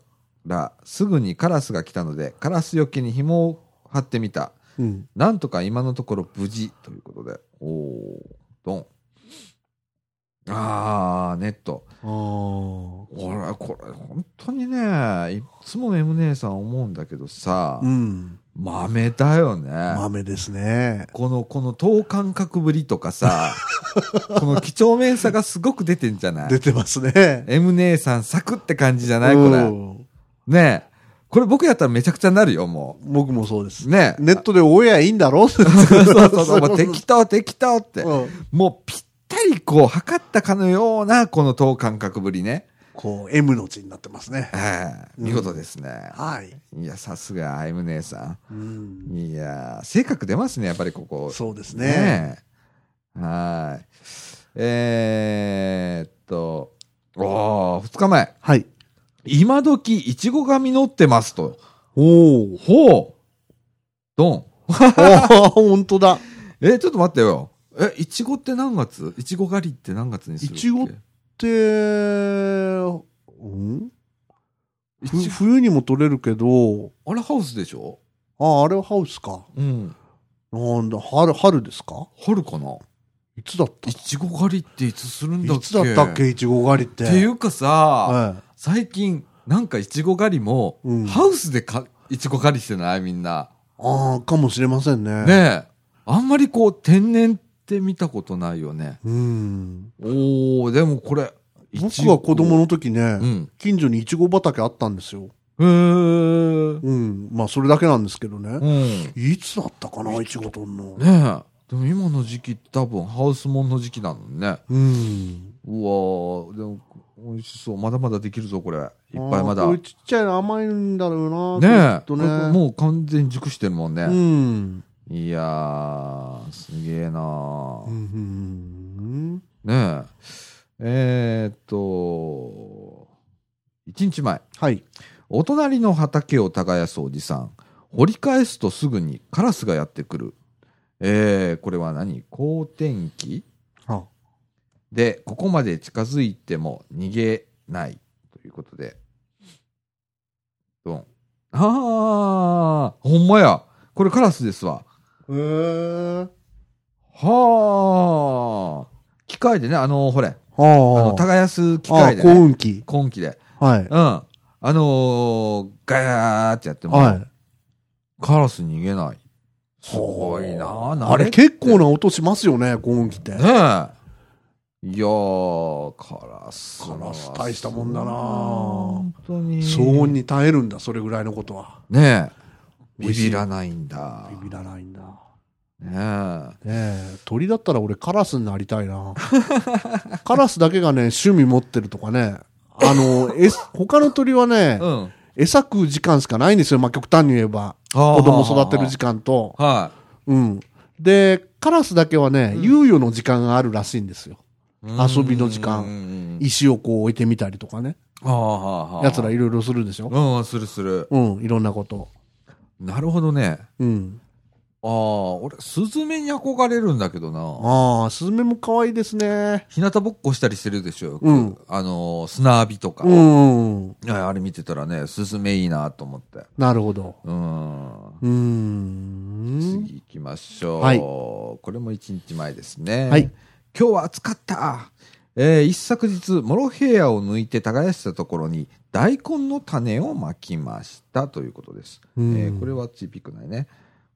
[SPEAKER 1] ら、すぐにカラスが来たので、カラスよけに紐を張ってみた。
[SPEAKER 2] うん。
[SPEAKER 1] なんとか今のところ無事ということで。おー、ドン。あー、ネット。
[SPEAKER 2] ああ。
[SPEAKER 1] これ、これ、本当にね、いつも M 姉さん思うんだけどさ、
[SPEAKER 2] うん。
[SPEAKER 1] 豆だよね。
[SPEAKER 2] 豆ですね。
[SPEAKER 1] この、この等間隔ぶりとかさ、この几帳面さがすごく出てんじゃない？
[SPEAKER 2] 出てますね。
[SPEAKER 1] ?M 姉さんサクって感じじゃない？こ
[SPEAKER 2] う
[SPEAKER 1] れ。
[SPEAKER 2] ん
[SPEAKER 1] ねえ。これ僕やったらめちゃくちゃなるよ、も
[SPEAKER 2] 僕もそうです
[SPEAKER 1] う。。ねえ。
[SPEAKER 2] ネットでオンエアいいんだろ？そう
[SPEAKER 1] そうそう もう適当適当って。
[SPEAKER 2] うん
[SPEAKER 1] もうぴったりこう測ったかのようなこの等間隔ぶりね。
[SPEAKER 2] こう、M の字になってますね。
[SPEAKER 1] ええ見事ですね。
[SPEAKER 2] はい。
[SPEAKER 1] いや、さすが M 姉さ
[SPEAKER 2] うん。
[SPEAKER 1] ん。いや、性格出ますね、やっぱりここ。
[SPEAKER 2] そうですね。
[SPEAKER 1] ねえ。はい。えーっと、おー、二日前。
[SPEAKER 2] はい。
[SPEAKER 1] 今時、いちごが実ってますと。
[SPEAKER 2] おお。
[SPEAKER 1] ほう。ドン。
[SPEAKER 2] 本当だ。
[SPEAKER 1] え、ちょっと待ってよ。え、いちごって何月？いちご狩りって何月にする
[SPEAKER 2] いちごで、うん？冬にも取れるけど、
[SPEAKER 1] あれハウスでしょ？
[SPEAKER 2] あ、あれはハウスか。
[SPEAKER 1] うん。
[SPEAKER 2] なんだ、春、春ですか？
[SPEAKER 1] 春かな？い
[SPEAKER 2] つだった？
[SPEAKER 1] いちご狩りっていつするんだっけ？
[SPEAKER 2] いつだったっけいちご狩りって。
[SPEAKER 1] っていうかさ、
[SPEAKER 2] は
[SPEAKER 1] 最近、なんかいちご狩りも、
[SPEAKER 2] うん
[SPEAKER 1] ハウスでかいちご狩りしてない？みんな。
[SPEAKER 2] い。ああ、かもしれませんね。
[SPEAKER 1] ねえ。あんまりこう、天然って見たことないよね。
[SPEAKER 2] うん。
[SPEAKER 1] おー、でもこれ、
[SPEAKER 2] 僕は子供の時ね、
[SPEAKER 1] うん。
[SPEAKER 2] 近所にいちご畑あったんですよ。
[SPEAKER 1] へー。
[SPEAKER 2] うん。まあ、それだけなんですけど
[SPEAKER 1] う
[SPEAKER 2] ね。
[SPEAKER 1] ん。
[SPEAKER 2] いつだったかな、いちご取んの。
[SPEAKER 1] ねえ。でも今の時期多分ハウスモンの時期なのにね。
[SPEAKER 2] うん。
[SPEAKER 1] うわー、でも、美味しそう。まだまだできるぞ、これ。いっぱいまだ。
[SPEAKER 2] これ
[SPEAKER 1] ね
[SPEAKER 2] ちっちゃいの甘いんだろうな。
[SPEAKER 1] え。
[SPEAKER 2] きっとね。
[SPEAKER 1] もう完全に熟してるもんね。
[SPEAKER 2] うん。
[SPEAKER 1] いやー、すげえなー
[SPEAKER 2] うんうん
[SPEAKER 1] ねえ。えー、っと、一日前。
[SPEAKER 2] はい。
[SPEAKER 1] お隣の畑を耕すおじさん。掘り返すとすぐにカラスがやってくる。えー、これは何好天気
[SPEAKER 2] あ
[SPEAKER 1] で、ここまで近づいても逃げない。ということで。ドン。あー、ほんまや。これカラスですわ。
[SPEAKER 2] へえ。
[SPEAKER 1] はあ。機械でね、あのほれ、
[SPEAKER 2] あ
[SPEAKER 1] あの、
[SPEAKER 2] あ。
[SPEAKER 1] 耕す機
[SPEAKER 2] ああ、
[SPEAKER 1] 械で、ね、
[SPEAKER 2] 幸運期。
[SPEAKER 1] 根気で。
[SPEAKER 2] はい。
[SPEAKER 1] うん。あのー、ガヤーってやっても、
[SPEAKER 2] はい。
[SPEAKER 1] カラス逃げない。すごいなあ
[SPEAKER 2] あれ結構な音しますよね、幸運期って。
[SPEAKER 1] ねえ。いやー、カラスは。
[SPEAKER 2] カラス大したもんだな
[SPEAKER 1] 本当に。
[SPEAKER 2] 騒音に耐えるんだ、それぐらいのことは。
[SPEAKER 1] ねえ。ビビらないんだ。
[SPEAKER 2] ビビらないんだ。
[SPEAKER 1] ね
[SPEAKER 2] ねえ、鳥だったら俺カラスになりたいな。カラスだけがね、趣味持ってるとかね。あの、え、他の鳥はね
[SPEAKER 1] え。、うん。
[SPEAKER 2] 餌食う時間しかないんですよ。まあ、極端に言えば。
[SPEAKER 1] 子
[SPEAKER 2] 子供育てる時間と。
[SPEAKER 1] は
[SPEAKER 2] うん。で、カラスだけはね、
[SPEAKER 1] うん
[SPEAKER 2] 猶予の時間があるらしいんですよ。
[SPEAKER 1] い。
[SPEAKER 2] 遊びの時間
[SPEAKER 1] 間
[SPEAKER 2] 石をこう置いてみたりとかね。
[SPEAKER 1] はあはあはあ。
[SPEAKER 2] 奴らいろいろするでしょ？
[SPEAKER 1] うん、するする。
[SPEAKER 2] うん、いろんなこと。
[SPEAKER 1] なるほどね。
[SPEAKER 2] うん。
[SPEAKER 1] ああ、俺、スズメに憧れるんだけどな。
[SPEAKER 2] ああ、スズメも可愛いですね。
[SPEAKER 1] 日向ぼっこしたりしてるでしょ。
[SPEAKER 2] うん
[SPEAKER 1] あのー、砂浴びとか。
[SPEAKER 2] うん。
[SPEAKER 1] あれ見てたらね、スズメいいなと思って。
[SPEAKER 2] なるほど。
[SPEAKER 1] うん。
[SPEAKER 2] うーん。
[SPEAKER 1] 次行きましょう。
[SPEAKER 2] はい
[SPEAKER 1] これも一日前ですね。
[SPEAKER 2] はい。
[SPEAKER 1] 今日は暑かった。えー一昨日、モロヘイヤを抜いて耕したところに、大根の種をまきましたということです。
[SPEAKER 2] うん
[SPEAKER 1] えーこれはチーピックないね。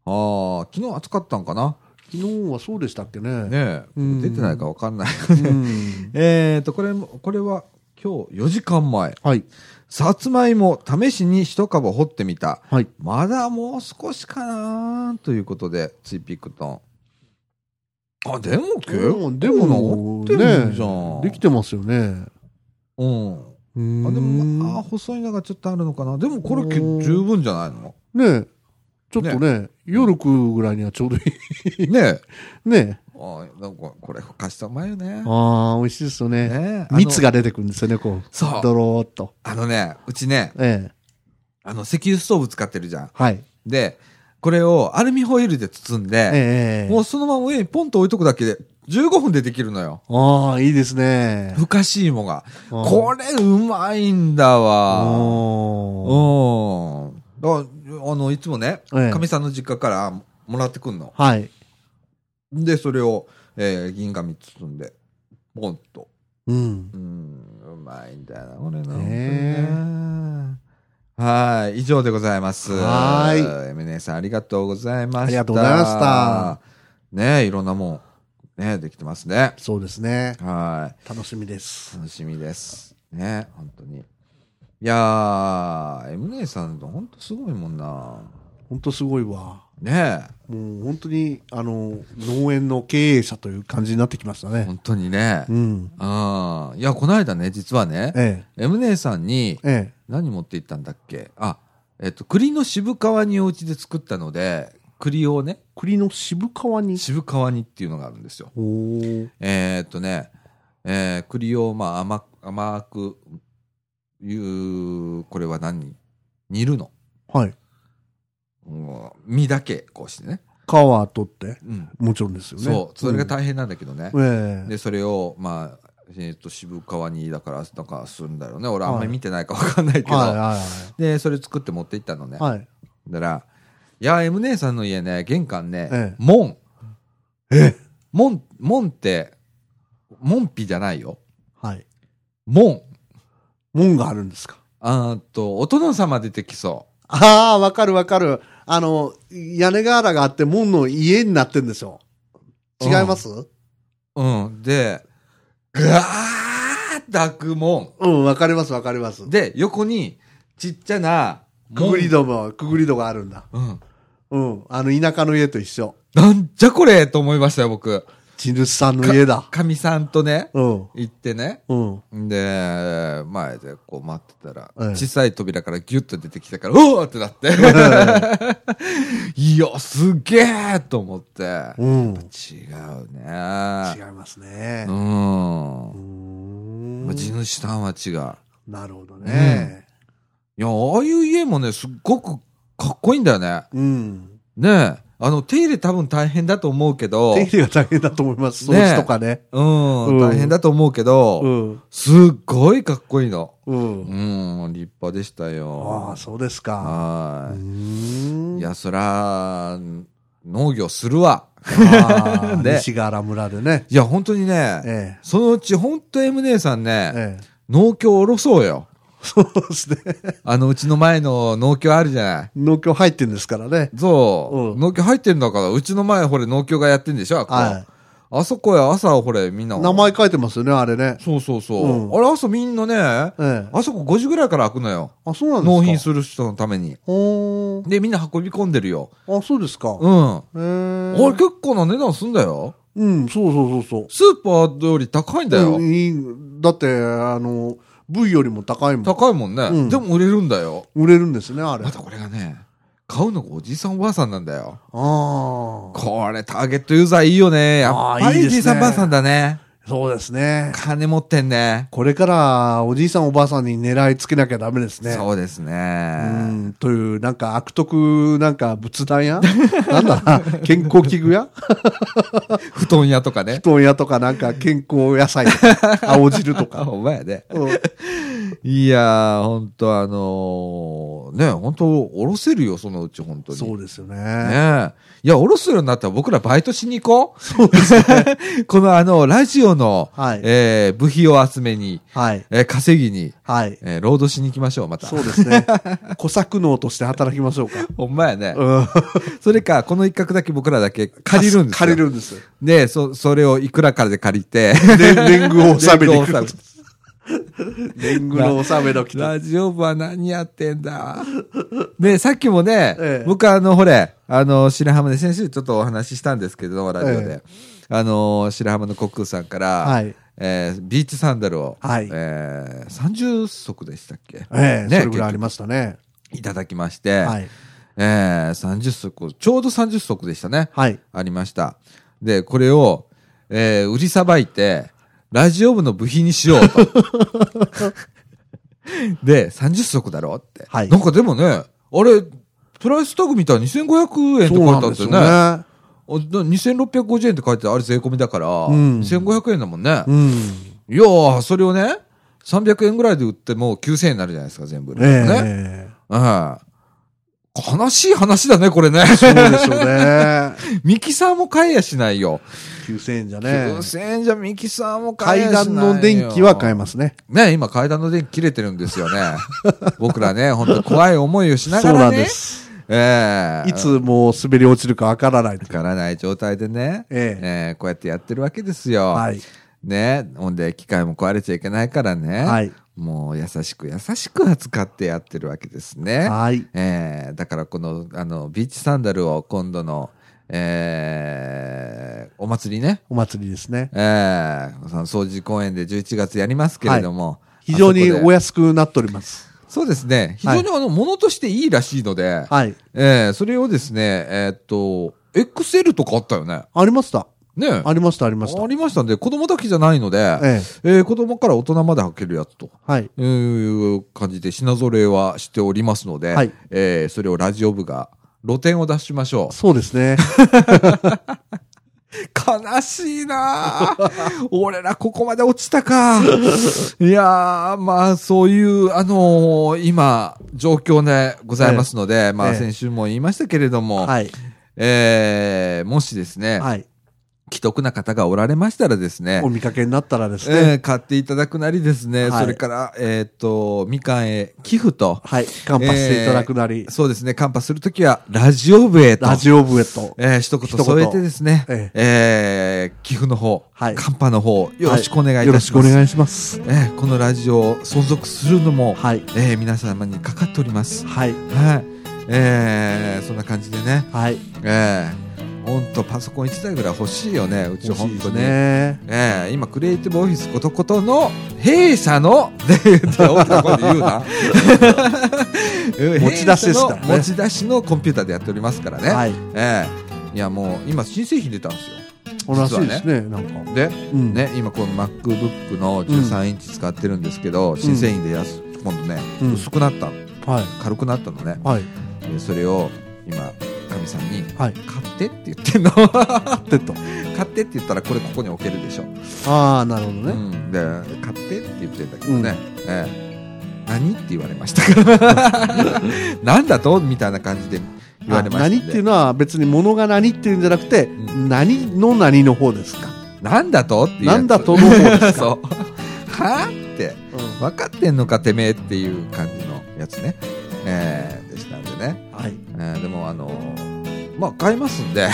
[SPEAKER 1] ああ、昨日暑かったんかな？
[SPEAKER 2] 昨日はそうでしたっけね。
[SPEAKER 1] ね出てないかわかんない。
[SPEAKER 2] うん。
[SPEAKER 1] えーと、これも、これは今日4時間前。
[SPEAKER 2] はい。
[SPEAKER 1] さつまいも試しに一株掘ってみた。
[SPEAKER 2] はい。
[SPEAKER 1] まだもう少しかなということで、ツイピクトン。あ、でも結構
[SPEAKER 2] でも、
[SPEAKER 1] なってるんじゃん。
[SPEAKER 2] ね、できてますよね。
[SPEAKER 1] うん。あ、でも、まあ、細いのがちょっとあるのかな。でもこれ十分じゃないの？
[SPEAKER 2] ねちょっとね、夜食うぐらいにはちょうどいい。
[SPEAKER 1] ねえ。
[SPEAKER 2] ね
[SPEAKER 1] あなんかこれ、ふかしたうまいよね。
[SPEAKER 2] ああ、美味しいですよね。
[SPEAKER 1] ね
[SPEAKER 2] 蜜が出てくるんですよね、こう。
[SPEAKER 1] そう
[SPEAKER 2] ドローっと。
[SPEAKER 1] あのね、うちね、
[SPEAKER 2] ええ。
[SPEAKER 1] あの、石油ストーブ使ってるじゃん。
[SPEAKER 2] はい。
[SPEAKER 1] で、これをアルミホイルで包んで、
[SPEAKER 2] ええ
[SPEAKER 1] もうそのまま上にポンと置いとくだけで15分でできるのよ。
[SPEAKER 2] ああ、いいですね。
[SPEAKER 1] ふかし芋が。
[SPEAKER 2] うん
[SPEAKER 1] これうまいんだわ。うん。あの、いつもね、
[SPEAKER 2] ええ
[SPEAKER 1] かみさんの実家からもらってくんの。
[SPEAKER 2] はい。
[SPEAKER 1] で、それを、えー銀紙包んで、ポンと。
[SPEAKER 2] うん。
[SPEAKER 1] うん、うまいんだよな、これな。
[SPEAKER 2] ね
[SPEAKER 1] ねはい、以上でございます。
[SPEAKER 2] はーい
[SPEAKER 1] エミネさんありがとうございました。
[SPEAKER 2] ありがとうございました。
[SPEAKER 1] ねいろんなもん、ねできてますね。
[SPEAKER 2] そうですね。
[SPEAKER 1] はい。
[SPEAKER 2] 楽しみです。
[SPEAKER 1] 楽しみです。ね、本当に。いやー、エムネさんと本当すごいもんな。
[SPEAKER 2] 本当すごいわ。
[SPEAKER 1] ね
[SPEAKER 2] もう本当に、あの、農園の経営者という感じになってきましたね。
[SPEAKER 1] 本当にね
[SPEAKER 2] う。ん。
[SPEAKER 1] あいや、この間ね、実はね、
[SPEAKER 2] え
[SPEAKER 1] エムネさんに
[SPEAKER 2] え。、え
[SPEAKER 1] 何持って行ったんだっけ？あ、えっと、栗の渋皮煮をうちで作ったので、栗をね
[SPEAKER 2] え。、栗の渋皮に？
[SPEAKER 1] 渋皮煮っていうのがあるんですよ。えーっとね、えー栗をまあ甘く、甘く、いう、これは何？煮るの。
[SPEAKER 2] はい。
[SPEAKER 1] うん身だけこうしてね。
[SPEAKER 2] 皮は取って、
[SPEAKER 1] うん。
[SPEAKER 2] もちろんですよね。
[SPEAKER 1] そう、それが大変なんだけどね。
[SPEAKER 2] ええ
[SPEAKER 1] で、それを、まあ、えーっと、渋皮煮だから、なんかするんだろうね。俺あんまり見てないかわかんないけど。
[SPEAKER 2] はいは
[SPEAKER 1] で、それ作って持って行ったのね。
[SPEAKER 2] いはい。はい。
[SPEAKER 1] だから、いや、M 姉さんの家ね、玄関ね、
[SPEAKER 2] ええ
[SPEAKER 1] 門。
[SPEAKER 2] え
[SPEAKER 1] 門、門って、門皮じゃないよ。
[SPEAKER 2] はい。
[SPEAKER 1] 門。
[SPEAKER 2] 門があるんですか？
[SPEAKER 1] あと、お殿様出てきそ
[SPEAKER 2] ああ、わかるわかる。あの、屋根瓦があって門の家になってんですよ。違います？
[SPEAKER 1] う。うん。で、ぐわーって開く門。
[SPEAKER 2] うん、わかりますわかります。
[SPEAKER 1] で、横に、ちっちゃな、
[SPEAKER 2] くぐり戸も、くぐり戸があるんだ。
[SPEAKER 1] うん。
[SPEAKER 2] うん。あの、田舎の家と一緒。
[SPEAKER 1] なんじゃこれと思いましたよ、僕。
[SPEAKER 2] 地主さんの家だ。
[SPEAKER 1] かみさんとね、
[SPEAKER 2] うん。
[SPEAKER 1] 行ってね。
[SPEAKER 2] うん。
[SPEAKER 1] で、前でこう待ってたら、
[SPEAKER 2] ええ
[SPEAKER 1] 小さい扉からギュッと出てきたから、うおーってなって。いや、すげえと思って。
[SPEAKER 2] うん。
[SPEAKER 1] 違うね。
[SPEAKER 2] 違いますね
[SPEAKER 1] う。。
[SPEAKER 2] うんーん
[SPEAKER 1] まあ地主さんは違う。
[SPEAKER 2] なるほどね。
[SPEAKER 1] いや、ああいう家もね、すっごくかっこいいんだよね。
[SPEAKER 2] うん。
[SPEAKER 1] ねえ。あの、手入れ多分大変だと思うけど、
[SPEAKER 2] 手入れが大変だと思います。掃
[SPEAKER 1] ね
[SPEAKER 2] 除とかね。
[SPEAKER 1] うん、
[SPEAKER 2] うん
[SPEAKER 1] 大変だと思うけど、
[SPEAKER 2] うん。
[SPEAKER 1] すっごいかっこいいの。
[SPEAKER 2] うん。
[SPEAKER 1] うん、立派でしたよ。
[SPEAKER 2] ああ、そうですか。
[SPEAKER 1] はい。いや、そら、農業するわ。ね
[SPEAKER 2] 西ヶ原村でね。
[SPEAKER 1] いや、本当にね、
[SPEAKER 2] え
[SPEAKER 1] そのうち本当 M 姉さん
[SPEAKER 2] え。
[SPEAKER 1] ね、
[SPEAKER 2] ええ。
[SPEAKER 1] 農協おろそうよ。
[SPEAKER 2] そうですね。
[SPEAKER 1] あの、うちの前の農協あるじゃない。
[SPEAKER 2] 農協入ってんですからね。
[SPEAKER 1] そう、
[SPEAKER 2] うん
[SPEAKER 1] 農協入ってんだから、うちの前ほれ農協がやってんでしょ、
[SPEAKER 2] は
[SPEAKER 1] あそこへ朝ほれみんな。
[SPEAKER 2] い。名前書いてますよね、あれね。
[SPEAKER 1] そうそうそう。
[SPEAKER 2] うん
[SPEAKER 1] あれ朝みんなね、
[SPEAKER 2] ええ。
[SPEAKER 1] あそこ5時ぐらいから開くのよ。
[SPEAKER 2] あ、そうなんですか
[SPEAKER 1] 納品する人のために。
[SPEAKER 2] ほー
[SPEAKER 1] で、みんな運び込んでるよ。
[SPEAKER 2] あ、そうですか。
[SPEAKER 1] うん。
[SPEAKER 2] へえ。
[SPEAKER 1] あれ結構な値段すんだよ。
[SPEAKER 2] うん、そうそうそうそう。
[SPEAKER 1] スーパーより高いんだよ。
[SPEAKER 2] うんいいだって、あの、部位よりも高いもん。
[SPEAKER 1] 高いもんね、
[SPEAKER 2] うん
[SPEAKER 1] でも売れるんだよ。
[SPEAKER 2] 売れるんですね、あれ。あ
[SPEAKER 1] またこれがね、買うのがおじいさんおばあさんなんだよ。
[SPEAKER 2] あ。
[SPEAKER 1] これターゲットユーザーいいよね。やっぱ
[SPEAKER 2] あーいいですね
[SPEAKER 1] りじいさんばあさんだね。
[SPEAKER 2] そうですね。
[SPEAKER 1] 金持ってんね。
[SPEAKER 2] これから、おじいさんおばあさんに狙いつけなきゃダメですね。
[SPEAKER 1] そうです
[SPEAKER 2] う
[SPEAKER 1] ね。
[SPEAKER 2] ん、という、なんか悪徳、なんか仏壇屋？なんだ？健康器具屋？
[SPEAKER 1] 布団屋とかね。
[SPEAKER 2] 布団屋とかなんか健康野菜とか、青汁と
[SPEAKER 1] あ、
[SPEAKER 2] か。
[SPEAKER 1] お前やで。
[SPEAKER 2] うん
[SPEAKER 1] いやー、ほんとあのーね、ほんと、おろせるよ、そのうち、ほんとに。
[SPEAKER 2] そうですよね。
[SPEAKER 1] ねえ。いや、おろすようになったら僕らバイトしに行こう。そうですね。このあの、ラジオの、
[SPEAKER 2] はい
[SPEAKER 1] えー部費を集めに、
[SPEAKER 2] はい。
[SPEAKER 1] えー稼ぎに、
[SPEAKER 2] はい。
[SPEAKER 1] えー労働しに行きましょう、また。
[SPEAKER 2] そうですね。小作能として働きましょうか。
[SPEAKER 1] ほんまやね。
[SPEAKER 2] うん。
[SPEAKER 1] それか、この一角だけ僕らだけ借りるんですよ。
[SPEAKER 2] 借りるんです。
[SPEAKER 1] で、そ、それをいくらからで借りて、
[SPEAKER 2] で、年貢を納めに行く
[SPEAKER 1] 年貢
[SPEAKER 2] の納めの来た。
[SPEAKER 1] ラジオ部は何やってんだ？ね、さっきもね、
[SPEAKER 2] ええ
[SPEAKER 1] 僕あの、ほれ、あの、白浜で先週ちょっとお話ししたんですけど、ラジオで。
[SPEAKER 2] え
[SPEAKER 1] あの、白浜の国空さんから、
[SPEAKER 2] はい。
[SPEAKER 1] えービーチサンダルを、
[SPEAKER 2] はい
[SPEAKER 1] えー30足でしたっけ？
[SPEAKER 2] ええ、
[SPEAKER 1] ね
[SPEAKER 2] それぐらいありましたね。
[SPEAKER 1] いただきまして、
[SPEAKER 2] はい。
[SPEAKER 1] えー30足、ちょうど30足でしたね。
[SPEAKER 2] はい。
[SPEAKER 1] ありました。で、これを、えー売りさばいて、ラジオ部の部品にしようと。で、30足だろって。
[SPEAKER 2] はい
[SPEAKER 1] なんかでもね、あれ、プライスタグ見たら2500円って書いてあったよね。
[SPEAKER 2] そうなんです
[SPEAKER 1] おだ2650円って書いてあれ税込みだから、
[SPEAKER 2] ん
[SPEAKER 1] 2500円だもんね。
[SPEAKER 2] よね。うん。
[SPEAKER 1] いやー、それをね、300円ぐらいで売っても9000円になるじゃないですか、全部。ね。
[SPEAKER 2] ええ
[SPEAKER 1] はい。悲しい話だね、これね。
[SPEAKER 2] そうでしょうね。
[SPEAKER 1] ミキサーも買えやしないよ。
[SPEAKER 2] 9000円じゃね。
[SPEAKER 1] 9000円じゃミキサーも買え
[SPEAKER 2] 階
[SPEAKER 1] やしないよ。
[SPEAKER 2] 段の電気は買えますね。
[SPEAKER 1] ね、今階段の電気切れてるんですよね。僕らね、本当怖い思いをしな
[SPEAKER 2] そう
[SPEAKER 1] がらね。
[SPEAKER 2] なんです。
[SPEAKER 1] ええ
[SPEAKER 2] いつもう滑り落ちるかわからない。
[SPEAKER 1] わからない状態でね、
[SPEAKER 2] ええ
[SPEAKER 1] ええこうやってやってるわけですよ。
[SPEAKER 2] はい。
[SPEAKER 1] ね、ほんで機械も壊れちゃいけないからね。
[SPEAKER 2] はい。
[SPEAKER 1] もう優しく優しく扱ってやってるわけですね。
[SPEAKER 2] はい。
[SPEAKER 1] えーだからこの、あの、ビーチサンダルを今度の、えーお祭りね、
[SPEAKER 2] お祭りですね。
[SPEAKER 1] えーその掃除公園で11月やりますけれども、
[SPEAKER 2] 非常にお安くなっております。
[SPEAKER 1] そうですね、非常にあの、ものとしていいらしいので、
[SPEAKER 2] はい。
[SPEAKER 1] えーそれをですね、えーっと、XL とかあったよね。
[SPEAKER 2] ありました。
[SPEAKER 1] ね
[SPEAKER 2] ありました、ありました。
[SPEAKER 1] ありましたんで、子供だけじゃないので、
[SPEAKER 2] ええ。
[SPEAKER 1] えー子供から大人まで履けるやつと。
[SPEAKER 2] はい。
[SPEAKER 1] いう感じで品揃えはしておりますので、
[SPEAKER 2] はい
[SPEAKER 1] えーそれをラジオ部が露店を出しましょう。
[SPEAKER 2] そうですね。
[SPEAKER 1] 悲しいなあ 俺らここまで落ちたか。いやー、まあそういう、あのー今、状況でございますので、まあ
[SPEAKER 2] ええ
[SPEAKER 1] 先週も言いましたけれども、
[SPEAKER 2] はい。
[SPEAKER 1] えーもしですね、
[SPEAKER 2] はい。
[SPEAKER 1] 既得な方がおられましたらですね
[SPEAKER 2] お、見かけになったらです
[SPEAKER 1] え
[SPEAKER 2] ね。
[SPEAKER 1] ー買っていただくなりですね、
[SPEAKER 2] はい
[SPEAKER 1] それから、えーっと、みかんへ寄付と、
[SPEAKER 2] はい。カンパしていただくなり、
[SPEAKER 1] そうですね、カンパするときは、ラジオ部へと。
[SPEAKER 2] ラジオ部へと。
[SPEAKER 1] えー一言添えてですね、
[SPEAKER 2] え
[SPEAKER 1] えー寄付の方、
[SPEAKER 2] はい
[SPEAKER 1] カンパの方、よろしくお願いい
[SPEAKER 2] よろしくお
[SPEAKER 1] たします。
[SPEAKER 2] 願いします。
[SPEAKER 1] えーこのラジオ存続するのも、
[SPEAKER 2] はい。
[SPEAKER 1] えー皆様にかかっております。
[SPEAKER 2] はい。
[SPEAKER 1] はい。えーそんな感じでね、
[SPEAKER 2] はい。
[SPEAKER 1] えー、ほんとパソコン1台ぐらい欲しいよね、うち本当に。
[SPEAKER 2] ね。
[SPEAKER 1] えー今、クリエイティブオフィスことことの弊社の、で言って、大きな声で言うな。
[SPEAKER 2] 持ち出しですからね
[SPEAKER 1] 持ち出しのコンピューターでやっておりますからね。
[SPEAKER 2] はい。
[SPEAKER 1] ええいや、もう、今、新製品出たんですよ。
[SPEAKER 2] ですね、なんか。
[SPEAKER 1] で、
[SPEAKER 2] うん。
[SPEAKER 1] ね、今、この MacBook の13インチ使ってるんですけど、新製品で安、今度ね、
[SPEAKER 2] うん
[SPEAKER 1] 薄くなったの。
[SPEAKER 2] はい。
[SPEAKER 1] 軽くなったのね。
[SPEAKER 2] はい。
[SPEAKER 1] でそれを、今、神さんに、
[SPEAKER 2] はい。
[SPEAKER 1] 買ってって言ってんの？
[SPEAKER 2] でと。
[SPEAKER 1] 買ってって言ったら、これここに置けるでしょ。
[SPEAKER 2] ああ、なるほどね。
[SPEAKER 1] うん、で買ってって言ってんだけどね、ええ何って言われましたか？ら なんだと？みたいな感じで言われました
[SPEAKER 2] あ何っていうのは別に物が何っていうんじゃなくて、
[SPEAKER 1] ん
[SPEAKER 2] 何の何の方ですか？
[SPEAKER 1] なんだと？って
[SPEAKER 2] なんだとの方ですか？
[SPEAKER 1] はって
[SPEAKER 2] うん
[SPEAKER 1] 分かってんのかてめえっていう感じのやつね、ええでしたんでね、
[SPEAKER 2] はい。
[SPEAKER 1] ええでもあのーまあ買いますんで。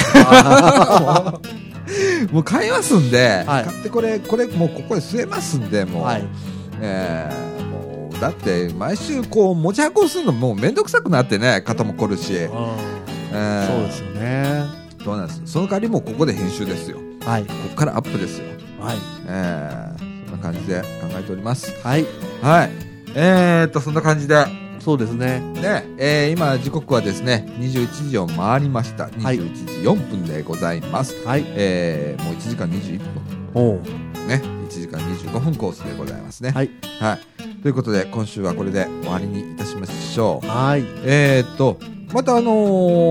[SPEAKER 1] もう買いますんで、
[SPEAKER 2] はい。
[SPEAKER 1] 買ってこれこれもうここで据えますんでもう、
[SPEAKER 2] はい。
[SPEAKER 1] えーもうだって毎週こう持ち運びするのもうめんどくさくなってね肩も凝るし、え
[SPEAKER 2] そ
[SPEAKER 1] ー
[SPEAKER 2] うですよね。
[SPEAKER 1] そうなんです？その代わりもうここで編集ですよ。
[SPEAKER 2] はい。
[SPEAKER 1] ここからアップですよ、
[SPEAKER 2] はい。
[SPEAKER 1] えーそんな感じで考えております。
[SPEAKER 2] はい。
[SPEAKER 1] はい。えー、っとそんな感じで
[SPEAKER 2] そうですね。
[SPEAKER 1] ね、えー今時刻はですね21時を回りました
[SPEAKER 2] はい
[SPEAKER 1] 21時4分でございます、
[SPEAKER 2] はい。
[SPEAKER 1] えーもう1時間21分
[SPEAKER 2] おう
[SPEAKER 1] ね1時間25分コースでございますね
[SPEAKER 2] はい。
[SPEAKER 1] はい。ということで、今週はこれで終わりにいたしましょう。
[SPEAKER 2] はい。
[SPEAKER 1] えー、っと、またあの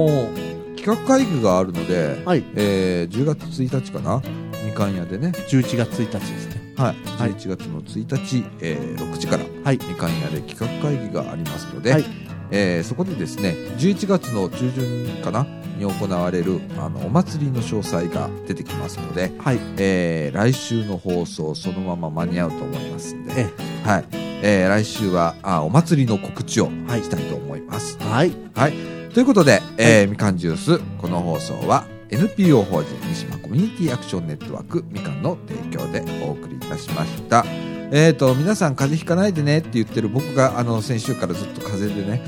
[SPEAKER 1] ー企画会議があるので、
[SPEAKER 2] はい。
[SPEAKER 1] えー10月1日かな？みかん屋でね、
[SPEAKER 2] 11月1日ですね。
[SPEAKER 1] はい。
[SPEAKER 2] はい
[SPEAKER 1] 11月の1日、えー6時から、
[SPEAKER 2] はい。
[SPEAKER 1] みかん屋で企画会議がありますので、
[SPEAKER 2] はい
[SPEAKER 1] えーそこでですね、11月の中旬かなに行われるあのお祭りの詳細が出てきますので、
[SPEAKER 2] はい。
[SPEAKER 1] えー来週の放送そのまま間に合うと思いますんで、
[SPEAKER 2] え
[SPEAKER 1] はい、えー来週はあお祭りの告知を
[SPEAKER 2] はい
[SPEAKER 1] したいと思います。
[SPEAKER 2] はい。
[SPEAKER 1] はい、ということで、えーみかんジュースこの放送は NPO 法人三島コミュニティアクションネットワークみかんの提供でお送りいたしました。えー、と皆さん風邪ひかないでねって言ってる僕があの先週からずっと風邪でね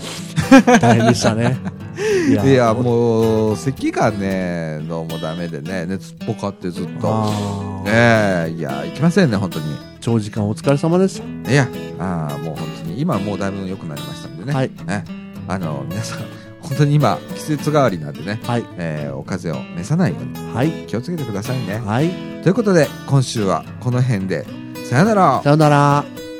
[SPEAKER 2] 大変でしたね。い
[SPEAKER 1] いやもう咳がねどうもダメでね熱っぽかってずっと
[SPEAKER 2] あー
[SPEAKER 1] ええいやいきませんね本当に
[SPEAKER 2] 長時間お疲れ様です。
[SPEAKER 1] いや、あーもう本当に、今はもうだいぶ良くなりましたんでね。
[SPEAKER 2] はい。
[SPEAKER 1] ねあの、皆さん、本当に今、季節変わりなんでね、
[SPEAKER 2] はい。
[SPEAKER 1] えーお風邪を召さないように
[SPEAKER 2] はい。
[SPEAKER 1] 気をつけてくださいね。
[SPEAKER 2] はい。
[SPEAKER 1] ということで、今週はこの辺で、さよなら
[SPEAKER 2] さよなら。